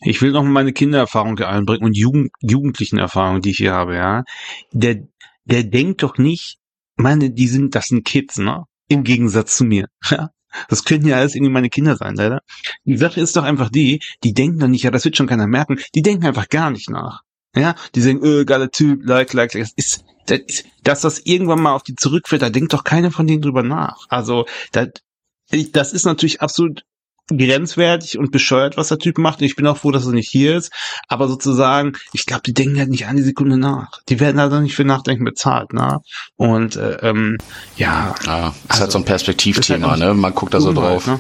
Ich will noch mal meine Kindererfahrung hier einbringen und Jugend, jugendlichen Erfahrungen, die ich hier habe, ja. Der, der denkt doch nicht, meine, die sind, das sind Kids, ne? Im Gegensatz zu mir. Ja? Das könnten ja alles irgendwie meine Kinder sein, leider. Die Sache ist doch einfach die, die denken doch nicht, ja, das wird schon keiner merken, die denken einfach gar nicht nach. Ja, die sagen, öh, geiler Typ, like, like, like. Das ist, das ist, dass das irgendwann mal auf die zurückfällt, da denkt doch keiner von denen drüber nach. Also, das, das ist natürlich absolut grenzwertig und bescheuert, was der Typ macht. Und ich bin auch froh, dass er nicht hier ist. Aber sozusagen, ich glaube, die denken halt nicht eine Sekunde nach. Die werden halt auch nicht für Nachdenken bezahlt, ne? Und äh, ähm, ja. Ja, ist also, halt so ein Perspektivthema, halt ne? Man guckt da so drauf. Ne?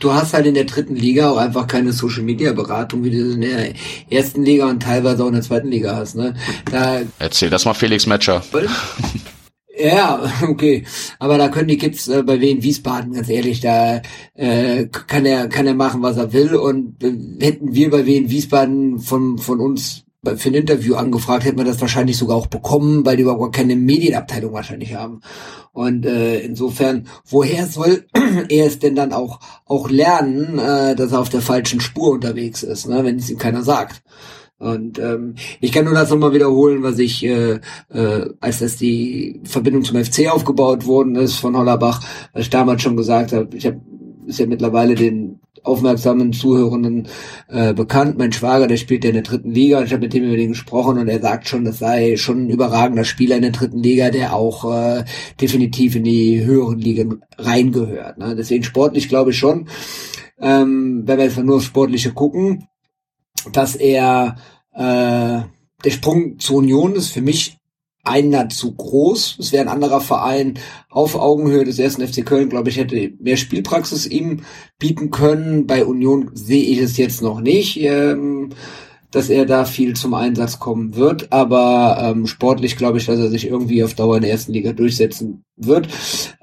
Du hast halt in der dritten Liga auch einfach keine Social Media Beratung, wie du in der ersten Liga und teilweise auch in der zweiten Liga hast, ne? Da Erzähl das mal Felix Metscher. Ja, okay. Aber da können die Kids äh, bei Wien Wiesbaden, ganz ehrlich, da äh, kann er kann er machen, was er will. Und äh, hätten wir bei Wien Wiesbaden von von uns für ein Interview angefragt, hätten wir das wahrscheinlich sogar auch bekommen, weil die überhaupt keine Medienabteilung wahrscheinlich haben. Und äh, insofern, woher soll er es denn dann auch auch lernen, äh, dass er auf der falschen Spur unterwegs ist, ne, wenn es ihm keiner sagt? Und ähm, ich kann nur das nochmal wiederholen, was ich, äh, äh, als das die Verbindung zum FC aufgebaut worden ist von Hollerbach, was ich damals schon gesagt habe, ich habe ist ja mittlerweile den aufmerksamen Zuhörenden äh, bekannt. Mein Schwager, der spielt ja in der dritten Liga ich habe mit dem über den gesprochen und er sagt schon, das sei schon ein überragender Spieler in der dritten Liga, der auch äh, definitiv in die höheren Ligen reingehört. Ne? Deswegen sportlich glaube ich schon, ähm, wenn wir jetzt nur auf Sportliche gucken, dass er äh, der Sprung zur Union ist für mich einer zu groß. Es wäre ein anderer Verein auf Augenhöhe des ersten FC Köln, glaube ich, hätte mehr Spielpraxis ihm bieten können. Bei Union sehe ich es jetzt noch nicht. Ähm, dass er da viel zum Einsatz kommen wird, aber ähm, sportlich glaube ich, dass er sich irgendwie auf Dauer in der ersten Liga durchsetzen wird.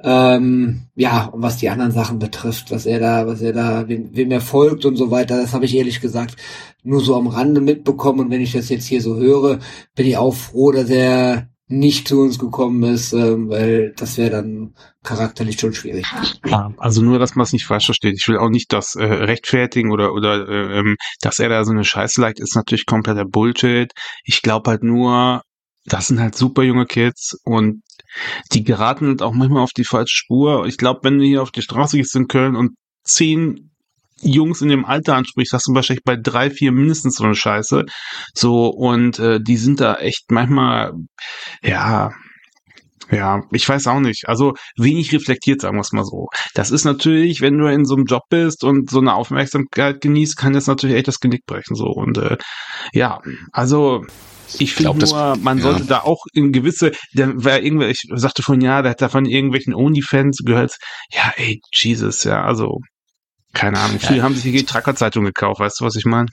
Ähm, ja, und was die anderen Sachen betrifft, was er da, was er da, wem, wem er folgt und so weiter, das habe ich ehrlich gesagt nur so am Rande mitbekommen. Und wenn ich das jetzt hier so höre, bin ich auch froh, dass er nicht zu uns gekommen ist, ähm, weil das wäre dann charakterlich schon schwierig. Ja, also nur, dass man es nicht falsch versteht. Ich will auch nicht das äh, rechtfertigen oder oder äh, ähm, dass er da so eine Scheiße liked, ist natürlich kompletter Bullshit. Ich glaube halt nur, das sind halt super junge Kids und die geraten halt auch manchmal auf die falsche Spur. Ich glaube, wenn du hier auf die Straße gehst in Köln und zehn Jungs in dem Alter ansprichst, hast du wahrscheinlich bei drei, vier mindestens so eine Scheiße. So, und äh, die sind da echt manchmal, ja, ja, ich weiß auch nicht. Also wenig reflektiert, sagen wir es mal so. Das ist natürlich, wenn du in so einem Job bist und so eine Aufmerksamkeit genießt, kann das natürlich echt das Genick brechen. So und äh, ja, also ich finde nur, man sollte da auch in gewisse, der war irgendwie, ich sagte von ja, der hat da von irgendwelchen Onlyfans gehört. Ja, ey, Jesus, ja, also keine Ahnung. Viele ja. haben sich die Tracker-Zeitung gekauft, weißt du, was ich meine?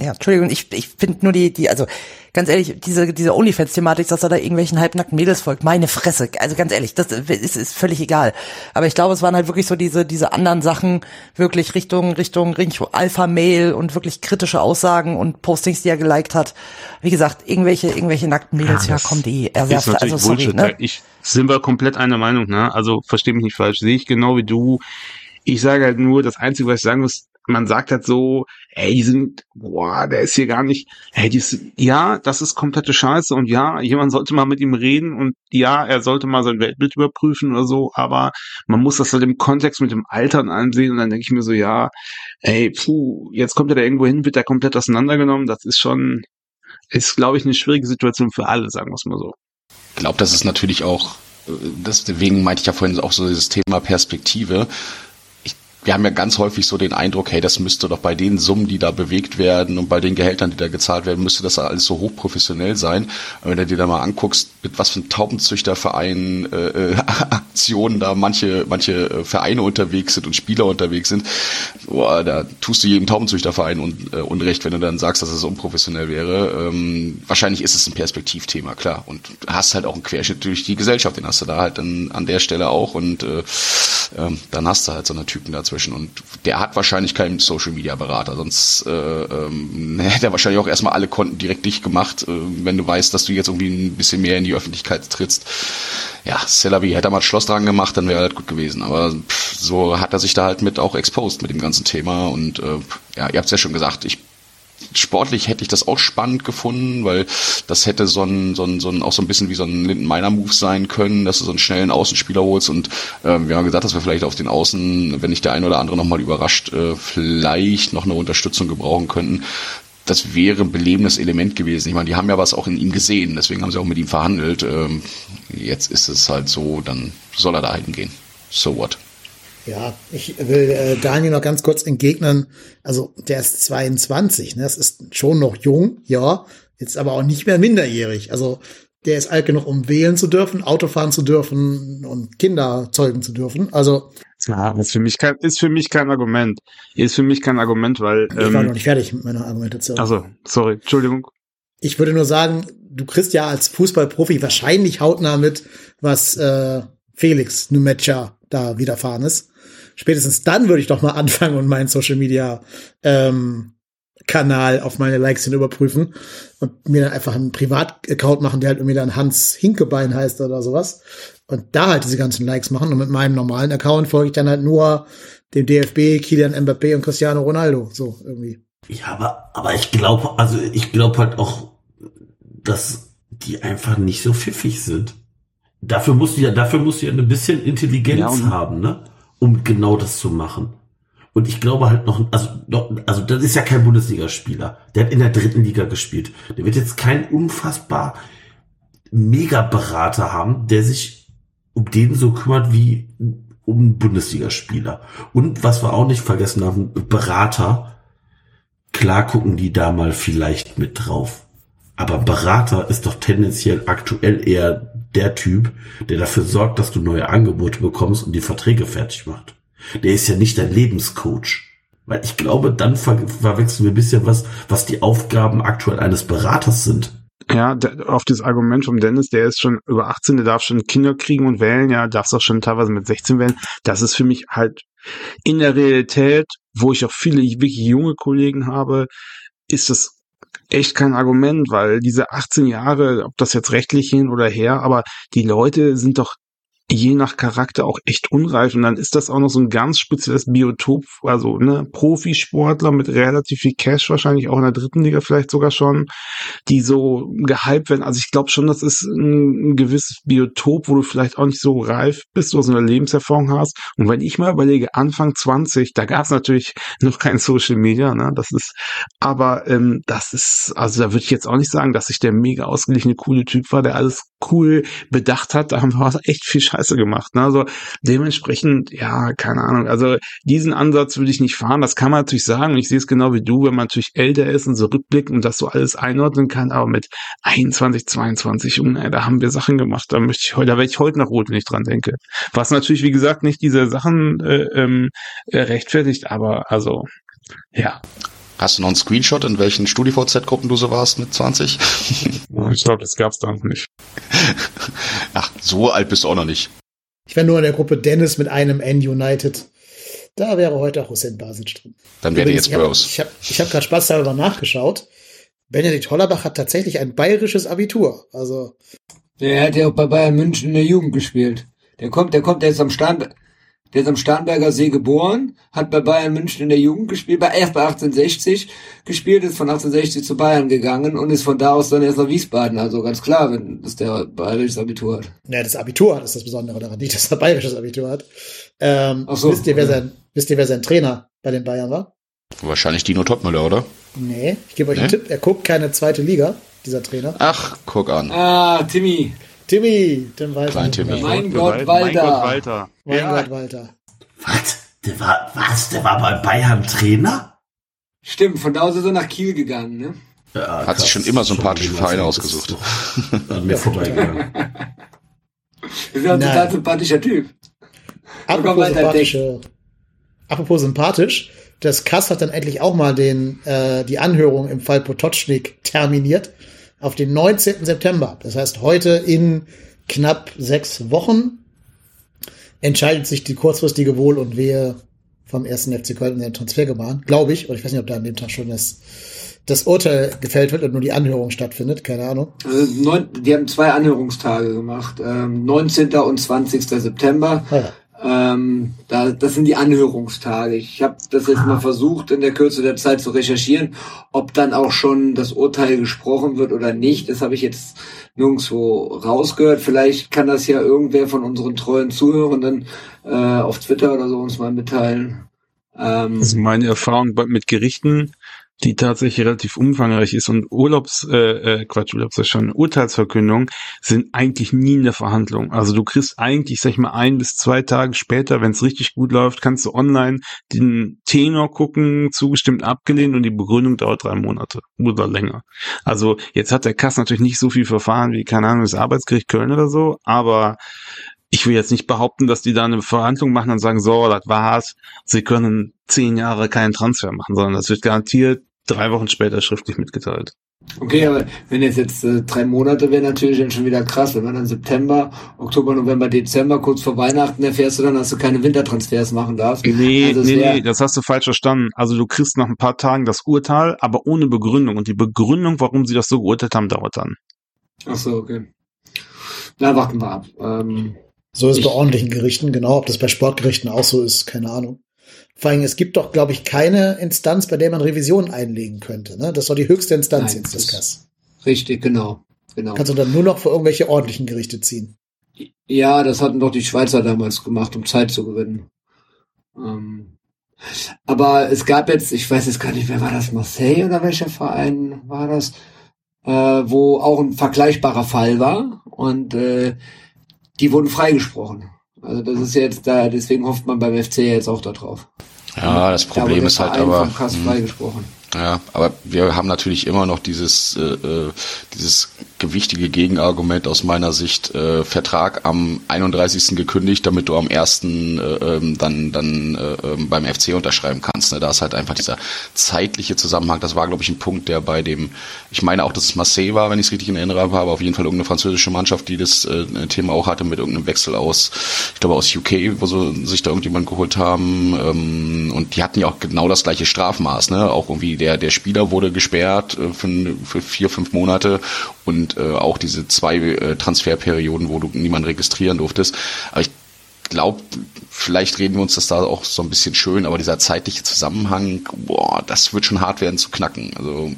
Ja, Entschuldigung, ich, ich finde nur die, die, also ganz ehrlich, diese, diese OnlyFans-Thematik, dass er da irgendwelchen halbnackten Mädels folgt, meine Fresse, also ganz ehrlich, das ist, ist völlig egal. Aber ich glaube, es waren halt wirklich so diese, diese anderen Sachen, wirklich Richtung, Richtung, Richtung Alpha-Mail und wirklich kritische Aussagen und Postings, die er geliked hat. Wie gesagt, irgendwelche, irgendwelche nackten Mädels, ja, ja komm, die, er ist also sorry, ne? Ich, sind wir komplett einer Meinung, ne? Also, versteh mich nicht falsch, sehe ich genau wie du. Ich sage halt nur, das Einzige, was ich sagen muss, man sagt halt so, ey, die sind, boah, der ist hier gar nicht, ey, die ist, ja, das ist komplette Scheiße und ja, jemand sollte mal mit ihm reden und ja, er sollte mal sein Weltbild überprüfen oder so, aber man muss das halt im Kontext mit dem Altern ansehen und dann denke ich mir so, ja, ey, puh, jetzt kommt er da irgendwo hin, wird er komplett auseinandergenommen, das ist schon, ist, glaube ich, eine schwierige Situation für alle, sagen wir es mal so. Ich glaube, das ist natürlich auch, äh, deswegen meinte ich ja vorhin auch so dieses Thema Perspektive wir haben ja ganz häufig so den Eindruck, hey, das müsste doch bei den Summen, die da bewegt werden und bei den Gehältern, die da gezahlt werden, müsste das alles so hochprofessionell sein. Und wenn du dir da mal anguckst, mit was für ein Taubenzüchterverein äh, äh, Aktionen da manche manche äh, Vereine unterwegs sind und Spieler unterwegs sind, boah, da tust du jedem Taubenzüchterverein un, äh, Unrecht, wenn du dann sagst, dass es unprofessionell wäre. Ähm, wahrscheinlich ist es ein Perspektivthema, klar. Und hast halt auch einen Querschnitt durch die Gesellschaft, den hast du da halt dann an der Stelle auch und äh, ähm, dann hast du halt so eine Typen dazu inzwischen. Und der hat wahrscheinlich keinen Social Media Berater, sonst äh, ähm, hätte er wahrscheinlich auch erstmal alle Konten direkt dicht gemacht, äh, wenn du weißt, dass du jetzt irgendwie ein bisschen mehr in die Öffentlichkeit trittst. Ja, Celavi hätte er mal Schloss dran gemacht, dann wäre halt gut gewesen. Aber pff, so hat er sich da halt mit auch exposed mit dem ganzen Thema. Und äh, ja, ihr habt es ja schon gesagt, ich sportlich hätte ich das auch spannend gefunden, weil das hätte so ein, so ein, so ein auch so ein bisschen wie so ein Linden Miner Move sein können, dass du so einen schnellen Außenspieler holst und ähm, wir haben gesagt, dass wir vielleicht auf den Außen, wenn nicht der eine oder andere nochmal überrascht, äh, vielleicht noch eine Unterstützung gebrauchen könnten. Das wäre ein belebendes Element gewesen. Ich meine, die haben ja was auch in ihm gesehen, deswegen haben sie auch mit ihm verhandelt. Ähm, jetzt ist es halt so, dann soll er da hingehen. So what? Ja, ich will äh, Daniel noch ganz kurz entgegnen. Also der ist 22, ne? Das ist schon noch jung, ja, jetzt aber auch nicht mehr minderjährig. Also der ist alt genug, um wählen zu dürfen, Auto fahren zu dürfen und Kinder zeugen zu dürfen. Also Ja, ist für mich kein, ist für mich kein Argument. Ist für mich kein Argument, weil, ich war noch ähm, nicht fertig mit meiner Argumentation. also, sorry, Entschuldigung. Ich würde nur sagen, du kriegst ja als Fußballprofi wahrscheinlich hautnah mit, was äh, Felix Numecha da widerfahren ist. Spätestens dann würde ich doch mal anfangen und meinen Social Media ähm, Kanal auf meine Likes hin überprüfen und mir dann einfach einen Privataccount machen, der halt irgendwie dann Hans Hinkebein heißt oder sowas. Und da halt diese ganzen Likes machen. Und mit meinem normalen Account folge ich dann halt nur dem DFB, Kilian Mbappé und Cristiano Ronaldo. So irgendwie. Ja, aber, aber ich glaube, also ich glaube halt auch, dass die einfach nicht so pfiffig sind. Dafür musst du ja, dafür musst du ja ein bisschen Intelligenz Ja, haben, ne? Um genau das zu machen. Und ich glaube halt noch, also, also das ist ja kein Bundesligaspieler. Der hat in der dritten Liga gespielt. Der wird jetzt kein unfassbar Mega-Berater haben, der sich um den so kümmert wie um einen Bundesligaspieler. Und was wir auch nicht vergessen haben, Berater, klar gucken die da mal vielleicht mit drauf. Aber Berater ist doch tendenziell aktuell eher der Typ, der dafür sorgt, dass du neue Angebote bekommst und die Verträge fertig macht. Der ist ja nicht dein Lebenscoach. Weil ich glaube, dann ver verwechseln wir ein bisschen was, was die Aufgaben aktuell eines Beraters sind. Ja, auf das Argument vom Dennis, der ist schon über 18, der darf schon Kinder kriegen und wählen, ja, darfst auch schon teilweise mit 16 wählen. Das ist für mich halt in der Realität, wo ich auch viele wirklich junge Kollegen habe, ist das echt kein Argument, weil diese 18 Jahre, ob das jetzt rechtlich hin oder her, aber die Leute sind doch je nach Charakter auch echt unreif und dann ist das auch noch so ein ganz spezielles Biotop, also ne, Profisportler mit relativ viel Cash wahrscheinlich auch in der dritten Liga vielleicht sogar schon, die so gehypt werden. Also ich glaube schon, das ist ein, gewisses Biotop, wo du vielleicht auch nicht so reif bist, du so eine Lebenserfahrung hast. Und wenn ich mal überlege, Anfang 20, da gab es natürlich noch kein Social Media, ne? Das ist, aber ähm, das ist, also da würde ich jetzt auch nicht sagen, dass ich der mega ausgeglichene, coole Typ war, der alles cool bedacht hat. Da haben wir echt viel Scheiße gemacht. Ne? Also dementsprechend, ja, keine Ahnung. Also diesen Ansatz würde ich nicht fahren. Das kann man natürlich sagen. Und ich sehe es genau wie du, wenn man natürlich älter ist und so rückblickt und das so alles einordnen kann. Aber mit 21, 22, Junge, ey, da haben wir Sachen gemacht. Da möchte ich heute, da werde ich heute noch rot, wenn ich dran denke. Was natürlich, wie gesagt, nicht diese Sachen äh, ähm, äh, rechtfertigt, aber also, ja. Hast du noch einen Screenshot, in welchen StudiVZ-Gruppen du so warst mit 20? Ich glaube, das gab's da noch nicht. Ach, so alt bist du auch noch nicht. Ich wäre nur in der Gruppe Dennis mit einem N United. Da wäre heute auch Hussein Basic drin. Dann wäre jetzt Bros. Ich habe ich hab gerade Spaß darüber nachgeschaut. Benedikt Hollerbach hat tatsächlich ein bayerisches Abitur. Also, Der hat ja auch bei Bayern München in der Jugend gespielt. Der kommt, der kommt, der ist am Starnberg, der ist am Starnberger See geboren, hat bei Bayern München in der Jugend gespielt, bei erst bei 1860 gespielt, ist von 1860 zu Bayern gegangen und ist von da aus dann erst nach Wiesbaden. Also ganz klar, wenn das der bayerisches Abitur hat. ja, das Abitur hat ist das Besondere daran, nicht, dass er bayerisches Abitur hat. Ähm, Ach so. wisst, ihr, wer sein, wisst ihr, wer sein Trainer bei den Bayern war? Wahrscheinlich Dino Topmüller, oder? Nee, ich gebe euch einen Nee? Tipp. Er guckt keine zweite Liga, dieser Trainer. Ach, guck an. Ah, Timmy. Timmy, Tim Walter. Klein Timmy. Mein Mein Gott, Gott, Walter. Walter. Mein Ja. Gott, Walter. Was? Der war, was? Der war bei Bayern Trainer? Stimmt, von da aus ist er nach Kiel gegangen, ne? Ja, Hat sich schon immer sympathische Vereine ausgesucht. An mir vorbeigegangen. Ist ja ein total sympathischer Typ. Apropos Walter sympathische, apropos sympathisch, das Kass hat dann endlich auch mal den, äh, die Anhörung im Fall Potocznik terminiert auf den 19. September. Das heißt, heute in knapp sechs Wochen entscheidet sich die kurzfristige Wohl und Wehe vom ersten FC Köln in der Transfergebaren, glaube ich. Oder ich weiß nicht, ob da an dem Tag schon das, das Urteil gefällt wird und nur die Anhörung stattfindet, keine Ahnung. Also neun, die haben zwei Anhörungstage gemacht, ähm, 19. und 20. September. Ah ja. Ähm, da, das sind die Anhörungstage. Ich habe das jetzt mal versucht, in der Kürze der Zeit zu recherchieren, ob dann auch schon das Urteil gesprochen wird oder nicht. Das habe ich jetzt nirgendwo rausgehört. Vielleicht kann das ja irgendwer von unseren treuen Zuhörenden äh, auf Twitter oder so uns mal mitteilen. Ähm, Also meine Erfahrung mit Gerichten die tatsächlich relativ umfangreich ist und Urlaubs, äh, äh, Quatsch, Urlaubs ist schon Urteilsverkündung sind eigentlich nie in der Verhandlung. Also du kriegst eigentlich, sag ich mal, ein bis zwei Tage später, wenn es richtig gut läuft, kannst du online den Tenor gucken, zugestimmt, abgelehnt und die Begründung dauert drei Monate oder länger. Also jetzt hat der Kass natürlich nicht so viel Verfahren wie, keine Ahnung, das Arbeitsgericht Köln oder so, aber ich will jetzt nicht behaupten, dass die da eine Verhandlung machen und sagen, so, das war's, sie können zehn Jahre keinen Transfer machen, sondern das wird garantiert drei Wochen später schriftlich mitgeteilt. Okay, aber wenn jetzt jetzt äh, drei Monate wäre natürlich dann schon wieder krass. Wenn man dann September, Oktober, November, Dezember, kurz vor Weihnachten erfährst du dann, dass du keine Wintertransfers machen darfst. Nee, Also nee, nee, das hast du falsch verstanden. Also du kriegst nach ein paar Tagen das Urteil, aber ohne Begründung. Und die Begründung, warum sie das so geurteilt haben, dauert dann. Ach so, okay. Na, warten wir ab. Ähm, So ist es bei Ich- ordentlichen Gerichten, genau. Ob das bei Sportgerichten auch so ist, keine Ahnung. Vor allem, es gibt doch, glaube ich, keine Instanz, bei der man Revision einlegen könnte. Ne? Das doch die höchste Instanz Nein, jetzt, das Kass. richtig, genau. Genau. Kannst du dann nur noch für irgendwelche ordentlichen Gerichte ziehen. Ja, das hatten doch die Schweizer damals gemacht, um Zeit zu gewinnen. Ähm, aber es gab jetzt, ich weiß jetzt gar nicht, wer war das, Marseille oder welcher Verein war das, äh, wo auch ein vergleichbarer Fall war und äh, die wurden freigesprochen. Also das ist jetzt da, deswegen hofft man beim FC jetzt auch da drauf. Ja, das Da Problem der ist halt aber. Kass mh. freigesprochen. Ja, aber wir haben natürlich immer noch dieses, äh, äh, dieses gewichtige Gegenargument aus meiner Sicht, äh, Vertrag am 31. gekündigt, damit du am 1. Äh, ähm, dann, dann äh, ähm, beim FC unterschreiben kannst. Ne? Da ist halt einfach dieser zeitliche Zusammenhang. Das war, glaube ich, ein Punkt, der bei dem, ich meine auch, dass es Marseille war, wenn ich es richtig in Erinnerung habe, auf jeden Fall irgendeine französische Mannschaft, die das äh, Thema auch hatte mit irgendeinem Wechsel aus, ich glaube aus UK, wo sie sich da irgendjemand geholt haben. Ähm, und die hatten ja auch genau das gleiche Strafmaß. Ne? Auch irgendwie der, der Spieler wurde gesperrt äh, für, für vier, fünf Monate und äh, auch diese zwei äh, Transferperioden, wo du niemanden registrieren durftest. Aber ich glaube, vielleicht reden wir uns das da auch so ein bisschen schön, aber dieser zeitliche Zusammenhang, boah, das wird schon hart werden zu knacken. Also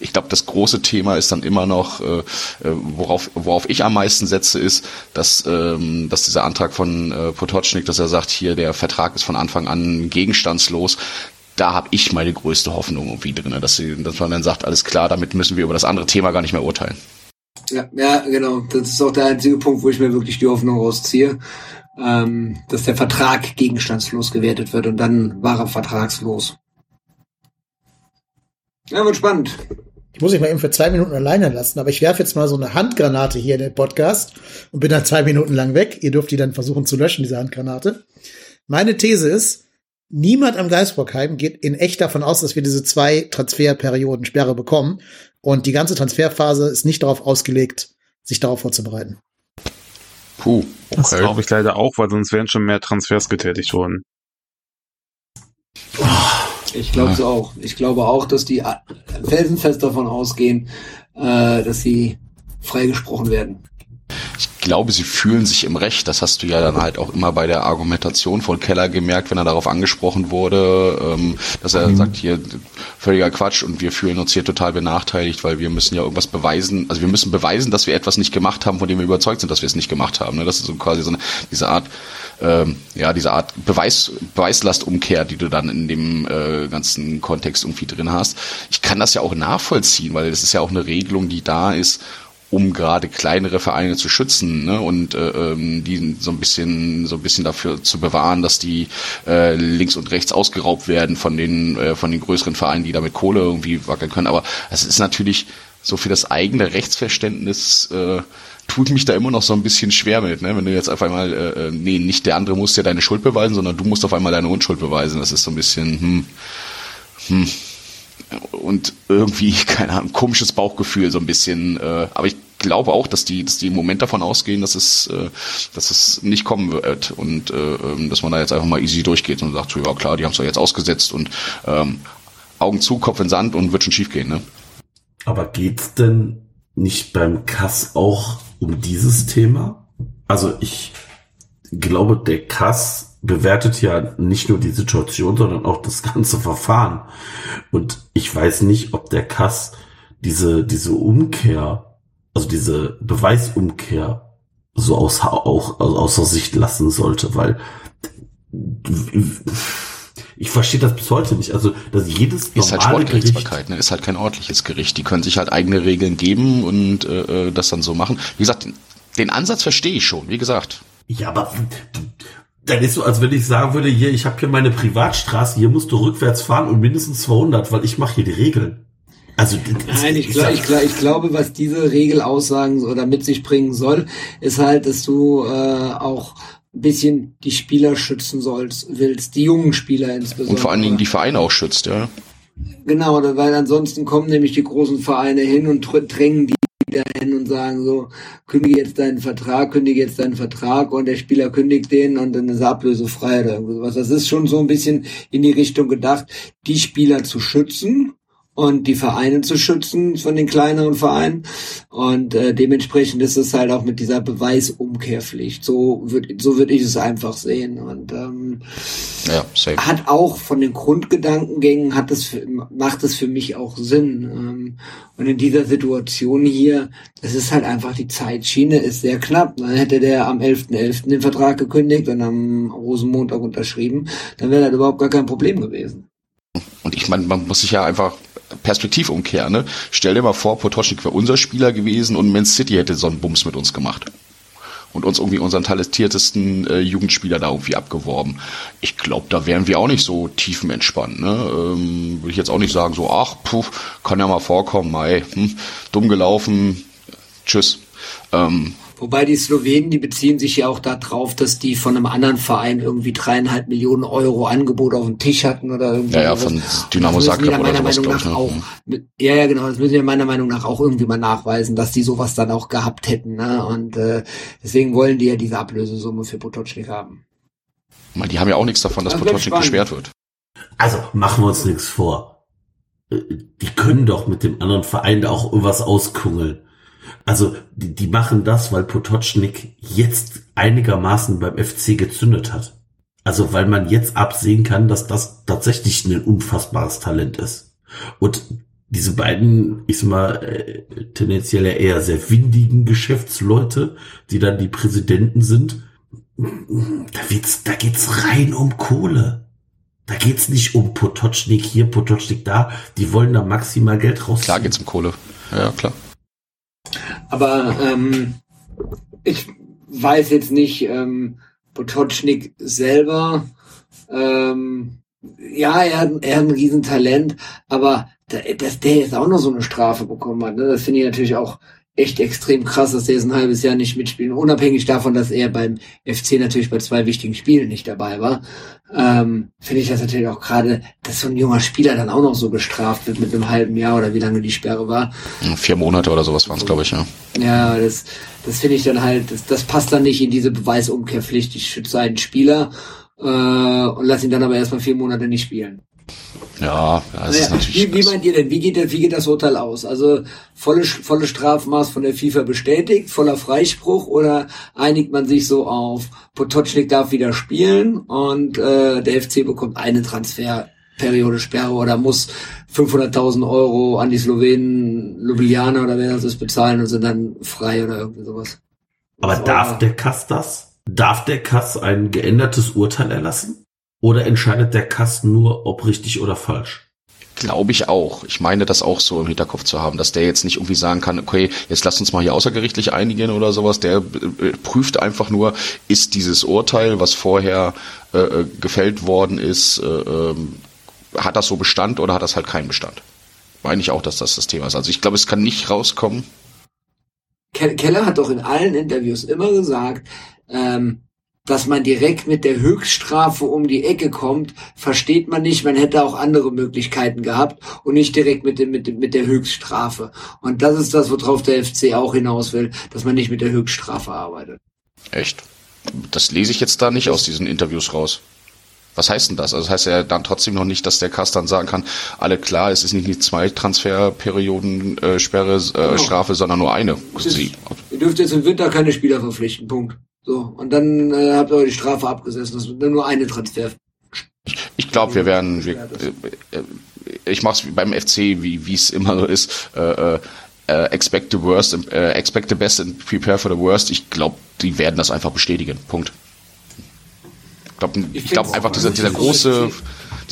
ich glaube, das große Thema ist dann immer noch, äh, äh, worauf, worauf ich am meisten setze, ist, dass, ähm, dass dieser Antrag von äh, Potocznik, dass er sagt, hier der Vertrag ist von Anfang an gegenstandslos. Da habe ich meine größte Hoffnung irgendwie drin, dass, sie, dass man dann sagt, alles klar, damit müssen wir über das andere Thema gar nicht mehr urteilen. Ja, ja, genau. Das ist auch der einzige Punkt, wo ich mir wirklich die Hoffnung rausziehe, ähm, dass der Vertrag gegenstandslos gewertet wird und dann war er vertragslos. Ja, wird spannend. Ich muss mich mal eben für zwei Minuten alleine lassen, aber ich werfe jetzt mal so eine Handgranate hier in den Podcast und bin dann zwei Minuten lang weg. Ihr dürft die dann versuchen zu löschen, diese Handgranate. Meine These ist, niemand am Geisbockheim geht in echt davon aus, dass wir diese zwei Transferperioden Sperre bekommen. Und die ganze Transferphase ist nicht darauf ausgelegt, sich darauf vorzubereiten. Puh, Das okay. glaube ich leider auch, weil sonst wären schon mehr Transfers getätigt worden. Ich glaube es auch. Ich glaube auch, dass die felsenfest davon ausgehen, äh, dass sie freigesprochen werden. Ich glaube, sie fühlen sich im Recht. Das hast du ja dann halt auch immer bei der Argumentation von Keller gemerkt, wenn er darauf angesprochen wurde, ähm, dass er sagt, hier völliger Quatsch und wir fühlen uns hier total benachteiligt, weil wir müssen ja irgendwas beweisen. Also wir müssen beweisen, dass wir etwas nicht gemacht haben, von dem wir überzeugt sind, dass wir es nicht gemacht haben. Ne? Das ist so quasi so eine, diese Art, ähm, ja, diese Art Beweis, Beweislastumkehr, die du dann in dem äh, ganzen Kontext irgendwie drin hast. Ich kann das ja auch nachvollziehen, weil das ist ja auch eine Regelung, die da ist, um gerade kleinere Vereine zu schützen ne? und äh, ähm, die so ein bisschen so ein bisschen dafür zu bewahren, dass die äh, links und rechts ausgeraubt werden von den äh, von den größeren Vereinen, die da mit Kohle irgendwie wackeln können. Aber es ist natürlich so für das eigene Rechtsverständnis äh, tut mich da immer noch so ein bisschen schwer mit, ne? Wenn du jetzt auf einmal, äh, äh, nee, nicht der andere muss dir deine Schuld beweisen, sondern du musst auf einmal deine Unschuld beweisen. Das ist so ein bisschen, hm, hm, und irgendwie, keine Ahnung, komisches Bauchgefühl, so ein bisschen. Äh, aber ich glaube auch, dass die, dass die im Moment davon ausgehen, dass es, äh, dass es nicht kommen wird und äh, ähm, dass man da jetzt einfach mal easy durchgeht und sagt, ja klar, die haben es doch jetzt ausgesetzt und ähm, Augen zu, Kopf in Sand und wird schon schief gehen, ne? Aber geht's denn nicht beim Kass auch um dieses Thema? Also ich glaube, der Kass bewertet ja nicht nur die Situation, sondern auch das ganze Verfahren. Und ich weiß nicht, ob der Kass diese, diese Umkehr, also diese Beweisumkehr so aus, auch also außer Sicht lassen sollte, weil Ich verstehe das bis heute nicht. Also, dass jedes Ist halt normale Gericht, Sportgerichtsbarkeit, ne? Ist halt kein ordentliches Gericht. Die können sich halt eigene Regeln geben und äh, äh, das dann so machen. Wie gesagt, den, den Ansatz verstehe ich schon, wie gesagt. ja, aber dann ist so, als wenn ich sagen würde, hier, ich habe hier meine Privatstraße, hier musst du rückwärts fahren und mindestens 200, weil ich mache hier die Regeln. Also, das- Nein, ich, glaub, ich, glaub, ich glaube, was diese Regel aussagen oder mit sich bringen soll, ist halt, dass du äh, auch ein bisschen die Spieler schützen sollst, willst, die jungen Spieler insbesondere. Und vor allen Dingen die Vereine auch schützt, ja. Genau, weil ansonsten kommen nämlich die großen Vereine hin und dr- drängen die wieder hin und sagen so, kündige jetzt deinen Vertrag, kündige jetzt deinen Vertrag und der Spieler kündigt den und dann ist er ablösefrei oder irgendwie sowas. Das ist schon so ein bisschen in die Richtung gedacht, die Spieler zu schützen und die Vereine zu schützen von den kleineren Vereinen und äh, dementsprechend ist es halt auch mit dieser Beweisumkehrpflicht. So würde so würd ich es einfach sehen und ähm, Ja, safe. hat auch von den Grundgedankengängen hat es für, macht es für mich auch Sinn. Ähm, Und in dieser Situation hier, es ist halt einfach die Zeitschiene ist sehr knapp. Dann hätte der am 11.11. den Vertrag gekündigt und am Rosenmontag unterschrieben, dann wäre das überhaupt gar kein Problem gewesen. Und ich meine, man muss sich ja einfach Perspektiv umkehren. Ne? Stell dir mal vor, Potocznik wäre unser Spieler gewesen und Man City hätte so einen Bums mit uns gemacht. Und uns irgendwie unseren talentiertesten äh, Jugendspieler da irgendwie abgeworben. Ich glaube, da wären wir auch nicht so tiefenentspannt. Ne? Ähm, Würde ich jetzt auch nicht sagen, so, ach, puh, kann ja mal vorkommen, mei, hm, dumm gelaufen, tschüss. Ähm, Wobei die Slowenen, die beziehen sich ja auch darauf, dass die von einem anderen Verein irgendwie dreieinhalb Millionen Euro Angebot auf dem Tisch hatten oder irgendwie. Ja, ja, sowas. von Dynamo Das müssen die Zagreb ja oder meiner sowas, Meinung glaub ich, nach ne? auch. Ja, ja, genau. Das müssen wir meiner Meinung nach auch irgendwie mal nachweisen, dass die sowas dann auch gehabt hätten. Ne? Und äh, deswegen wollen die ja diese Ablösesumme für Potocznik haben. meine, die haben ja auch nichts davon, dass Das Potocznik gesperrt wird. Also machen wir uns nichts vor. Äh, Die können doch mit dem anderen Verein da auch irgendwas auskungeln. Also die, die machen das, weil Potocznik jetzt einigermaßen beim FC gezündet hat. Also weil man jetzt absehen kann, dass das tatsächlich ein unfassbares Talent ist. Und diese beiden, ich sag mal, äh, tendenziell eher sehr windigen Geschäftsleute, die dann die Präsidenten sind, da wird's, da geht's rein um Kohle. Da geht's nicht um Potocznik hier, Potocznik da. Die wollen da maximal Geld raus. Klar geht's um Kohle. Ja, klar. Aber ähm, ich weiß jetzt nicht, ähm, Potocznik selber, ähm, ja, er hat, er hat ein Riesentalent, aber da, dass der jetzt auch noch so eine Strafe bekommen hat, ne, das finde ich natürlich auch echt extrem krass, dass der jetzt ein halbes Jahr nicht mitspielt. Unabhängig davon, dass er beim FC natürlich bei zwei wichtigen Spielen nicht dabei war, ähm, finde ich das natürlich auch gerade, dass so ein junger Spieler dann auch noch so bestraft wird mit einem halben Jahr oder wie lange die Sperre war. Vier Monate oder sowas waren es, glaube ich, ja. Ja, das, das finde ich dann halt, das, das passt dann nicht in diese Beweisumkehrpflicht. Ich schütze einen Spieler äh, und lass ihn dann aber erstmal vier Monate nicht spielen. Ja, das ist natürlich. wie, wie meint ihr denn, wie geht, das, wie geht das Urteil aus? Also volle, volle Strafmaß von der FIFA bestätigt, voller Freispruch oder einigt man sich so auf, Potocznik darf wieder spielen und äh, der FC bekommt eine Transferperiode Sperre oder muss 500.000 Euro an die Slowenen, Ljubljana oder wer das ist, bezahlen und sind dann frei oder irgendwie sowas. Aber darf der Kass das? Darf der Kass ein geändertes Urteil erlassen? Oder entscheidet der Kass nur, ob richtig oder falsch? Glaube ich auch. Ich meine, das auch so im Hinterkopf zu haben, dass der jetzt nicht irgendwie sagen kann, okay, jetzt lasst uns mal hier außergerichtlich einigen oder sowas. Der äh, prüft einfach nur, ist dieses Urteil, was vorher äh, äh, gefällt worden ist, äh, ähm, hat das so Bestand oder hat das halt keinen Bestand? Meine ich auch, dass das das Thema ist. Also ich glaube, es kann nicht rauskommen. Ke- Keller hat doch in allen Interviews immer gesagt, ähm, dass man direkt mit der Höchststrafe um die Ecke kommt, versteht man nicht. Man hätte auch andere Möglichkeiten gehabt und nicht direkt mit dem, mit dem, mit der Höchststrafe. Und das ist das, worauf der FC auch hinaus will, dass man nicht mit der Höchststrafe arbeitet. Echt? Das lese ich jetzt da nicht aus diesen Interviews raus. Was heißt denn das? Also das heißt ja dann trotzdem noch nicht, dass der Cast dann sagen kann, alle klar, es ist nicht die zwei Transferperioden äh, Sperre, äh, Strafe, sondern nur eine. Sie, Ihr dürft jetzt im Winter keine Spieler verpflichten, Punkt. So, und dann äh, habt ihr eure Strafe abgesessen. Das ist nur eine Transfer. ich glaube, wir werden, wir, äh, äh, ich mache es beim FC, wie wie es immer so ist, äh, äh, äh, expect the worst, and, äh, expect the best and prepare for the worst. Ich glaube, die werden das einfach bestätigen. Punkt. Ich glaube ich glaub einfach, dieser, dieser große.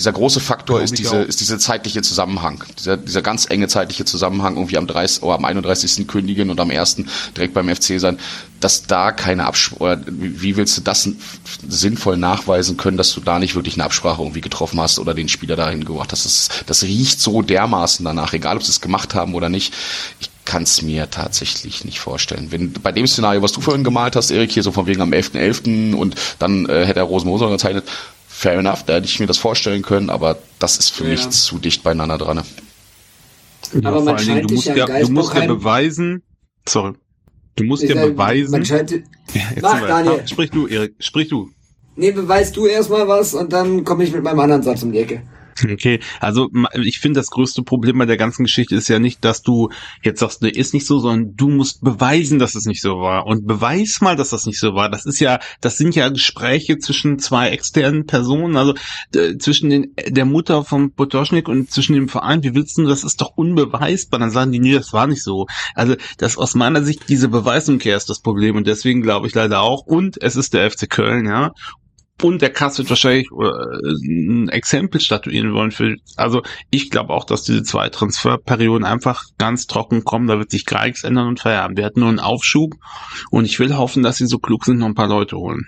Dieser große Faktor ist diese, ist dieser zeitliche Zusammenhang. Dieser, dieser ganz enge zeitliche Zusammenhang, irgendwie am 30. oder am 31. kündigen und am 1. direkt beim FC sein, dass da keine Absprache, oder wie willst du das sinnvoll nachweisen können, dass du da nicht wirklich eine Absprache irgendwie getroffen hast oder den Spieler dahin gebracht hast. Das, das riecht so dermaßen danach, egal ob sie es gemacht haben oder nicht. Ich kann es mir tatsächlich nicht vorstellen. Wenn bei dem Szenario, was du vorhin gemalt hast, Erik, hier so von wegen am 11.11. und dann äh, hätte er Rosenmoser gezeichnet, fair enough, da hätte ich mir das vorstellen können, aber das ist für Ja. mich zu dicht beieinander dran. Aber vor man allen Dingen, du musst ja ja, du musst ja beweisen, sorry, du musst ja sag, beweisen, Man scheint, Ja, Mach, Daniel. sprich du, Erik, sprich du. nee, beweist du erstmal was und dann komme ich mit meinem anderen Satz um die Ecke. Okay, also ich finde, das größte Problem bei der ganzen Geschichte ist ja nicht, dass du jetzt sagst, ne, ist nicht so, sondern du musst beweisen, dass es nicht so war. Und beweis mal, dass das nicht so war. Das ist ja, das sind ja Gespräche zwischen zwei externen Personen, also zwischen den, der Mutter von Potoschnik und zwischen dem Verein. Wie willst du, das ist doch unbeweisbar. Dann sagen die, nee, das war nicht so. Also das aus meiner Sicht, diese Beweisumkehr ist das Problem. Und deswegen glaube ich leider auch, und es ist der FC Köln, ja, und der Kass wird wahrscheinlich äh, ein Exempel statuieren wollen für, also ich glaube auch, dass diese zwei Transferperioden einfach ganz trocken kommen, da wird sich gar nichts ändern und Feierabend. Wir hatten nur einen Aufschub und ich will hoffen, dass sie so klug sind, noch ein paar Leute holen.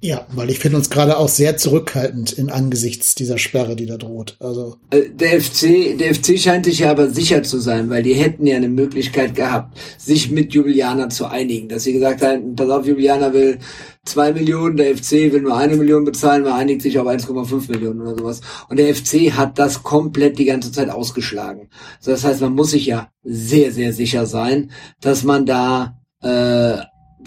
Ja, weil ich finde uns gerade auch sehr zurückhaltend in angesichts dieser Sperre, die da droht. Also, Äh, Der FC, der FC scheint sich ja aber sicher zu sein, weil die hätten ja eine Möglichkeit gehabt, sich mit Juliana zu einigen. Dass sie gesagt haben, pass auf, Juliana will zwei Millionen, der FC will nur eine Million bezahlen, man einigt sich auf 1,5 Millionen oder sowas. Und der FC hat das komplett die ganze Zeit ausgeschlagen. Also das heißt, man muss sich ja sehr, sehr sicher sein, dass man da äh,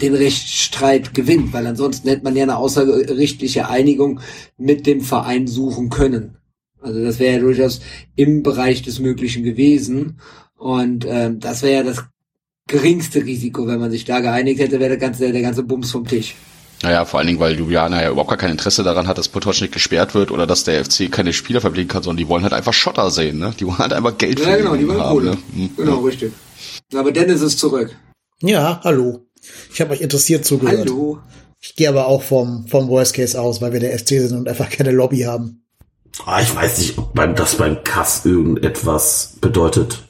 den Rechtsstreit gewinnt, weil ansonsten hätte man ja eine außergerichtliche Einigung mit dem Verein suchen können. Also das wäre ja durchaus im Bereich des Möglichen gewesen. Und ähm, das wäre ja das geringste Risiko, wenn man sich da geeinigt hätte, wäre der ganze, der ganze Bums vom Tisch. Naja, vor allen Dingen, weil Ljubljana ja überhaupt gar kein Interesse daran hat, dass Potocznik gesperrt wird oder dass der FC keine Spieler verpflegen kann, sondern die wollen halt einfach Schotter sehen, ne? Die wollen halt einfach Geld Ja, genau, die wollen haben, Kohle. ne? Hm, Genau, richtig. Aber Dennis ist zurück. ja, hallo. Ich habe euch interessiert zugehört. Hallo. Ich gehe aber auch vom, vom Worst Case aus, weil wir der FC sind und einfach keine Lobby haben. Ah, ich weiß nicht, ob beim, das beim Kass irgendetwas bedeutet.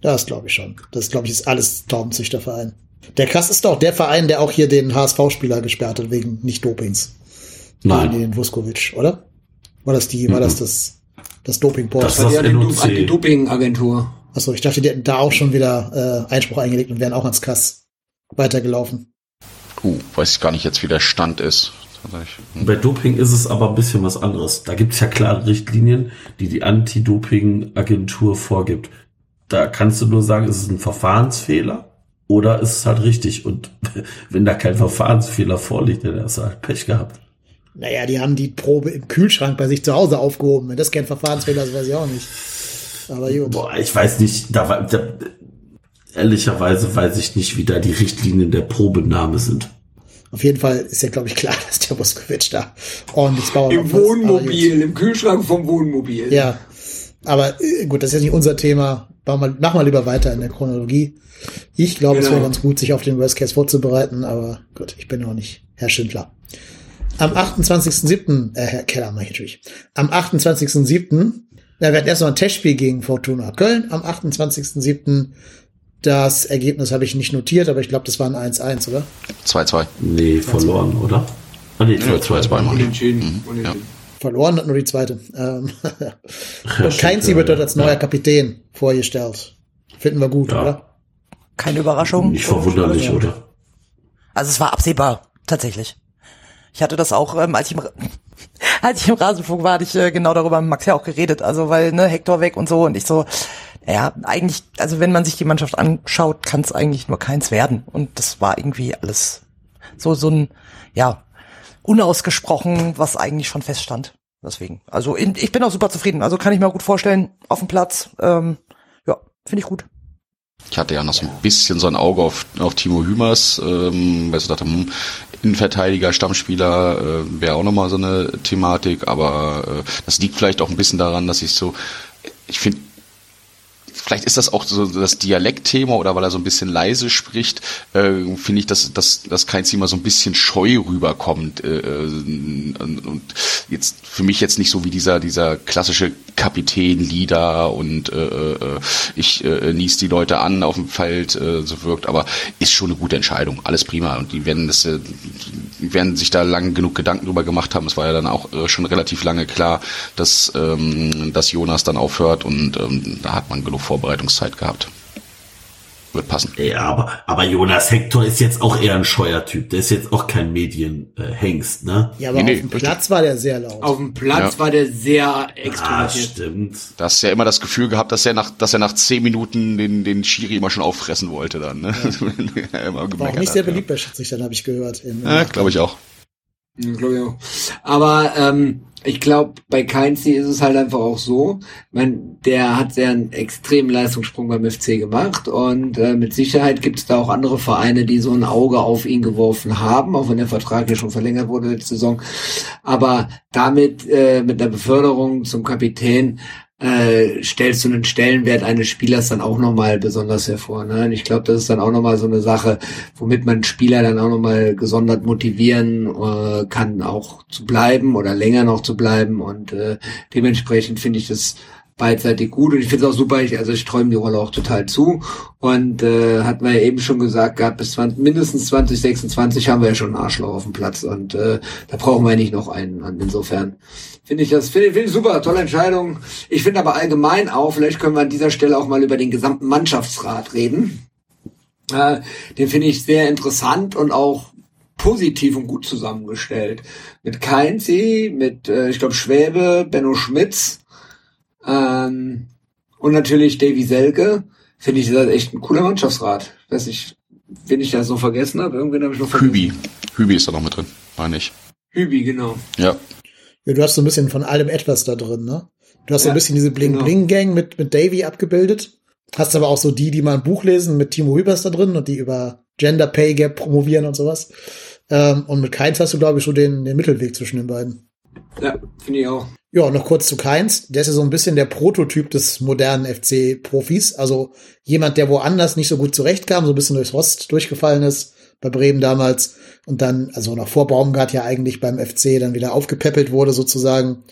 Das glaube ich schon. Das glaube ich ist alles Taubenzüchterverein. Der Kass ist doch der Verein, der auch hier den HSV-Spieler gesperrt hat wegen Nicht-Dopings. Nein. Den Vuskovic, oder? War das die, war das das, das Dopingboard? Das- Bei der NOC. Anti-Doping-Agentur. Achso, ich dachte, die hätten da auch schon wieder äh, Einspruch eingelegt und wären auch ans Kass weitergelaufen. Uh, weiß ich gar nicht jetzt, wie der Stand ist. Hm. Bei Doping ist es aber ein bisschen was anderes. Da gibt es ja klare Richtlinien, die die Anti-Doping-Agentur vorgibt. Da kannst du nur sagen, ist es ein Verfahrensfehler oder ist es halt richtig. Und wenn da kein Verfahrensfehler vorliegt, dann hast du halt Pech gehabt. Naja, die haben die Probe im Kühlschrank bei sich zu Hause aufgehoben. Wenn das kein Verfahrensfehler ist, weiß ich auch nicht. Aber gut. Boah, ich weiß nicht, da, war- da ehrlicherweise weiß ich nicht, wie da die Richtlinien der Probenahme sind. Auf jeden Fall ist ja, glaube ich, klar, dass der Vuskovic da ordentlich Bauer Im Wohnmobil, im Kühlschrank vom Wohnmobil. Ja, aber äh, gut, das ist jetzt nicht unser Thema. Mach mal, mach mal lieber weiter in der Chronologie. Ich glaube, es Genau. wäre ganz gut, sich auf den Worst Case vorzubereiten, aber gut, ich bin auch nicht Herr Schindler. Am 28.07., äh, Herr Keller, mach ich natürlich. Am 28.07., ja, wir hatten erst noch ein Testspiel gegen Fortuna Köln. Am 28.07. Das Ergebnis habe ich nicht notiert, aber ich glaube, das war ein 1-1, oder? 2-2. Nee, verloren, oder? Ah, nee, 2-2 2-2 machen. Unentschieden. Mhm, Unentschieden. Verloren hat nur die zweite. Ähm, Ja, und Keinzi stimmt, wird ja, dort als ja. neuer Kapitän vorgestellt. Finden wir gut, Ja. oder? Keine Überraschung. Nicht verwunderlich, Ja. oder? Also es war absehbar, tatsächlich. Ich hatte das auch, ähm, als ich im, als ich im Rasenfunk war, hatte ich äh, genau darüber mit Max ja auch geredet. Also weil, ne, Hector weg und so und ich so, ja, eigentlich, also wenn man sich die Mannschaft anschaut, kann es eigentlich nur keins werden. Und das war irgendwie alles so, so ein, ja, unausgesprochen, was eigentlich schon feststand. Deswegen. Also in, ich bin auch super zufrieden. Also kann ich mir gut vorstellen, auf dem Platz. Ähm, ja, finde ich gut. Ich hatte ja noch so ein bisschen so ein Auge auf, auf Timo Hümers, ähm, weil ich dachte, hm, Innenverteidiger, Stammspieler äh, wäre auch nochmal so eine Thematik, aber äh, das liegt vielleicht auch ein bisschen daran, dass ich so, ich finde, vielleicht ist das auch so das Dialektthema oder weil er so ein bisschen leise spricht, äh, finde ich, dass, dass, dass kein Thema so ein bisschen scheu rüberkommt. Äh, äh, und jetzt für mich jetzt nicht so wie dieser, dieser klassische Kapitän, Leader und äh, äh, ich äh, nies die Leute an auf dem Feld äh, so wirkt, aber ist schon eine gute Entscheidung. Alles prima. Und die werden das, äh, die werden sich da lang genug Gedanken drüber gemacht haben. Es war ja dann auch äh, schon relativ lange klar, dass, ähm, dass Jonas dann aufhört und ähm, da hat man genug Vorbereitungszeit gehabt. Wird passen. Ja, aber, aber Jonas Hector ist jetzt auch eher ein Scheuertyp. Der ist jetzt auch kein Medienhengst, ne? Ja, aber Nee, auf dem nee, Platz war der sehr laut. Auf dem Platz Ja. war der sehr Ah, extrovertiert. stimmt. Da hast ja immer das Gefühl gehabt, dass er nach, dass er nach zehn Minuten den, den Schiri immer schon auffressen wollte dann. Ne? immer war auch nicht sehr hat, ja. beliebt bei Schiedsrichtern, habe ich gehört. Im- im Ja, glaube ich auch. Ja, glaub ich auch. Aber ähm, ich glaube, bei Keinzi ist es halt einfach auch so, mein, der hat sehr einen extremen Leistungssprung beim FC gemacht und äh, mit Sicherheit gibt es da auch andere Vereine, die so ein Auge auf ihn geworfen haben, auch wenn der Vertrag ja schon verlängert wurde letzte Saison. Aber damit, äh, mit der Beförderung zum Kapitän, äh, stellst du einen Stellenwert eines Spielers dann auch nochmal besonders hervor. Ne? Und ich glaube, das ist dann auch nochmal so eine Sache, womit man Spieler dann auch nochmal gesondert motivieren äh, kann, auch zu bleiben oder länger noch zu bleiben. Und äh, dementsprechend finde ich das beidseitig gut und ich finde es auch super, ich, also ich träume die Rolle auch total zu und äh, hatten wir ja eben schon gesagt gehabt, bis 20, mindestens 2026 haben wir ja schon einen Arschloch auf dem Platz und äh, da brauchen wir nicht noch einen und insofern finde ich das, finde ich, finde ich super, tolle Entscheidung. Ich finde aber allgemein auch, vielleicht können wir an dieser Stelle auch mal über den gesamten Mannschaftsrat reden. Äh, den finde ich sehr interessant und auch positiv und gut zusammengestellt. Mit Keinzi, mit, äh, ich glaube, Schwäbe, Benno Schmitz ähm, und natürlich Davy Selke. Finde ich das echt ein cooler Mannschaftsrat. Weiß nicht, wen ich da so vergessen habe. Irgendwen habe ich noch vergessen. Hübi. Hübi ist da noch mit drin, meine ich. Hübi, genau. Ja. Ja, du hast so ein bisschen von allem etwas da drin, ne? Du hast so Ja, ein bisschen diese Bling-Bling-Gang mit, mit Davy abgebildet. Hast aber auch so die, die mal ein Buch lesen mit Timo Hübers da drin und die über Gender Pay Gap promovieren und sowas. Ähm, und mit Keins hast du, glaube ich, so den, den Mittelweg zwischen den beiden. Ja, finde ich auch. Ja, noch kurz zu Keins. Der ist ja so ein bisschen der Prototyp des modernen FC-Profis. Also jemand, der woanders nicht so gut zurechtkam, so ein bisschen durchs Rost durchgefallen ist, bei Bremen damals. Und dann, also noch vor Baumgart ja eigentlich beim FC dann wieder aufgepäppelt wurde sozusagen.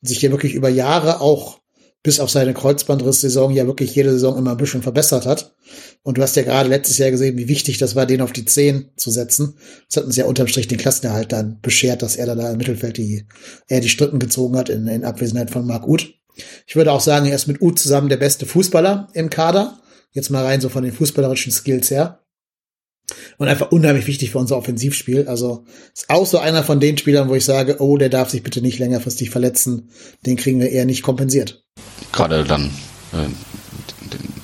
Und sich hier wirklich über Jahre auch bis auf seine Kreuzbandriss-Saison ja wirklich jede Saison immer ein bisschen verbessert hat. Und du hast ja gerade letztes Jahr gesehen, wie wichtig das war, den auf die 10 zu setzen. Das hat uns ja unterm Strich den Klassenerhalt dann beschert, dass er dann da im Mittelfeld die, er die Strippen gezogen hat in, in Abwesenheit von Marc Uth. Ich würde auch sagen, er ist mit Uth zusammen der beste Fußballer im Kader. Jetzt mal rein so von den fußballerischen Skills her. Und einfach unheimlich wichtig für unser Offensivspiel. Also ist auch so einer von den Spielern, wo ich sage, oh, der darf sich bitte nicht längerfristig verletzen. Den kriegen wir eher nicht kompensiert. Gerade dann äh,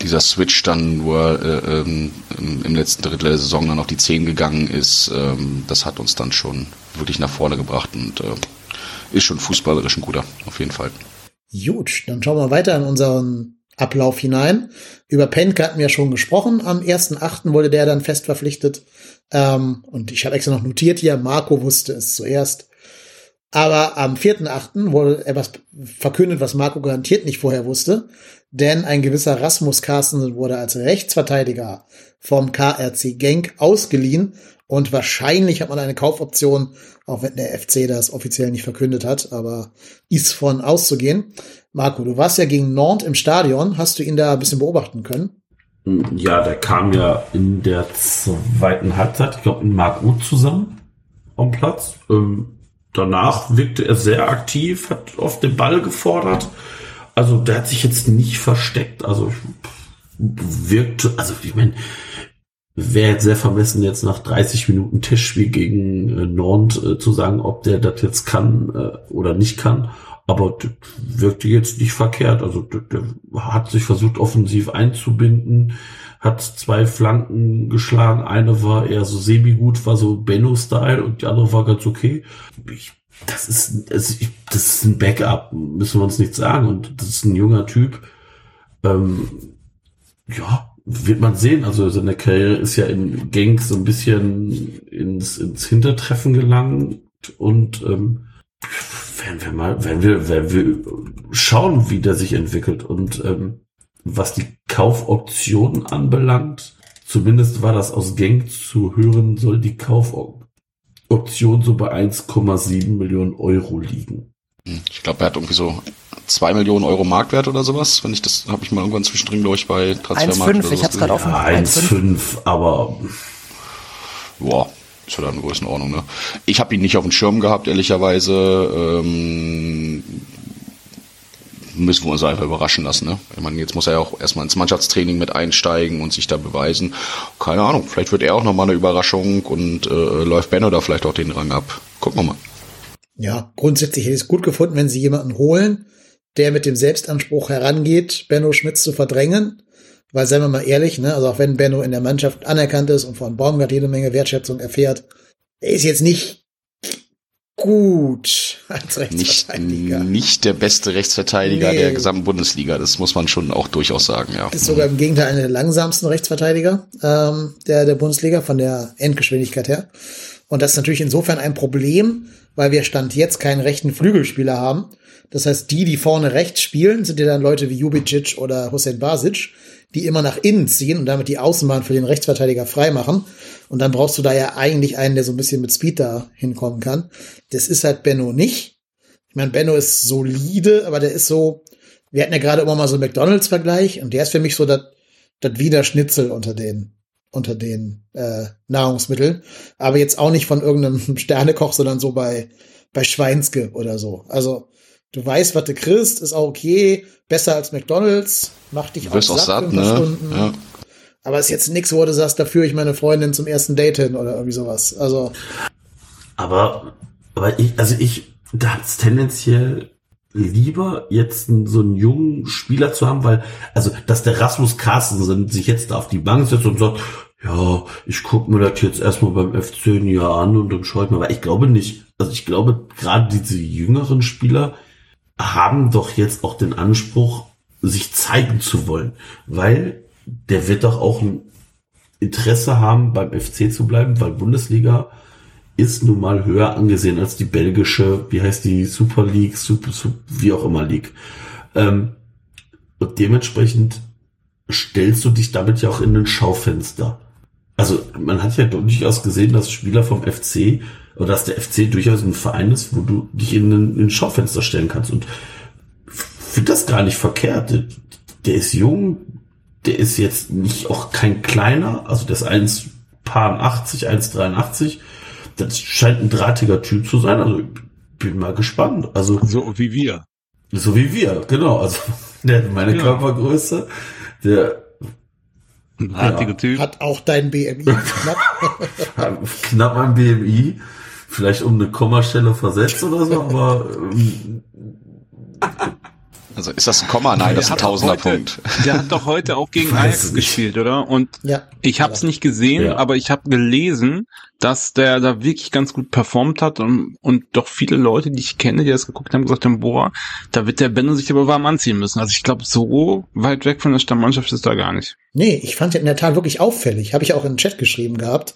dieser Switch dann, wo er äh, ähm, im letzten Drittel der Saison dann auf die 10 gegangen ist, ähm, das hat uns dann schon wirklich nach vorne gebracht und äh, ist schon fußballerisch ein guter, auf jeden Fall. Gut, dann schauen wir weiter in unseren Ablauf hinein. Über Penke hatten wir schon gesprochen. Am 1.8. wurde der dann fest verpflichtet. Ähm, und ich habe extra noch notiert hier, Marco wusste es zuerst. Aber am 4.8. wurde etwas verkündet, was Marco garantiert nicht vorher wusste. Denn ein gewisser Rasmus Carstensen wurde als Rechtsverteidiger vom KRC Genk ausgeliehen. Und wahrscheinlich hat man eine Kaufoption, auch wenn der FC das offiziell nicht verkündet hat, aber ist von auszugehen. Marco, du warst ja gegen Nantes im Stadion. Hast du ihn da ein bisschen beobachten können? Ja, der kam ja in der zweiten Halbzeit, ich glaube, in Marc Uth zusammen am Platz. Ähm, danach wirkte er sehr aktiv, hat oft den Ball gefordert. Also der hat sich jetzt nicht versteckt. Also wirkte, also ich meine, wäre jetzt sehr vermessen, jetzt nach 30 Minuten Tischspiel gegen äh, Nantes äh, zu sagen, ob der das jetzt kann äh, oder nicht kann. Aber das wirkte jetzt nicht verkehrt. Also der, hat sich versucht, offensiv einzubinden, hat zwei Flanken geschlagen. Eine war eher so semi-gut, war so Benno-Style und die andere war ganz okay. Ich, das ist, das ist ein Backup, müssen wir uns nicht sagen. Und das ist ein junger Typ. Ähm, ja, wird man sehen. Also seine Karriere ist ja in Genk so ein bisschen ins, ins Hintertreffen gelangt und ähm, werden wir mal, werden wir, werden wir schauen, wie der sich entwickelt. Und ähm, was die Kaufoptionen anbelangt, zumindest war das aus Genk zu hören, soll die Kaufoption so bei 1,7 Millionen Euro liegen. Ich glaube, er hat irgendwie so zwei Millionen Euro Marktwert oder sowas. Wenn ich das, habe ich mal irgendwann zwischendrin, glaube ich, bei Transfermarkt 1,5, ich hab's gerade auf dem Ja, 1,5, aber Boah, ist ja dann Größenordnung, ne? Ich habe ihn nicht auf dem Schirm gehabt, ehrlicherweise. Ähm, müssen wir uns einfach überraschen lassen, ne? Ich meine, jetzt muss er ja auch erstmal ins Mannschaftstraining mit einsteigen und sich da beweisen. Keine Ahnung, vielleicht wird er auch nochmal eine Überraschung und äh, läuft Benno da vielleicht auch den Rang ab. Gucken wir mal. Ja, grundsätzlich hätte ich es gut gefunden, wenn sie jemanden holen, der mit dem Selbstanspruch herangeht, Benno Schmitz zu verdrängen. Weil, seien wir mal ehrlich, ne, also auch wenn Benno in der Mannschaft anerkannt ist und von Baumgart jede Menge Wertschätzung erfährt, er ist jetzt nicht gut als Nicht, Rechtsverteidiger. nicht der beste Rechtsverteidiger Nee. der gesamten Bundesliga, das muss man schon auch durchaus sagen, ja. Ist sogar im Gegenteil einer der langsamsten Rechtsverteidiger ähm, der, der Bundesliga von der Endgeschwindigkeit her. Und das ist natürlich insofern ein Problem, weil wir Stand jetzt keinen rechten Flügelspieler haben. Das heißt, die, die vorne rechts spielen, sind ja dann Leute wie Jubicic oder Hussein Basic, die immer nach innen ziehen und damit die Außenbahn für den Rechtsverteidiger freimachen. Und dann brauchst du da ja eigentlich einen, der so ein bisschen mit Speed da hinkommen kann. Das ist halt Benno nicht. Ich meine, Benno ist solide, aber der ist so, wir hatten ja gerade immer mal so einen McDonalds-Vergleich und der ist für mich so das Wiener Schnitzel unter den unter den äh, Nahrungsmitteln, aber jetzt auch nicht von irgendeinem Sternekoch, sondern so bei bei Schweinske oder so. Also du weißt, was du kriegst, ist auch okay, besser als McDonalds, macht dich auch satt, ein paar ne? Stunden. Ja. Aber ist jetzt nix, wo du sagst, da führe ich meine Freundin zum ersten Date hin oder irgendwie sowas. Also Aber, aber ich, also ich, da hat's tendenziell lieber jetzt so einen jungen Spieler zu haben, weil, also, dass der Rasmus Carstensen sich jetzt da auf die Bank setzt und sagt, ja, ich guck mir das jetzt erstmal beim FC ein Jahr an und dann schaue ich mal, weil ich glaube nicht, also ich glaube, gerade diese jüngeren Spieler haben doch jetzt auch den Anspruch, sich zeigen zu wollen, weil der wird doch auch ein Interesse haben, beim FC zu bleiben, weil Bundesliga ist nun mal höher angesehen als die belgische, wie heißt die, Super League, Super, Super wie auch immer League. Ähm, und dementsprechend stellst du dich damit ja auch in ein Schaufenster. Also man hat ja durchaus gesehen, dass Spieler vom FC oder dass der FC durchaus ein Verein ist, wo du dich in ein, in ein Schaufenster stellen kannst. Und finde das gar nicht verkehrt. Der, der ist jung, der ist jetzt nicht auch kein kleiner, also der ist 1,80, 1,83. Das scheint ein drahtiger Typ zu sein. Also ich bin mal gespannt. Also So wie wir. so wie wir, genau. Also der hat meine Ja. Körpergröße, der Ein artiger Typ. hat auch dein BMI knapp. knapp ein BMI, vielleicht um eine Kommastelle versetzt oder so, aber ähm, Also ist das ein Komma? Nein, das ist ein Der hat doch Tausenderpunkt. heute- Der hat doch heute auch gegen Ajax gespielt, oder? Und ja. ich habe es nicht gesehen, Ja. aber ich habe gelesen, dass der da wirklich ganz gut performt hat und, und doch viele Leute, die ich kenne, die das geguckt haben, gesagt haben, boah, da wird der Benno sich aber warm anziehen müssen. Also ich glaube, so weit weg von der Stammmannschaft ist er gar nicht. Nee, ich fand den in der Tat wirklich auffällig. Habe ich auch in den Chat geschrieben gehabt.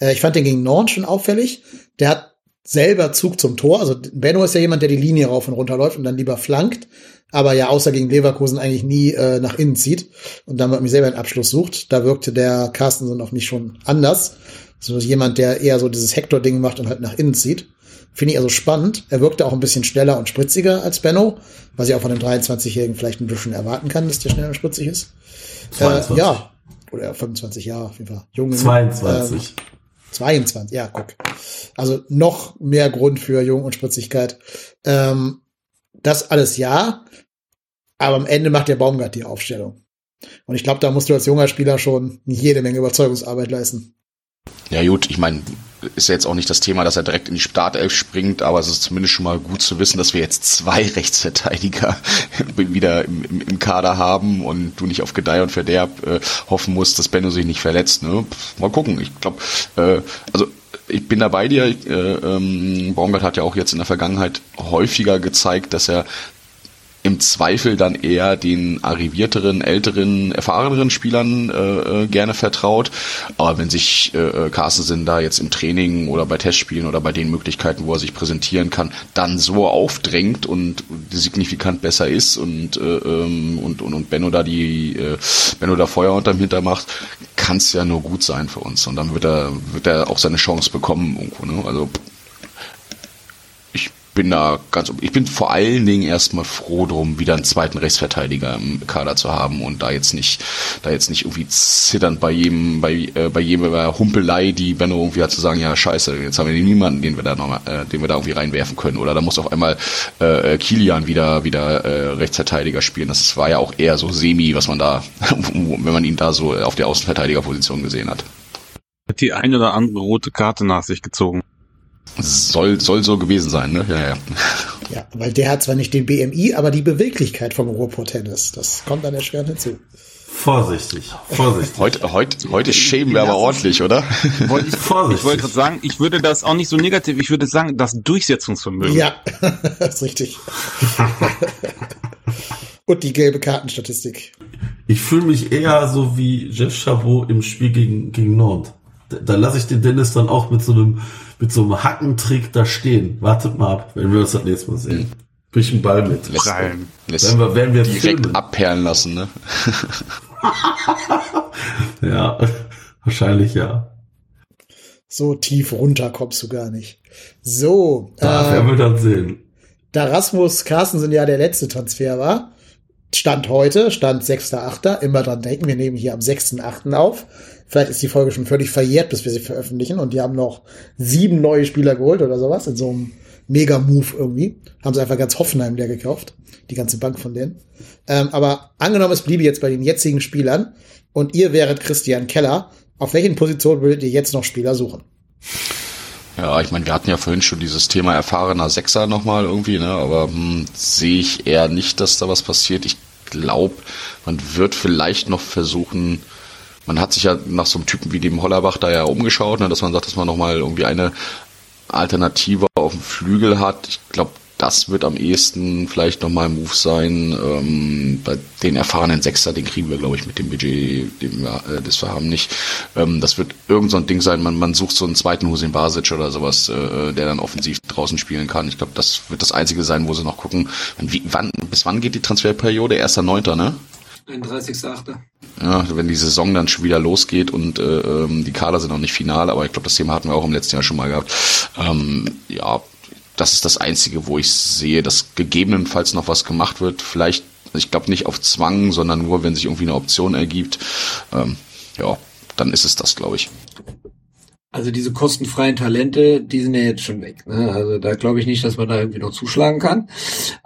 Äh, ich fand den gegen Nord schon auffällig. Der hat selber Zug zum Tor. Also Benno ist ja jemand, der die Linie rauf und runter läuft und dann lieber flankt, aber ja außer gegen Leverkusen eigentlich nie äh, nach innen zieht und dann mit mir selber einen Abschluss sucht. Da wirkte der Carstensen auf mich schon anders. So jemand, der eher so dieses Hector-Ding macht und halt nach innen zieht. Finde ich also spannend. Er wirkte auch ein bisschen schneller und spritziger als Benno, was ich auch von einem 23-Jährigen vielleicht ein bisschen erwarten kann, dass der schnell und spritzig ist. 22. Äh, ja. Oder 25 Jahre auf jeden Fall. Jung, 22. Ähm, 22, ja, guck. Also noch mehr Grund für Jung und Spritzigkeit. Ähm, das alles ja, aber am Ende macht der Baumgart die Aufstellung. Und ich glaube, da musst du als junger Spieler schon jede Menge Überzeugungsarbeit leisten. Ja gut, ich meine, ist ja jetzt auch nicht das Thema, dass er direkt in die Startelf springt, aber es ist zumindest schon mal gut zu wissen, dass wir jetzt zwei Rechtsverteidiger wieder im, im, im Kader haben und du nicht auf Gedeih und Verderb äh, hoffen musst, dass Benno sich nicht verletzt. Ne? Mal gucken. Ich glaube, äh, also ich bin da bei dir. Äh, ähm, Baumgart hat ja auch jetzt in der Vergangenheit häufiger gezeigt, dass er im Zweifel dann eher den arrivierteren, älteren, erfahreneren Spielern äh, äh, gerne vertraut. Aber wenn sich äh, Carstensen da jetzt im Training oder bei Testspielen oder bei den Möglichkeiten, wo er sich präsentieren kann, dann so aufdrängt und signifikant besser ist und äh, ähm, und, und, und Benno da die äh, Benno da Feuer unterm Hinter macht, kann es ja nur gut sein für uns. Und dann wird er wird er auch seine Chance bekommen irgendwo. Ne? Also bin da ganz, ich bin vor allen Dingen erstmal froh drum, wieder einen zweiten Rechtsverteidiger im Kader zu haben und da jetzt nicht, da jetzt nicht irgendwie zitternd bei jedem, bei, äh, bei jedem Humpelei, die Benno irgendwie hat zu sagen, ja scheiße, jetzt haben wir niemanden, den wir da noch, äh, den wir da irgendwie reinwerfen können. Oder da muss auf einmal äh, Kilian wieder, wieder äh, Rechtsverteidiger spielen. Das war ja auch eher so semi, was man da, wenn man ihn da so auf der Außenverteidigerposition gesehen hat. Hat die eine oder andere rote Karte nach sich gezogen. Soll, soll so gewesen sein, ne? Ja, ja. Ja, weil der hat zwar nicht den BMI, aber die Beweglichkeit vom Ruhrpott-Tennis. Das kommt dann erschwerend hinzu. Vorsichtig, vorsichtig. Heute, heute, heute schämen wir aber ordentlich, oder? Wollte ich, ich wollte gerade sagen, ich würde das auch nicht so negativ, ich würde sagen, das Durchsetzungsvermögen. Ja, das ist richtig. Und die gelbe Kartenstatistik. Ich fühle mich eher so wie Jeff Chabot im Spiel gegen, gegen Nord. Da, da lasse ich den Dennis dann auch mit so einem mit so einem Hackentrick da stehen. Wartet mal ab, wenn wir uns das nächste Mal sehen. Krieg ich einen Ball mit. Lässt, lässt Wenn wir, wenn wir direkt filmen. abperlen lassen, ne? Ja, wahrscheinlich ja. So tief runter kommst du gar nicht. So, Da äh, werden wir dann sehen. da Rasmus Carstensen ja der letzte Transfer war, Stand heute, Stand 6.8., immer dran denken, wir nehmen hier am 6.8. auf. Vielleicht ist die Folge schon völlig verjährt, bis wir sie veröffentlichen und die haben noch sieben neue Spieler geholt oder sowas in so einem Mega-Move irgendwie. Haben sie einfach ganz Hoffenheim leer gekauft, die ganze Bank von denen. Ähm, aber angenommen, es bliebe jetzt bei den jetzigen Spielern und ihr wäret Christian Keller, auf welchen Positionen würdet ihr jetzt noch Spieler suchen? Ja, ich meine, wir hatten ja vorhin schon dieses Thema erfahrener Sechser nochmal irgendwie, ne? aber hm, sehe ich eher nicht, dass da was passiert. Ich glaube, man wird vielleicht noch versuchen, man hat sich ja nach so einem Typen wie dem Hollerbach da ja umgeschaut, ne? dass man sagt, dass man nochmal irgendwie eine Alternative auf dem Flügel hat. Ich glaube, das wird am ehesten vielleicht nochmal ein Move sein. Ähm, bei den erfahrenen Sechser, den kriegen wir, glaube ich, mit dem Budget, dem wir, äh, das wir haben, nicht. Ähm, das wird irgend so ein Ding sein, man, man sucht so einen zweiten Husin Basic oder sowas, äh, der dann offensiv draußen spielen kann. Ich glaube, das wird das Einzige sein, wo sie noch gucken. Wie, wann, bis wann geht die Transferperiode? Erster Neunter, ne? 31.8. Ja, wenn die Saison dann schon wieder losgeht und äh, ähm, die Kader sind noch nicht final, aber ich glaube, das Thema hatten wir auch im letzten Jahr schon mal gehabt. Ähm, ja, das ist das Einzige, wo ich sehe, dass gegebenenfalls noch was gemacht wird. Vielleicht, ich glaube nicht auf Zwang, sondern nur, wenn sich irgendwie eine Option ergibt. Ähm, ja, dann ist es das, glaube ich. Also diese kostenfreien Talente, die sind ja jetzt schon weg. Ne? Also da glaube ich nicht, dass man da irgendwie noch zuschlagen kann.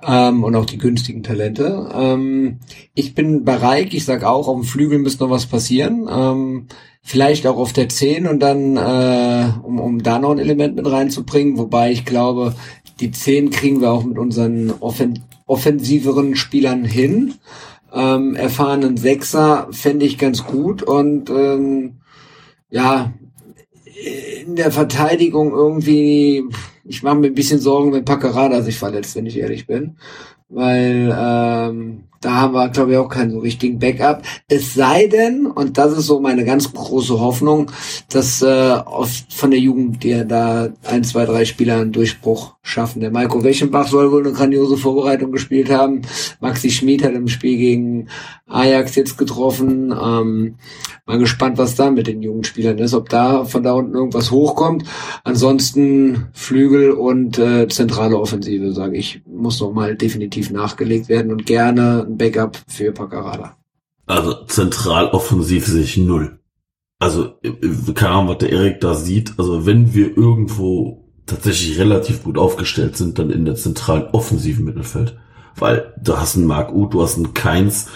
Ähm, und auch die günstigen Talente. Ähm, ich bin bei Reik, ich sag auch, auf dem Flügel müsste noch was passieren. Ähm, vielleicht auch auf der 10 und dann, äh, um, um da noch ein Element mit reinzubringen. Wobei ich glaube, die 10 kriegen wir auch mit unseren offen offensiveren Spielern hin. Ähm, erfahrenen Sechser fände ich ganz gut und ähm, ja, in der Verteidigung irgendwie, ich mache mir ein bisschen Sorgen, wenn Paccarada sich verletzt, wenn ich ehrlich bin. Weil ähm, da haben wir, glaube ich, auch keinen so richtigen Backup. Es sei denn, und das ist so meine ganz große Hoffnung, dass äh, aus, von der Jugend dir da ein, zwei, drei Spieler einen Durchbruch schaffen. Der Maiko Wechenbach soll wohl eine grandiose Vorbereitung gespielt haben. Maxi Schmid hat im Spiel gegen Ajax jetzt getroffen. Ähm, mal gespannt, was da mit den jungen Spielern ist, ob da von da unten irgendwas hochkommt. Ansonsten Flügel und äh, zentrale Offensive, sage ich, muss noch mal definitiv nachgelegt werden und gerne Backup für Paccarada. Also zentral offensiv sehe ich null. Also, keine Ahnung, was der Erik da sieht. Also, wenn wir irgendwo tatsächlich relativ gut aufgestellt sind, dann in der zentralen offensiven Mittelfeld. Weil du hast einen Marc Uth, du hast einen Keins.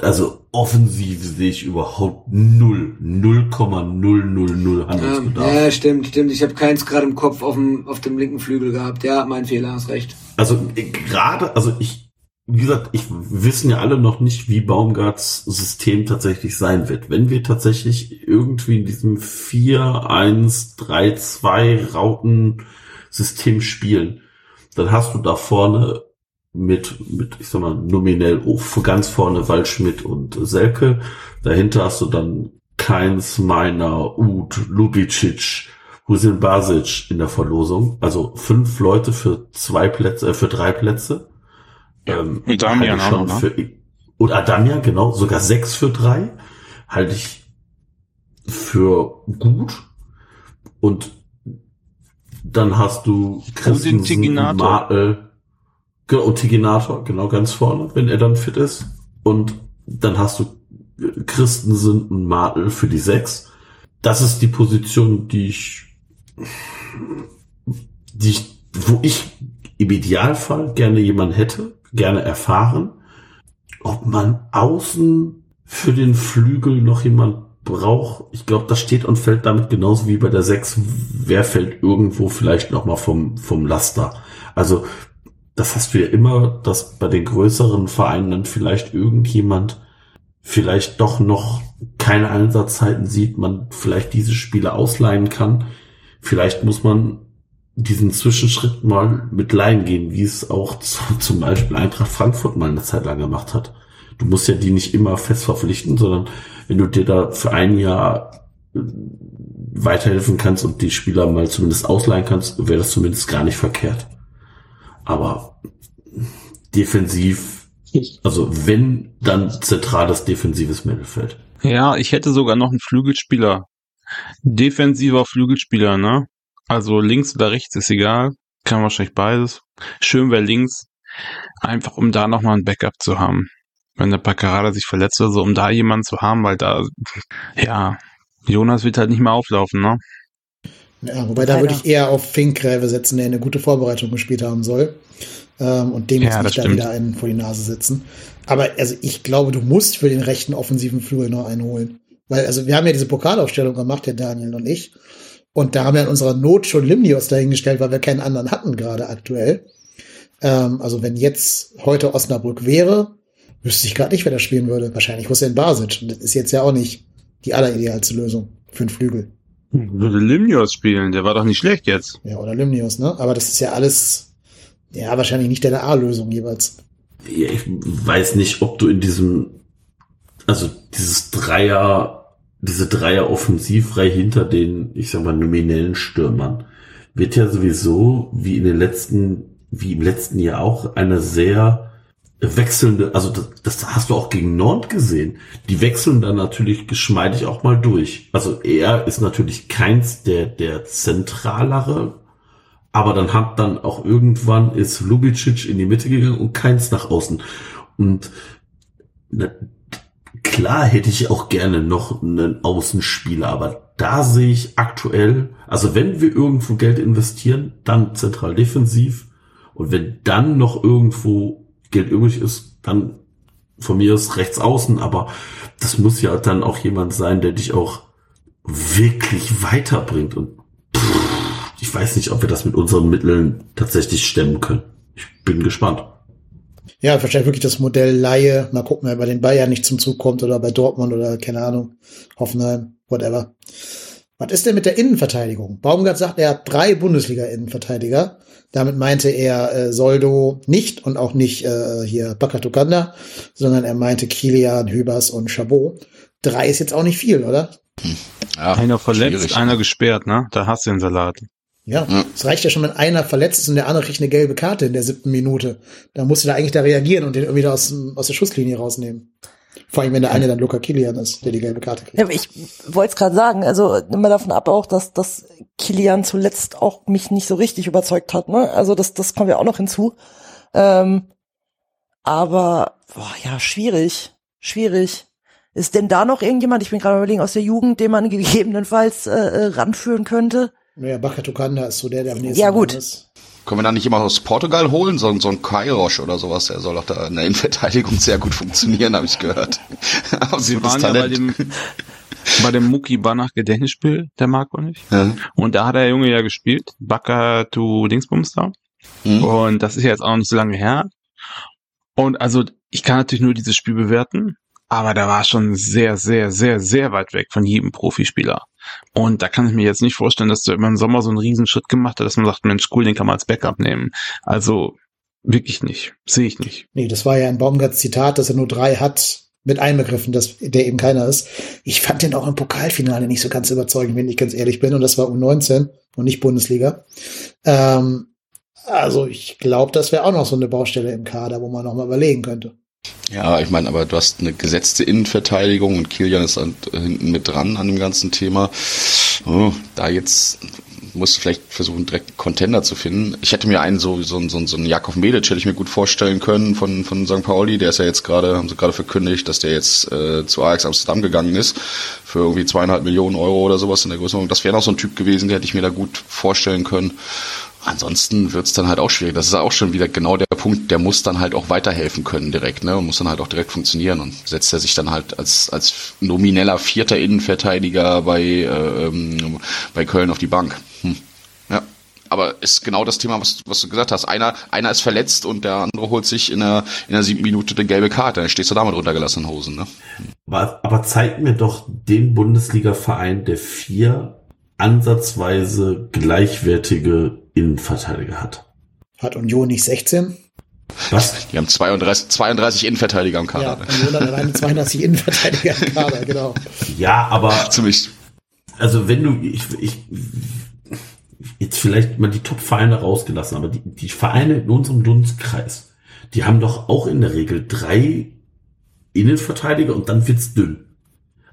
Also, offensiv sehe ich überhaupt null. 0,000 Handelsbedarf. Ähm, ja, stimmt, stimmt. Ich habe keins gerade im Kopf auf dem, auf dem linken Flügel gehabt. Ja, mein Fehler, hast recht. Also äh, gerade, also ich, wie gesagt, ich wissen ja alle noch nicht, wie Baumgarts System tatsächlich sein wird. Wenn wir tatsächlich irgendwie in diesem 4-1-3-2 Rauten System spielen, dann hast du da vorne mit, mit, ich sag mal, nominell ganz vorne Waldschmidt und Selke. Dahinter hast du dann Keins, Meiner, Uth, Lubicic, Husin Basic in der Verlosung. Also fünf Leute für zwei Plätze, äh, für drei Plätze. Ähm, und Damian auch noch, ne? für, und Adamian, genau, sogar sechs für drei. Halte ich für gut. Und dann hast du Christensen, Tiginator. Martel, genau, und Tiginator, genau, ganz vorne, wenn er dann fit ist. Und dann hast du äh, Christensen und Martel für die sechs. Das ist die Position, die ich, die ich, wo ich im Idealfall gerne jemanden hätte, gerne erfahren. Ob man außen für den Flügel noch jemand braucht, ich glaube, das steht und fällt damit genauso wie bei der 6. Wer fällt irgendwo vielleicht noch mal vom, vom Laster? Also, das hast du ja immer, dass bei den größeren Vereinen dann vielleicht irgendjemand vielleicht doch noch keine Einsatzzeiten sieht, man vielleicht diese Spiele ausleihen kann. Vielleicht muss man diesen Zwischenschritt mal mit Laien gehen, wie es auch zu, zum Beispiel Eintracht Frankfurt mal eine Zeit lang gemacht hat. Du musst ja die nicht immer fest verpflichten, sondern wenn du dir da für ein Jahr äh, weiterhelfen kannst und die Spieler mal zumindest ausleihen kannst, wäre das zumindest gar nicht verkehrt. Aber defensiv, also wenn, dann zentrales defensives Mittelfeld. Ja, ich hätte sogar noch einen Flügelspieler. Defensiver Flügelspieler, ne? Also links oder rechts ist egal. Kann wahrscheinlich beides. Schön wäre links. Einfach um da nochmal ein Backup zu haben. Wenn der Paccarada sich verletzt oder so, um da jemanden zu haben, weil da, ja, Jonas wird halt nicht mehr auflaufen, ne? Ja, wobei da würde ich eher auf Finkgräve setzen, der eine gute Vorbereitung gespielt haben soll. Ähm, und dem Ja, jetzt das nicht da stimmt. wieder einen vor die Nase setzen. Aber also ich glaube, du musst für den rechten offensiven Flügel noch einen holen. Weil, also wir haben ja diese Pokalaufstellung gemacht, der Daniel und ich. Und da haben wir in unserer Not schon Limnios dahingestellt, weil wir keinen anderen hatten gerade aktuell. Ähm, also wenn jetzt heute Osnabrück wäre, wüsste ich gerade nicht, wer da spielen würde. Wahrscheinlich Hussein Basic. Und das ist jetzt ja auch nicht die alleridealste Lösung für einen Flügel. Würde Limnios spielen, der war doch nicht schlecht jetzt. Ja, oder Limnios, ne? Aber das ist ja alles, ja, wahrscheinlich nicht deine A-Lösung jeweils. Ja, ich weiß nicht, ob du in diesem, also dieses Dreier, diese Dreier Offensivreihe hinter den, ich sag mal, nominellen Stürmern, wird ja sowieso, wie in den letzten, wie im letzten Jahr auch, eine sehr wechselnde, also das, das hast du auch gegen Nord gesehen. Die wechseln dann natürlich geschmeidig auch mal durch. Also er ist natürlich keins der, der zentralere, aber dann hat dann auch irgendwann ist Lubicic in die Mitte gegangen und keins nach außen. Und klar hätte ich auch gerne noch einen Außenspieler, aber da sehe ich aktuell, also wenn wir irgendwo Geld investieren, dann zentral defensiv. Und wenn dann noch irgendwo Geld übrig ist, dann von mir ist rechts außen, aber das muss ja dann auch jemand sein, der dich auch wirklich weiterbringt. Und pff, ich weiß nicht, ob wir das mit unseren Mitteln tatsächlich stemmen können. Ich bin gespannt. Ja, wahrscheinlich wirklich das Modell Laie. Mal gucken, wer bei den Bayern nicht zum Zug kommt oder bei Dortmund oder keine Ahnung, Hoffenheim, whatever. Was ist denn mit der Innenverteidigung? Baumgart sagt, er hat drei Bundesliga-Innenverteidiger. Damit meinte er äh, Soldo nicht und auch nicht äh, hier Bakatukanda, sondern er meinte Kilian, Hübers und Chabot. Drei ist jetzt auch nicht viel, oder? Ja, Einer verletzt, schwierig. einer gesperrt, ne? Da hast du den Salat. Ja, Ja. es reicht ja schon, wenn einer verletzt ist und der andere kriegt eine gelbe Karte in der siebten Minute. Da musst du da eigentlich da reagieren und den irgendwie da aus, aus der Schusslinie rausnehmen. Vor allem, wenn der eine dann Luca Kilian ist, der die gelbe Karte kriegt. Ja, aber ich wollte es gerade sagen, also nimm mal davon ab auch, dass, dass Kilian zuletzt auch mich nicht so richtig überzeugt hat, ne? Also das, das kommen wir auch noch hinzu. Ähm, aber boah, ja, schwierig. Schwierig. Ist denn da noch irgendjemand, ich bin gerade überlegen, aus der Jugend, den man gegebenenfalls äh, äh, ranführen könnte? Naja, Bakatukanda ist so der, der am nächsten Ja, gut. ist. Können wir da nicht immer aus Portugal holen? So, so ein Kairos oder sowas, der soll doch da in der Innenverteidigung sehr gut funktionieren, habe ich gehört. Sie waren ja bei dem, bei dem Muki Banach Gedächtnisspiel, der Marco nicht. Ja. Und da hat der Junge ja gespielt, Bakker to Dingsbums da. Mhm. Und das ist ja jetzt auch noch nicht so lange her. Und also, ich kann natürlich nur dieses Spiel bewerten, aber da war schon sehr, sehr, sehr, sehr weit weg von jedem Profispieler. Und da kann ich mir jetzt nicht vorstellen, dass du immer im Sommer so einen riesen Schritt gemacht hast, dass man sagt, Mensch, cool, den kann man als Backup nehmen. Also, Wirklich nicht. Sehe ich nicht. Nee, das war ja ein Baumgarts Zitat, dass er nur drei hat, mit einbegriffen, dass der eben keiner ist. Ich fand den auch im Pokalfinale nicht so ganz überzeugend, wenn ich ganz ehrlich bin. Und das war U19 und nicht Bundesliga. Ähm, also ich glaube, das wäre auch noch so eine Baustelle im Kader, wo man noch mal überlegen könnte. Ja, ich meine, aber du hast eine gesetzte Innenverteidigung und Kilian ist halt hinten mit dran an dem ganzen Thema. Oh, da jetzt musst du vielleicht versuchen, direkt einen Contender zu finden. Ich hätte mir einen so, so, so, so einen Jakov Medic hätte ich mir gut vorstellen können von, von St. Pauli. Der ist ja jetzt gerade, haben sie gerade verkündigt, dass der jetzt äh, zu Ajax Amsterdam gegangen ist für irgendwie zweieinhalb Millionen Euro oder sowas in der Größenordnung. Das wäre noch so ein Typ gewesen, der hätte ich mir da gut vorstellen können. Ansonsten wird's dann halt auch schwierig. Das ist auch schon wieder genau der Punkt, der muss dann halt auch weiterhelfen können direkt, ne? Und muss dann halt auch direkt funktionieren. Und setzt er sich dann halt als, als nomineller vierter Innenverteidiger bei, äh, ähm, bei Köln auf die Bank. Hm. Ja. Aber ist genau das Thema, was, was du gesagt hast. Einer, einer ist verletzt und der andere holt sich in der, in der siebten Minute eine gelbe Karte. Dann stehst du da mit runtergelassenen Hosen, ne? Aber, aber zeig mir doch den Bundesliga-Verein, der vier ansatzweise gleichwertige Innenverteidiger hat. Hat Union nicht 16? Was? Die haben 32, 32 Innenverteidiger am Kader. Ja, ne? Union hat alleine 32 Innenverteidiger im Kader, genau. Ja, aber Ziemlich. also wenn du, ich, ich, jetzt vielleicht mal die Top-Vereine rausgelassen, aber die, die Vereine in unserem Dunstkreis, die haben doch auch in der Regel drei Innenverteidiger und dann wird's dünn.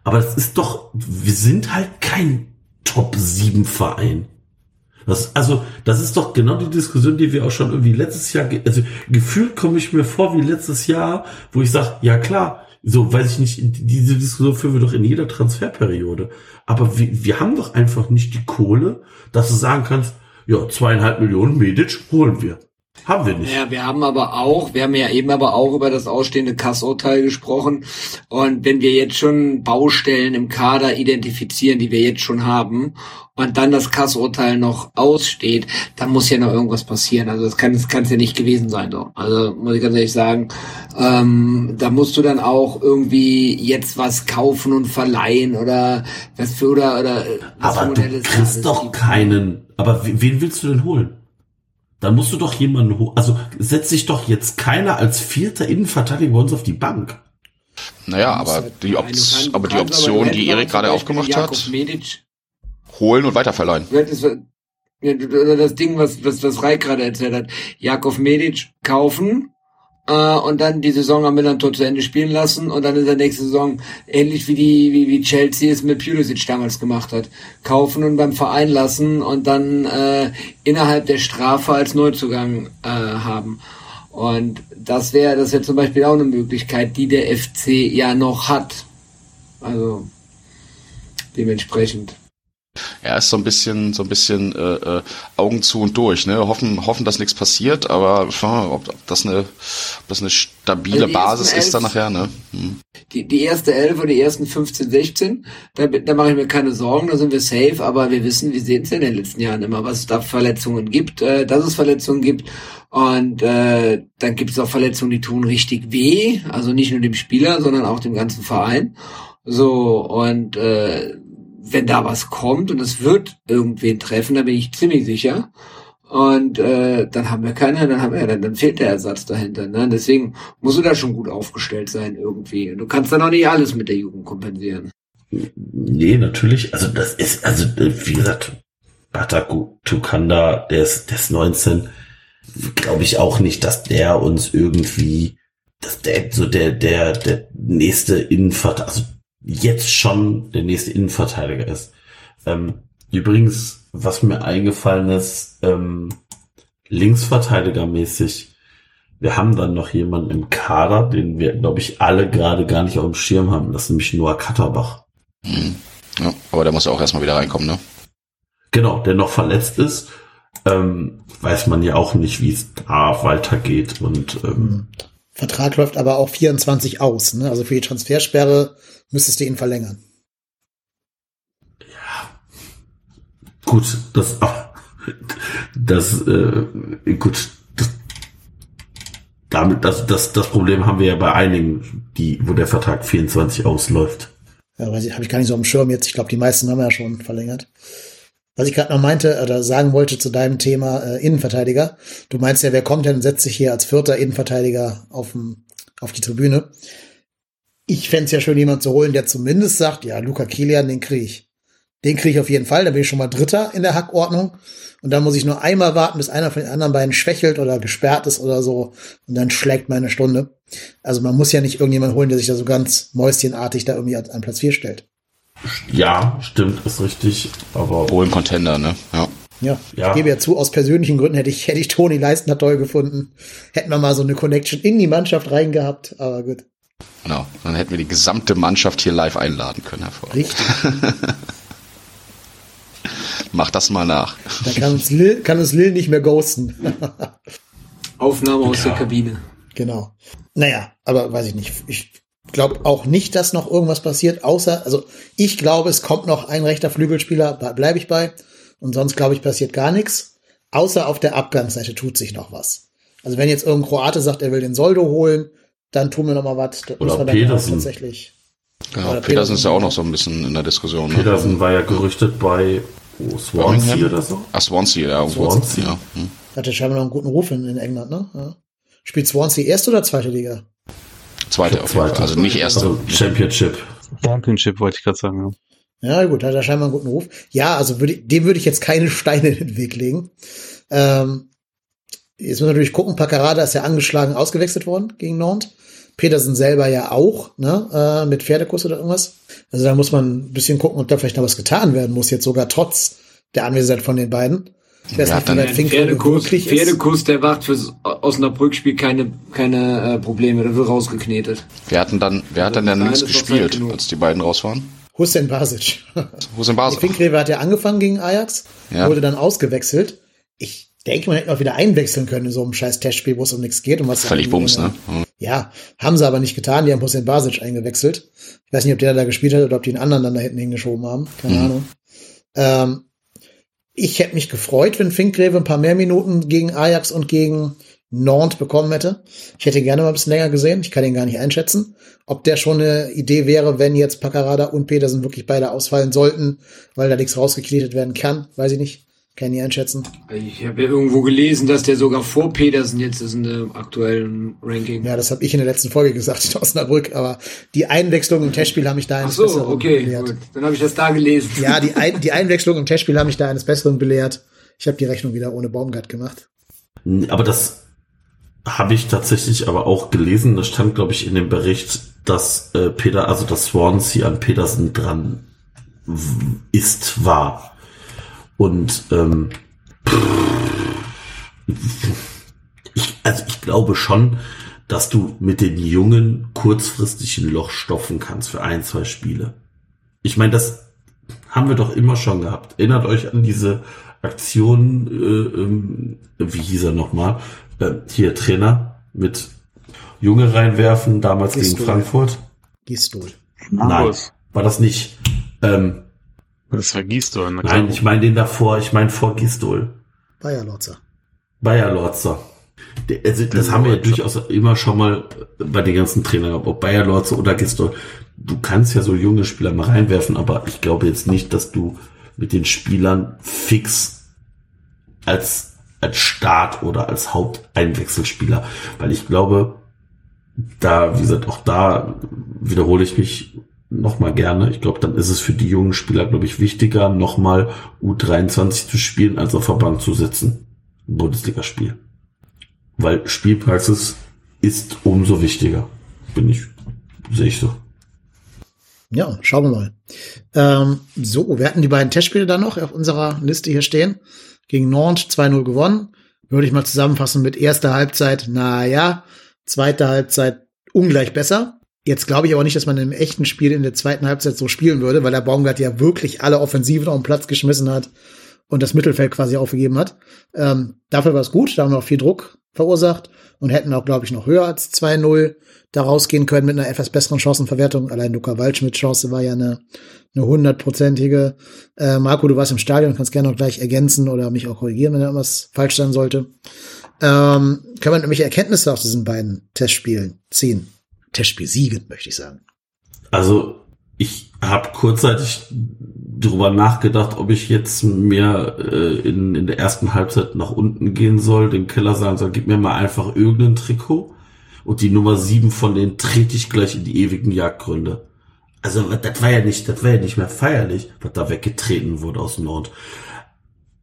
Aber das ist doch, wir sind halt kein Top-7-Verein. Das, also, das ist doch genau die Diskussion, die wir auch schon irgendwie letztes Jahr, also gefühlt komme ich mir vor wie letztes Jahr, wo ich sage, ja klar, so weiß ich nicht, diese Diskussion führen wir doch in jeder Transferperiode. Aber wir, wir haben doch einfach nicht die Kohle, dass du sagen kannst, ja, zweieinhalb Millionen Medic holen wir. Haben wir nicht. Ja, wir haben aber auch, wir haben ja eben aber auch über das ausstehende Kassurteil gesprochen. Und wenn wir jetzt schon Baustellen im Kader identifizieren, die wir jetzt schon haben, und dann das Kassurteil noch aussteht, dann muss ja noch irgendwas passieren. Also das kann es kann's ja nicht gewesen sein. So. Also muss ich ganz ehrlich sagen, ähm, da musst du dann auch irgendwie jetzt was kaufen und verleihen oder was für oder oder was für Aber du kriegst doch gibt. keinen. Aber wen willst du denn holen? Dann musst du doch jemanden holen. Also setzt sich doch jetzt keiner als vierter Innenverteidiger bei uns auf die Bank. Naja, aber die, Nein, Op du kannst- aber die Option, aber die Erik gerade aufgemacht hat, Medic, holen und weiterverleihen. Oder das Ding, was, was, was Reik gerade erzählt hat. Jakov Medic kaufen, äh, und dann die Saison am Milan-Tor zu Ende spielen lassen und dann in der nächsten Saison ähnlich wie die, wie, wie Chelsea es mit Pulisic damals gemacht hat. Kaufen und beim Verein lassen und dann, äh, innerhalb der Strafe als Neuzugang, äh, haben. Und das wäre, das wäre zum Beispiel auch eine Möglichkeit, die der FC ja noch hat. Also, dementsprechend. Ja, ist so ein bisschen, so ein bisschen äh, äh, Augen zu und durch, ne? Hoffen, hoffen, dass nichts passiert, aber mal, ob, ob das eine, ob das eine stabile Also Basis ist dann nachher, ne? Hm. die, die erste Elf oder die ersten 15, 16, da, da mache ich mir keine Sorgen, da sind wir safe, aber wir wissen, wir sehen es ja in den letzten Jahren immer, was es da Verletzungen gibt, äh, dass es Verletzungen gibt und äh, dann gibt es auch Verletzungen, die tun richtig weh, also nicht nur dem Spieler, sondern auch dem ganzen Verein. So, und äh, wenn da was kommt und es wird irgendwen treffen, da bin ich ziemlich sicher. Und äh, dann haben wir keine, dann haben wir, dann, dann fehlt der Ersatz dahinter. Ne? Deswegen musst du da schon gut aufgestellt sein irgendwie. Du kannst dann auch nicht alles mit der Jugend kompensieren. Nee, natürlich. Also das ist, also wie gesagt, Bataku Tukanda, der ist, der ist 19. Glaube ich auch nicht, dass der uns irgendwie, dass der so der, der, der nächste Innenverteidiger, also jetzt schon der nächste Innenverteidiger ist. Ähm, übrigens, was mir eingefallen ist, ähm, Linksverteidigermäßig, wir haben dann noch jemanden im Kader, den wir, glaube ich, alle gerade gar nicht auf dem Schirm haben. Das ist nämlich Noah Katterbach. Hm. Ja, aber der muss ja auch erstmal wieder reinkommen, ne? Genau, der noch verletzt ist. Ähm, weiß man ja auch nicht, wie es da weitergeht. Und ähm, Vertrag läuft aber auch 24 aus, ne? Also für die Transfersperre müsstest du ihn verlängern. gut, das, das, äh, gut, das, damit, das, das, das Problem haben wir ja bei einigen, die, wo der Vertrag 24 ausläuft. Ja, weiß ich, habe ich gar nicht so am Schirm jetzt. Ich glaube, die meisten haben ja schon verlängert. Was ich gerade noch meinte oder sagen wollte zu deinem Thema äh, Innenverteidiger. Du meinst ja, wer kommt denn und setzt sich hier als vierter Innenverteidiger auf, dem, auf die Tribüne? Ich fände ja schön, jemand zu holen, der zumindest sagt, ja, Luca Kilian, den kriege ich. Den kriege ich auf jeden Fall, da bin ich schon mal Dritter in der Hackordnung. Und dann muss ich nur einmal warten, bis einer von den anderen beiden schwächelt oder gesperrt ist oder so. Und dann schlägt meine Stunde. Also man muss ja nicht irgendjemand holen, der sich da so ganz mäuschenartig da irgendwie an Platz 4 stellt. Ja, stimmt, ist richtig. Aber Wohl im Contender, ne? Ja. Ja, Ja. ich gebe ja zu, aus persönlichen Gründen hätte ich, hätte ich Toni Leistner toll gefunden. Hätten wir mal so eine Connection in die Mannschaft reingehabt, aber gut. Genau. Dann hätten wir die gesamte Mannschaft hier live einladen können, hervorragend. Richtig. Mach das mal nach. Da kann uns Lil, kann uns Lil nicht mehr ghosten. Aufnahme aus der Kabine. genau. Naja, aber weiß ich nicht. Ich glaube auch nicht, dass noch irgendwas passiert, außer, also ich glaube, es kommt noch ein rechter Flügelspieler, bleibe ich bei. Und sonst glaube ich, passiert gar nichts. Außer auf der Abgangsseite tut sich noch was. Also wenn jetzt irgendein Kroate sagt, er will den Soldo holen, dann tun wir noch mal was. Oder wir dann Petersen. tatsächlich. Genau. Oder Petersen ist ja Petersen. auch noch so ein bisschen in der Diskussion. Ne? Petersen war ja gerüchtet bei oh, Swansea oder so. Ach, Swansea, ja. Swansea. ja. Hm. Hat ja scheinbar noch einen guten Ruf in, in England, ne? Ja. Spielt Swansea erste oder zweite Liga? Zweite auf. Zweite. Also nicht erste. Also Championship. Championship wollte ich gerade sagen. Ja. Ja, gut, hat er scheinbar einen guten Ruf. Ja, also würde, ich- dem würde ich jetzt keine Steine in den Weg legen. Ähm, jetzt müssen wir natürlich gucken, Paccarada ist ja angeschlagen ausgewechselt worden gegen Nantes. Petersen selber ja auch, ne, äh, mit Pferdekuss oder irgendwas. Also da muss man ein bisschen gucken, ob da vielleicht noch was getan werden muss, jetzt sogar trotz der Anwesenheit von den beiden. Ich weiß Ja, nicht, wie dann- weit Pferdekuss, wirklich ist. Pferdekuss, der wacht fürs Osnabrück-Spiel keine, keine äh, Probleme, der wird rausgeknetet. Wer hat denn dann, wer hat denn dann links gespielt, als die beiden raus waren? Hussein Basic. Hussein Basel. Finkrewe hat ja angefangen gegen Ajax, Ja. wurde dann ausgewechselt. Ich denke, man hätte auch wieder einwechseln können in so einem scheiß Testspiel, wo es um nichts geht. Und was Völlig Bums, ne? Ja, haben sie aber nicht getan. Die haben Hussein Basic eingewechselt. Ich weiß nicht, ob der da gespielt hat oder ob die einen anderen dann da hinten hingeschoben haben. Keine Mhm. Ahnung. Ähm, ich hätte mich gefreut, wenn Finkgreve ein paar mehr Minuten gegen Ajax und gegen Nantes bekommen hätte. Ich hätte gerne mal ein bisschen länger gesehen. Ich kann ihn gar nicht einschätzen. Ob der schon eine Idee wäre, wenn jetzt Paccarada und Petersen wirklich beide ausfallen sollten, weil da nichts rausgeknetet werden kann, weiß ich nicht. Kann ich nie einschätzen. Ich habe ja irgendwo gelesen, dass der sogar vor Petersen jetzt ist in dem aktuellen Ranking. Ja, das habe ich in der letzten Folge gesagt in Osnabrück, aber die Einwechslung im Testspiel haben mich da Ach eines so, Besseren okay, belehrt. gut. Dann habe ich das da gelesen. Ja, die, Ein die Einwechslung im Testspiel haben mich da eines Besseren belehrt. Ich habe die Rechnung wieder ohne Baumgart gemacht. Aber das habe ich tatsächlich aber auch gelesen. Das stand, glaube ich, in dem Bericht, dass äh, Peter, also dass Swansea an Petersen dran ist, war. Und ähm, ich, also ich glaube schon, dass du mit den Jungen kurzfristig ein Loch stopfen kannst für ein, zwei Spiele. Ich meine, das haben wir doch immer schon gehabt. Erinnert euch an diese Aktion, äh, ähm, wie hieß er nochmal? Äh, hier Trainer mit Junge reinwerfen, damals Gistol. gegen Frankfurt. Gistol. Nein, war das nicht. Ähm, Das du. Na nein, ich meine den davor, ich meine vor Gistol. Bayer Lotzer. Bayer Lorzer. Also, das haben wir ja durchaus immer schon mal bei den ganzen Trainern gehabt, ob Bayer Lorzer oder Gistol. Du kannst ja so junge Spieler mal reinwerfen, aber ich glaube jetzt nicht, dass du mit den Spielern fix als, als Start oder als Haupteinwechselspieler, weil ich glaube, da, wie gesagt, auch da wiederhole ich mich noch mal gerne. Ich glaube, dann ist es für die jungen Spieler, glaube ich, wichtiger, noch mal U23 zu spielen, als auf der Bank zu sitzen. Bundesligaspiel. Weil Spielpraxis ist umso wichtiger. Bin ich, sehe ich so. Ja, schauen wir mal. Ähm, so, wir hatten die beiden Testspiele dann noch auf unserer Liste hier stehen. Gegen Nantes 2-0 gewonnen. Würde ich mal zusammenfassen mit erster Halbzeit, na ja, zweite Halbzeit ungleich besser. Jetzt glaube ich aber nicht, dass man im echten Spiel in der zweiten Halbzeit so spielen würde, weil der Baumgart ja wirklich alle Offensiven auf den Platz geschmissen hat und das Mittelfeld quasi aufgegeben hat. Ähm, dafür war es gut, da haben wir auch viel Druck verursacht und hätten auch, glaube ich, noch höher als 2-0 da rausgehen können mit einer etwas besseren Chancenverwertung. Allein Luca Waldschmidt Chance war ja eine eine hundertprozentige. Äh, Marco, du warst im Stadion, kannst gerne noch gleich ergänzen oder mich auch korrigieren, wenn da irgendwas falsch sein sollte. Ähm, kann man nämlich Erkenntnisse aus diesen beiden Testspielen ziehen? Testspiel siegen, möchte ich sagen. Also ich habe kurzzeitig drüber nachgedacht, ob ich jetzt mehr äh, in, in der ersten Halbzeit nach unten gehen soll, dem Keller sagen soll, gib mir mal einfach irgendein Trikot und die Nummer sieben von denen trete ich gleich in die ewigen Jagdgründe. Also das war ja nicht, das war ja nicht mehr feierlich, was da weggetreten wurde aus Nord.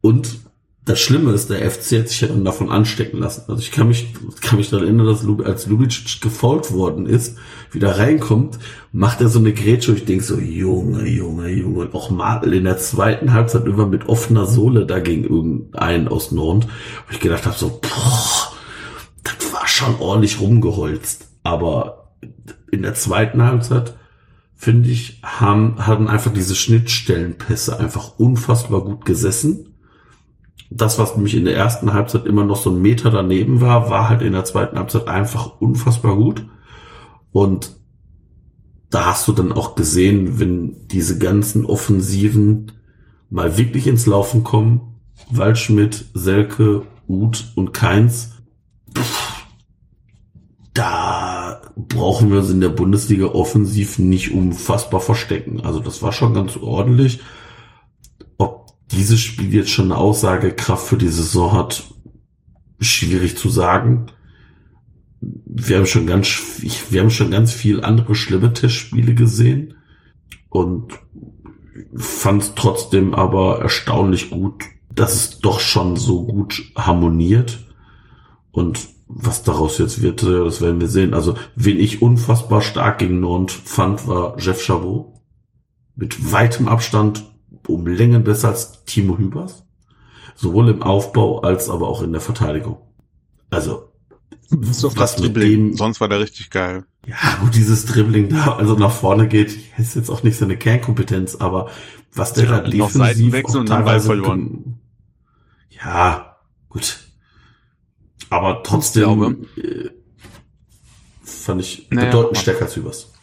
Und das Schlimme ist, der FC hat sich ja dann davon anstecken lassen. Also ich kann mich, kann mich daran erinnern, dass Lub, als Lubicic gefault worden ist, wieder reinkommt, macht er so eine Grätsche und ich denke so, Junge, Junge, Junge. Und auch Martel in der zweiten Halbzeit immer mit offener Sohle dagegen irgendeinen aus Nord. Wo ich gedacht habe so, boah, das war schon ordentlich rumgeholzt. Aber in der zweiten Halbzeit, finde ich, haben, haben einfach diese Schnittstellenpässe einfach unfassbar gut gesessen das, was nämlich in der ersten Halbzeit immer noch so ein Meter daneben war, war halt in der zweiten Halbzeit einfach unfassbar gut. Und da hast du dann auch gesehen, wenn diese ganzen Offensiven mal wirklich ins Laufen kommen, Waldschmidt, Selke, Uth und Keins, da brauchen wir uns in der Bundesliga offensiv nicht unfassbar verstecken. Also das war schon ganz ordentlich dieses Spiel jetzt schon eine Aussagekraft für die Saison hat, schwierig zu sagen. Wir haben schon ganz, wir haben schon ganz viel andere schlimme Testspiele gesehen und fand es trotzdem aber erstaunlich gut, dass es doch schon so gut harmoniert und was daraus jetzt wird, das werden wir sehen. Also, wen ich unfassbar stark gegen Nord fand, war Jeff Chabot. Mit weitem Abstand um Längen besser als Timo Hübers. Sowohl im Aufbau als aber auch in der Verteidigung. Also, Bis auf das Dribbling. Dem, Sonst war der richtig geil. Ja, gut, dieses Dribbling da, also nach vorne geht, ist jetzt auch nicht seine Kernkompetenz, aber was der ja, da defensiv und teilweise verloren. Ja, gut. Aber trotzdem äh, fand ich naja, bedeutend stärker als Hübers.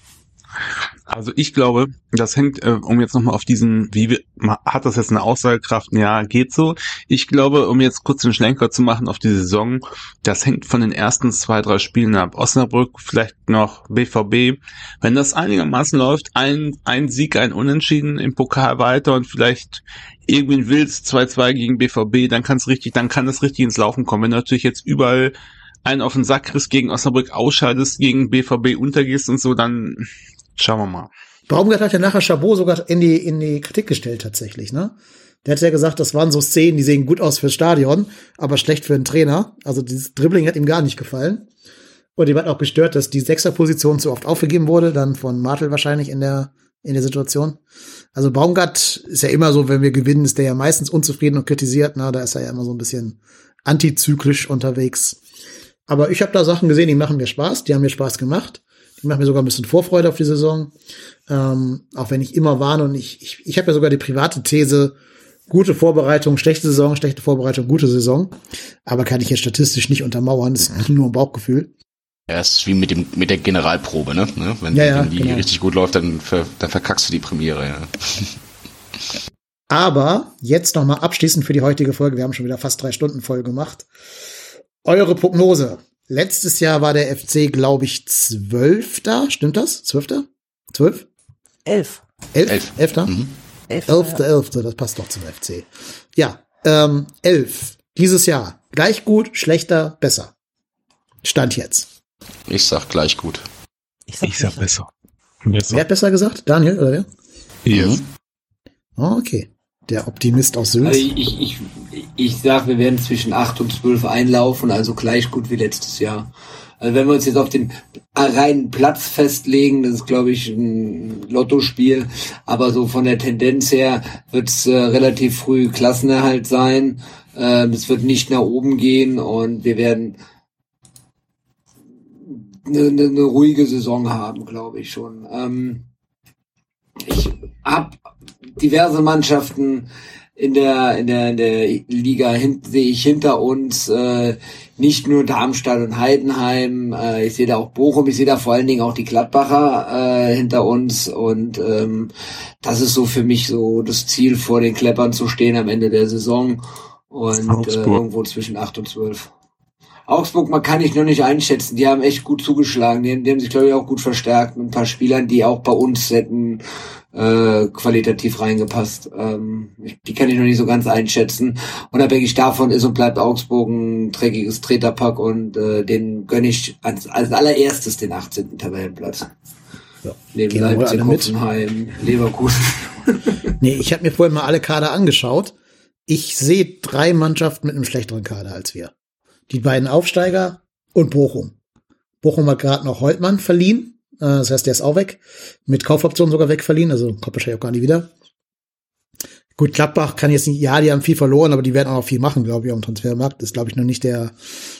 Also ich glaube, das hängt, äh, um jetzt nochmal auf diesen, wie hat das jetzt eine Aussagekraft? Ja, geht so. Ich glaube, um jetzt kurz den Schlenker zu machen auf die Saison, das hängt von den ersten zwei, drei Spielen ab. Osnabrück, vielleicht noch BVB. Wenn das einigermaßen läuft, ein, ein Sieg, ein Unentschieden im Pokal weiter und vielleicht irgendwie willst 2-2 gegen BVB, dann kann es richtig, dann kann es richtig ins Laufen kommen. Wenn du natürlich jetzt überall einen auf den Sack kriegst, gegen Osnabrück ausscheidest, gegen BVB untergehst und so, dann Schauen wir mal. Baumgart hat ja nachher Chabot sogar in die, in die Kritik gestellt tatsächlich, ne? Der hat ja gesagt, das waren so Szenen, die sehen gut aus fürs Stadion, aber schlecht für einen Trainer. Also dieses Dribbling hat ihm gar nicht gefallen. Und ihm hat auch gestört, dass die Sechserposition zu oft aufgegeben wurde, dann von Martel wahrscheinlich in der, in der Situation. Also Baumgart ist ja immer so, wenn wir gewinnen, ist der ja meistens unzufrieden und kritisiert. Na, da ist er ja immer so ein bisschen antizyklisch unterwegs. Aber ich habe da Sachen gesehen, die machen mir Spaß, die haben mir Spaß gemacht. Ich mache mir sogar ein bisschen Vorfreude auf die Saison. Ähm, auch wenn ich immer warne und ich, ich, ich habe ja sogar die private These, gute Vorbereitung, schlechte Saison, schlechte Vorbereitung, gute Saison. Aber kann ich jetzt statistisch nicht untermauern, das ist nur ein Bauchgefühl. Ja, es ist wie mit dem mit der Generalprobe, ne? ne? Wenn, ja, ja, wenn die genau. richtig gut läuft, dann, ver, dann verkackst du die Premiere. Ja. Aber jetzt nochmal abschließend für die heutige Folge. Wir haben schon wieder fast drei Stunden voll gemacht. Eure Prognose. Letztes Jahr war der FC, glaube ich, Zwölfter. Stimmt das? Zwölfter? Zwölf? Elf. Elf? Elf. Elfter? Mhm. Elfter, Elfter, ja. Elfter, das passt doch zum FC. Ja, ähm, elf. Dieses Jahr. Gleich gut, schlechter, besser. Stand jetzt. Ich sag gleich gut. Ich sag, ich sag besser. besser. Wer hat besser gesagt? Daniel oder wer? Yes. Mhm. Okay. Der Optimist aus Sylt. Also ich, ich, ich sag, wir werden zwischen 8 und 12 einlaufen, also gleich gut wie letztes Jahr. Also wenn wir uns jetzt auf den reinen Platz festlegen, das ist glaube ich ein Lottospiel, aber so von der Tendenz her wird es äh, relativ früh Klassenerhalt sein. Äh, es wird nicht nach oben gehen und wir werden eine, eine ruhige Saison haben, glaube ich schon. Ähm, ich habe diverse Mannschaften in der in der in der Liga hin, sehe ich hinter uns äh, nicht nur Darmstadt und Heidenheim, äh, ich sehe da auch Bochum, ich sehe da vor allen Dingen auch die Gladbacher äh, hinter uns und ähm, das ist so für mich so das Ziel vor den Kleppern zu stehen am Ende der Saison und äh, irgendwo zwischen acht und zwölf. Augsburg, man kann ich noch nicht einschätzen. Die haben echt gut zugeschlagen. Die, die haben sich, glaube ich, auch gut verstärkt mit ein paar Spielern, die auch bei uns hätten äh, qualitativ reingepasst. Ähm, die kann ich noch nicht so ganz einschätzen. Unabhängig davon ist und bleibt Augsburg ein dreckiges Treterpack und äh, den gönne ich als, als allererstes den 18. Tabellenplatz. Ja. Neben Gehen Leipzig? Hoffenheim, Leverkusen. Nee, ich habe mir vorhin mal alle Kader angeschaut. Ich sehe drei Mannschaften mit einem schlechteren Kader als wir. Die beiden Aufsteiger und Bochum. Bochum hat gerade noch Holtmann verliehen. Äh, Das heißt, der ist auch weg. Mit Kaufoption sogar wegverliehen. Also kommt wahrscheinlich auch gar nicht wieder. Gut, Gladbach kann jetzt nicht, ja, die haben viel verloren, aber die werden auch noch viel machen, glaube ich, am Transfermarkt. Das ist, glaube ich, noch nicht der,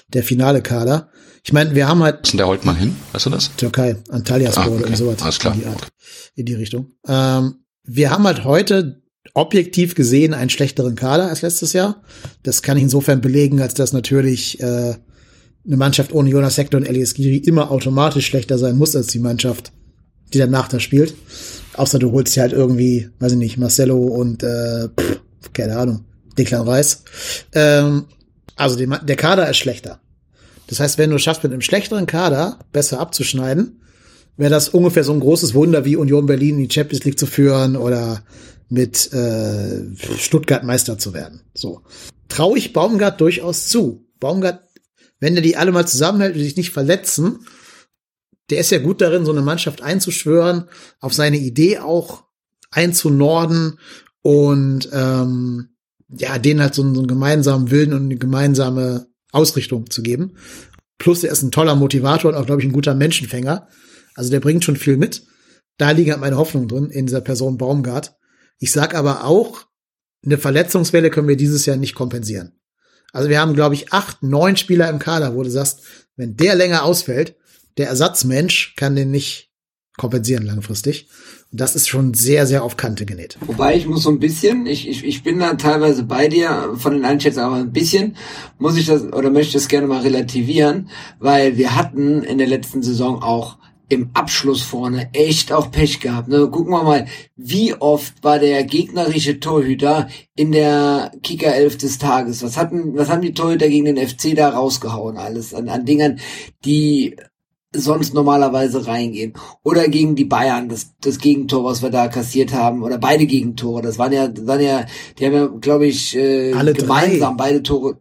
der finale Kader. Ich meine, wir haben halt Was ist denn der Holtmann hin? Weißt du das? Türkei, Antalyaspor Ah, oder okay. irgend sowas. Alles klar. In die, Art, in die Richtung. Ähm, wir haben halt heute objektiv gesehen einen schlechteren Kader als letztes Jahr. Das kann ich insofern belegen, als dass natürlich äh, eine Mannschaft ohne Jonas Hector und Elias Giri immer automatisch schlechter sein muss als die Mannschaft, die danach da spielt. Außer du holst dir halt irgendwie, weiß ich nicht, Marcelo und äh, pff, keine Ahnung, Declan Reis. Ähm, also die, der Kader ist schlechter. Das heißt, wenn du es schaffst, mit einem schlechteren Kader besser abzuschneiden, wäre das ungefähr so ein großes Wunder wie Union Berlin in die Champions League zu führen oder mit äh, Stuttgart Meister zu werden. So. Traue ich Baumgart durchaus zu. Baumgart, wenn der die alle mal zusammenhält und sich nicht verletzen, der ist ja gut darin, so eine Mannschaft einzuschwören, auf seine Idee auch einzunorden und ähm, ja, denen halt so einen, so einen gemeinsamen Willen und eine gemeinsame Ausrichtung zu geben. Plus, er ist ein toller Motivator und auch, glaube ich, ein guter Menschenfänger. Also der bringt schon viel mit. Da liegen halt meine Hoffnungen drin in dieser Person Baumgart. Ich sag aber auch, eine Verletzungswelle können wir dieses Jahr nicht kompensieren. Also wir haben, glaube ich, acht, neun Spieler im Kader, wo du sagst, wenn der länger ausfällt, der Ersatzmensch kann den nicht kompensieren langfristig. Und das ist schon sehr, sehr auf Kante genäht. Wobei ich muss so ein bisschen, ich, ich, ich bin da teilweise bei dir von den Einschätzungen, aber ein bisschen muss ich das oder möchte das gerne mal relativieren, weil wir hatten in der letzten Saison auch im Abschluss vorne echt auch Pech gehabt. Ne? Gucken wir mal, wie oft war der gegnerische Torhüter in der Kicker 11 des Tages? Was hatten, was haben die Torhüter gegen den FC da rausgehauen? Alles an, an Dingern, die sonst normalerweise reingehen. Oder gegen die Bayern, das, das Gegentor, was wir da kassiert haben, oder beide Gegentore. Das waren ja, das waren ja, die haben ja, glaube ich, äh, Alle gemeinsam beide Tore.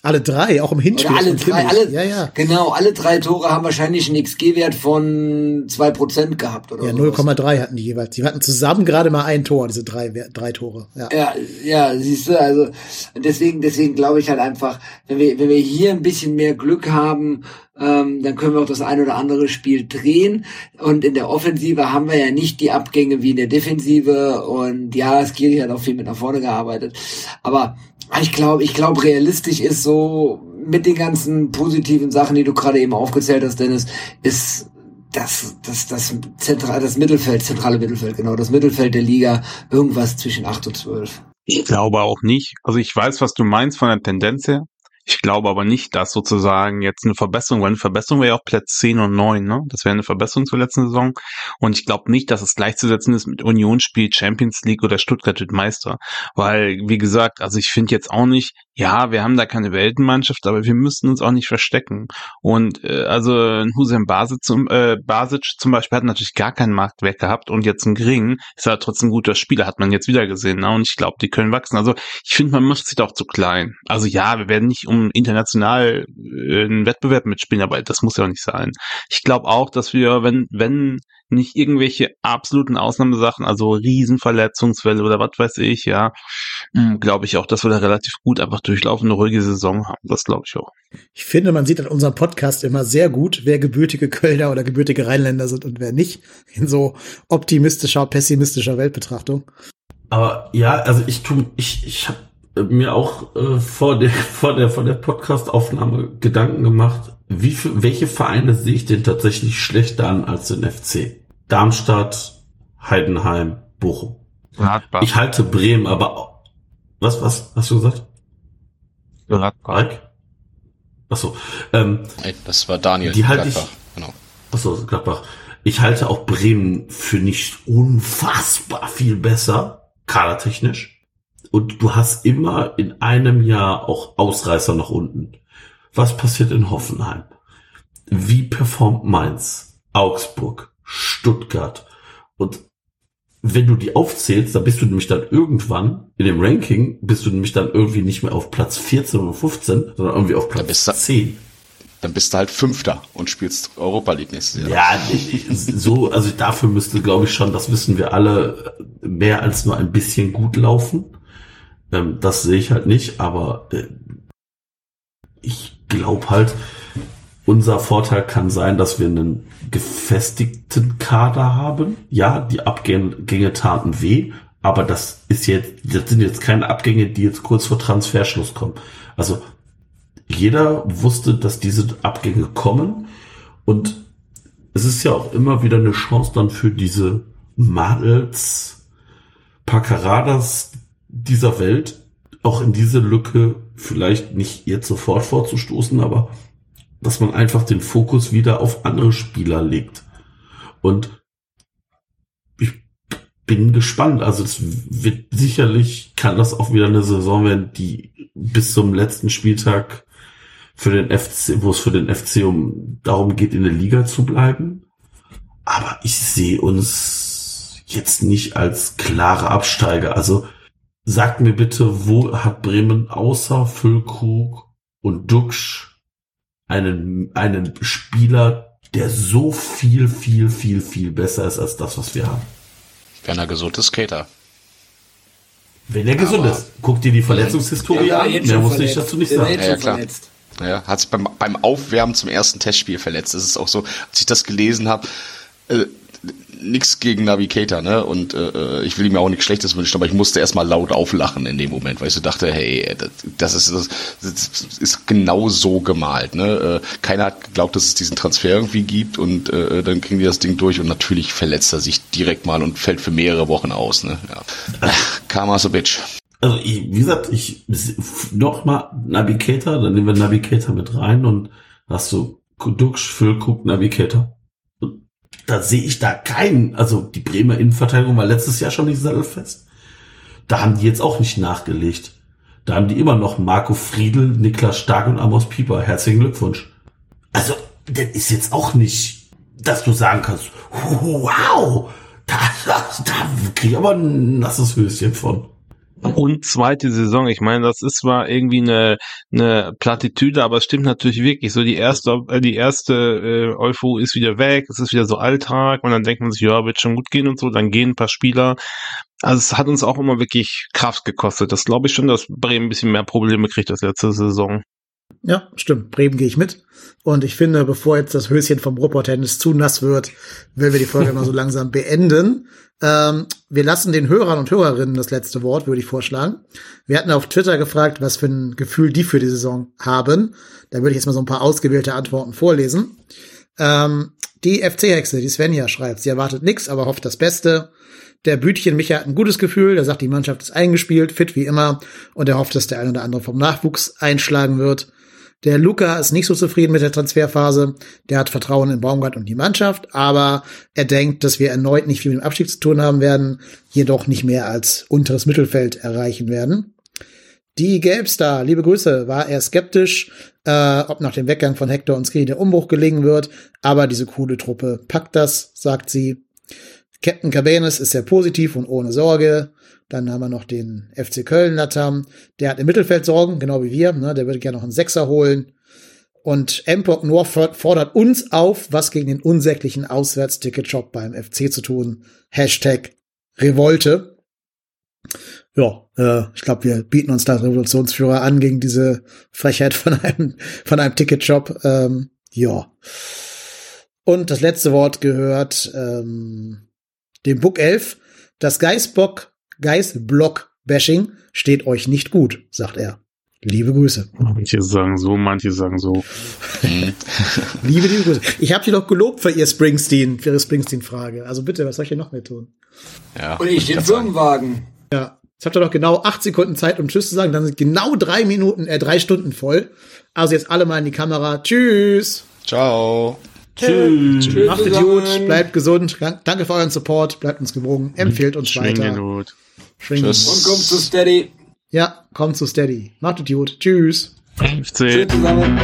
Alle drei, auch im Hinspiel. Oder alle drei, alle, Ja, ja. genau, alle drei Tore haben wahrscheinlich einen XG-Wert von zwei Prozent gehabt, oder Ja, sowas. 0,3 hatten die jeweils. Die hatten zusammen gerade mal ein Tor, diese drei, drei Tore. Ja. Ja, ja, siehst du, also deswegen, deswegen glaube ich halt einfach, wenn wir, wenn wir hier ein bisschen mehr Glück haben, ähm, dann können wir auch das ein oder andere Spiel drehen. Und in der Offensive haben wir ja nicht die Abgänge wie in der Defensive. Und ja, Skiri hat auch viel mit nach vorne gearbeitet. Aber ich glaube, ich glaube, realistisch ist so mit den ganzen positiven Sachen, die du gerade eben aufgezählt hast, Dennis, ist das, das, das zentral, das Mittelfeld, zentrale Mittelfeld, genau, das Mittelfeld der Liga, irgendwas zwischen 8 und 12. Ich glaube auch nicht. Also ich weiß, was du meinst von der Tendenz her. Ich glaube aber nicht, dass sozusagen jetzt eine Verbesserung, weil eine Verbesserung wäre ja auch Platz 10 und 9, ne? Das wäre eine Verbesserung zur letzten Saison. Und ich glaube nicht, dass es gleichzusetzen ist mit Union spielt Champions League oder Stuttgart wird Meister. Weil, wie gesagt, also ich finde jetzt auch nicht, ja, wir haben da keine Weltenmannschaft, aber wir müssen uns auch nicht verstecken. Und äh, also ein Hussein Basic zum, äh, Basic zum Beispiel hat natürlich gar keinen Marktwert gehabt und jetzt ein Gring ist halt trotzdem ein guter Spieler, hat man jetzt wieder gesehen. Ne? Und ich glaube, die können wachsen. Also ich finde, man macht sich doch zu klein. Also ja, wir werden nicht um international äh, einen Wettbewerb mitspielen, aber das muss ja auch nicht sein. Ich glaube auch, dass wir, wenn, wenn nicht irgendwelche absoluten Ausnahmesachen, also Riesenverletzungswelle oder was weiß ich, ja, glaube ich auch, dass wir da relativ gut einfach durchlaufen, eine ruhige Saison haben. Das glaube ich auch. Ich finde, man sieht an unserem Podcast immer sehr gut, wer gebürtige Kölner oder gebürtige Rheinländer sind und wer nicht, in so optimistischer, pessimistischer Weltbetrachtung. Aber ja, also ich tu, ich, ich habe mir auch äh, vor der vor der vor der Podcast-Aufnahme Gedanken gemacht, wie für, welche Vereine sehe ich denn tatsächlich schlechter an als den FC? Darmstadt, Heidenheim, Bochum. Gladbach. Ich halte Bremen, aber auch- was was hast du gesagt? Gladbach. Alk? Achso, ähm, Das war Daniel. Die halte ich-. Genau. Achso, Gladbach. Ich halte auch Bremen für nicht unfassbar viel besser, kadertechnisch. Und du hast immer in einem Jahr auch Ausreißer nach unten. was passiert in Hoffenheim? Wie performt Mainz, Augsburg, Stuttgart? Und wenn du die aufzählst, dann bist du nämlich dann irgendwann in dem Ranking, bist du nämlich dann irgendwie nicht mehr auf Platz 14 oder 15, sondern irgendwie auf Platz bist du- 10. Dann bist du halt Fünfter und spielst Europa League nächstes Jahr. Ja, so, also dafür müsste, glaube ich schon, das wissen wir alle, mehr als nur ein bisschen gut laufen. Ähm, das sehe ich halt nicht, aber äh, ich glaube halt, unser Vorteil kann sein, dass wir einen gefestigten Kader haben. Ja, die Abgänge taten weh, aber das ist jetzt, das sind jetzt keine Abgänge, die jetzt kurz vor Transferschluss kommen. Also jeder wusste, dass diese Abgänge kommen und es ist ja auch immer wieder eine Chance dann für diese Madels, Pacaradas dieser Welt, auch in diese Lücke vielleicht nicht jetzt sofort vorzustoßen, aber dass man einfach den Fokus wieder auf andere Spieler legt. Und ich bin gespannt. Also es wird sicherlich, kann das auch wieder eine Saison werden, die bis zum letzten Spieltag für den FC, wo es für den FC um darum geht, in der Liga zu bleiben. Aber ich sehe uns jetzt nicht als klare Absteiger. Also sagt mir bitte, wo hat Bremen außer Füllkrug und Duxch einen, einen Spieler, der so viel, viel, viel, viel besser ist als das, was wir haben? Wenn er gesund ist, Skater. Wenn er gesund ist, guck dir die Verletzungshistorie Ja, an. Mehr muss ich dazu nicht sagen. Ja, klar. verletzt. Ja, hat sich beim, beim Aufwärmen zum ersten Testspiel verletzt. Das ist auch so, als ich das gelesen habe, äh, nix gegen Navigator, ne? Und äh, ich will ihm ja auch nichts Schlechtes wünschen, aber ich musste erstmal laut auflachen in dem Moment, weil ich so dachte, hey, das, das ist das, das ist genau so gemalt, ne? Äh, keiner hat geglaubt, dass es diesen Transfer irgendwie gibt und äh, dann kriegen die das Ding durch und natürlich verletzt er sich direkt mal und fällt für mehrere Wochen aus, ne? Ja. Karma's a bitch. Also ich, wie gesagt, ich noch mal Navigator, dann nehmen wir Navigator mit rein und hast du Duxch, Füllkrug, Navigator. Da sehe ich da keinen, also die Bremer Innenverteidigung war letztes Jahr schon nicht sattelfest. Da haben die jetzt auch nicht nachgelegt. Da haben die immer noch Marco Friedl, Niklas Stark und Amos Pieper. Herzlichen Glückwunsch. Also, das ist jetzt auch nicht, dass du sagen kannst, wow, da, da, da krieg ich aber ein nasses Höschen von. Und zweite Saison, ich meine, das ist zwar irgendwie eine, eine Plattitüde, aber es stimmt natürlich wirklich. So die erste, äh, die erste äh, Euphorie ist wieder weg, es ist wieder so Alltag und dann denkt man sich, ja, wird schon gut gehen und so, dann gehen ein paar Spieler. Also es hat uns auch immer wirklich Kraft gekostet. Das glaube ich schon, dass Bremen ein bisschen mehr Probleme kriegt als letzte Saison. Ja, stimmt. Bremen gehe ich mit. Und ich finde, bevor jetzt das Höschen vom Robot-Tennis zu nass wird, will wir die Folge mal so langsam beenden. Ähm, wir lassen den Hörern und Hörerinnen das letzte Wort, würde ich vorschlagen. Wir hatten auf Twitter gefragt, was für ein Gefühl die für die Saison haben. Da würde ich jetzt mal so ein paar ausgewählte Antworten vorlesen. Ähm, die FC-Hexe, die Svenja schreibt, sie erwartet nichts, aber hofft das Beste. Der Bütchen Micha hat ein gutes Gefühl, der sagt, die Mannschaft ist eingespielt, fit wie immer und er hofft, dass der ein oder andere vom Nachwuchs einschlagen wird. Der Luca ist nicht so zufrieden mit der Transferphase. Der hat Vertrauen in Baumgart und die Mannschaft, aber er denkt, dass wir erneut nicht viel mit dem Abstieg zu tun haben werden, jedoch nicht mehr als unteres Mittelfeld erreichen werden. Die Gelbstar, liebe Grüße, war eher skeptisch, äh, ob nach dem Weggang von Hector und Skri der Umbruch gelingen wird, aber diese coole Truppe packt das, sagt sie. Captain Cabanes ist sehr positiv und ohne Sorge. Dann haben wir noch den FC Köln Latam. Der hat im Mittelfeld Sorgen, genau wie wir. Ne? Der würde gerne noch einen Sechser holen. Und Empok Norford fordert uns auf, was gegen den unsäglichen Auswärtsticket-Shop beim FC zu tun. Hashtag Revolte. Ja, äh, ich glaube, wir bieten uns da Revolutionsführer an gegen diese Frechheit von einem, von einem Ticketshop. Ähm, ja. Und das letzte Wort gehört ähm, dem Book 11. Das Geistbock, Geistblock-Bashing steht euch nicht gut, sagt er. Liebe Grüße. Manche sagen so, manche sagen so. Liebe, liebe Grüße. Ich habe dir doch gelobt für ihr Springsteen, für ihre Springsteen-Frage. Also bitte, was soll ich hier noch mehr tun? Ja, Und ich den. Firmenwagen. Ja, jetzt habt ihr doch genau acht Sekunden Zeit, um Tschüss zu sagen. Dann sind genau drei Minuten, äh, drei Stunden voll. Also jetzt alle mal in die Kamera. Tschüss. Ciao. Tschüss. Macht es gut, bleibt gesund. Danke für euren Support, bleibt uns gewogen, empfehlt uns Schwingen weiter. gut. Schwingen. Tschüss. Und kommt zu Steady. Ja, kommt zu Steady. Macht es gut. Tschüss. FC. Tschüss zusammen.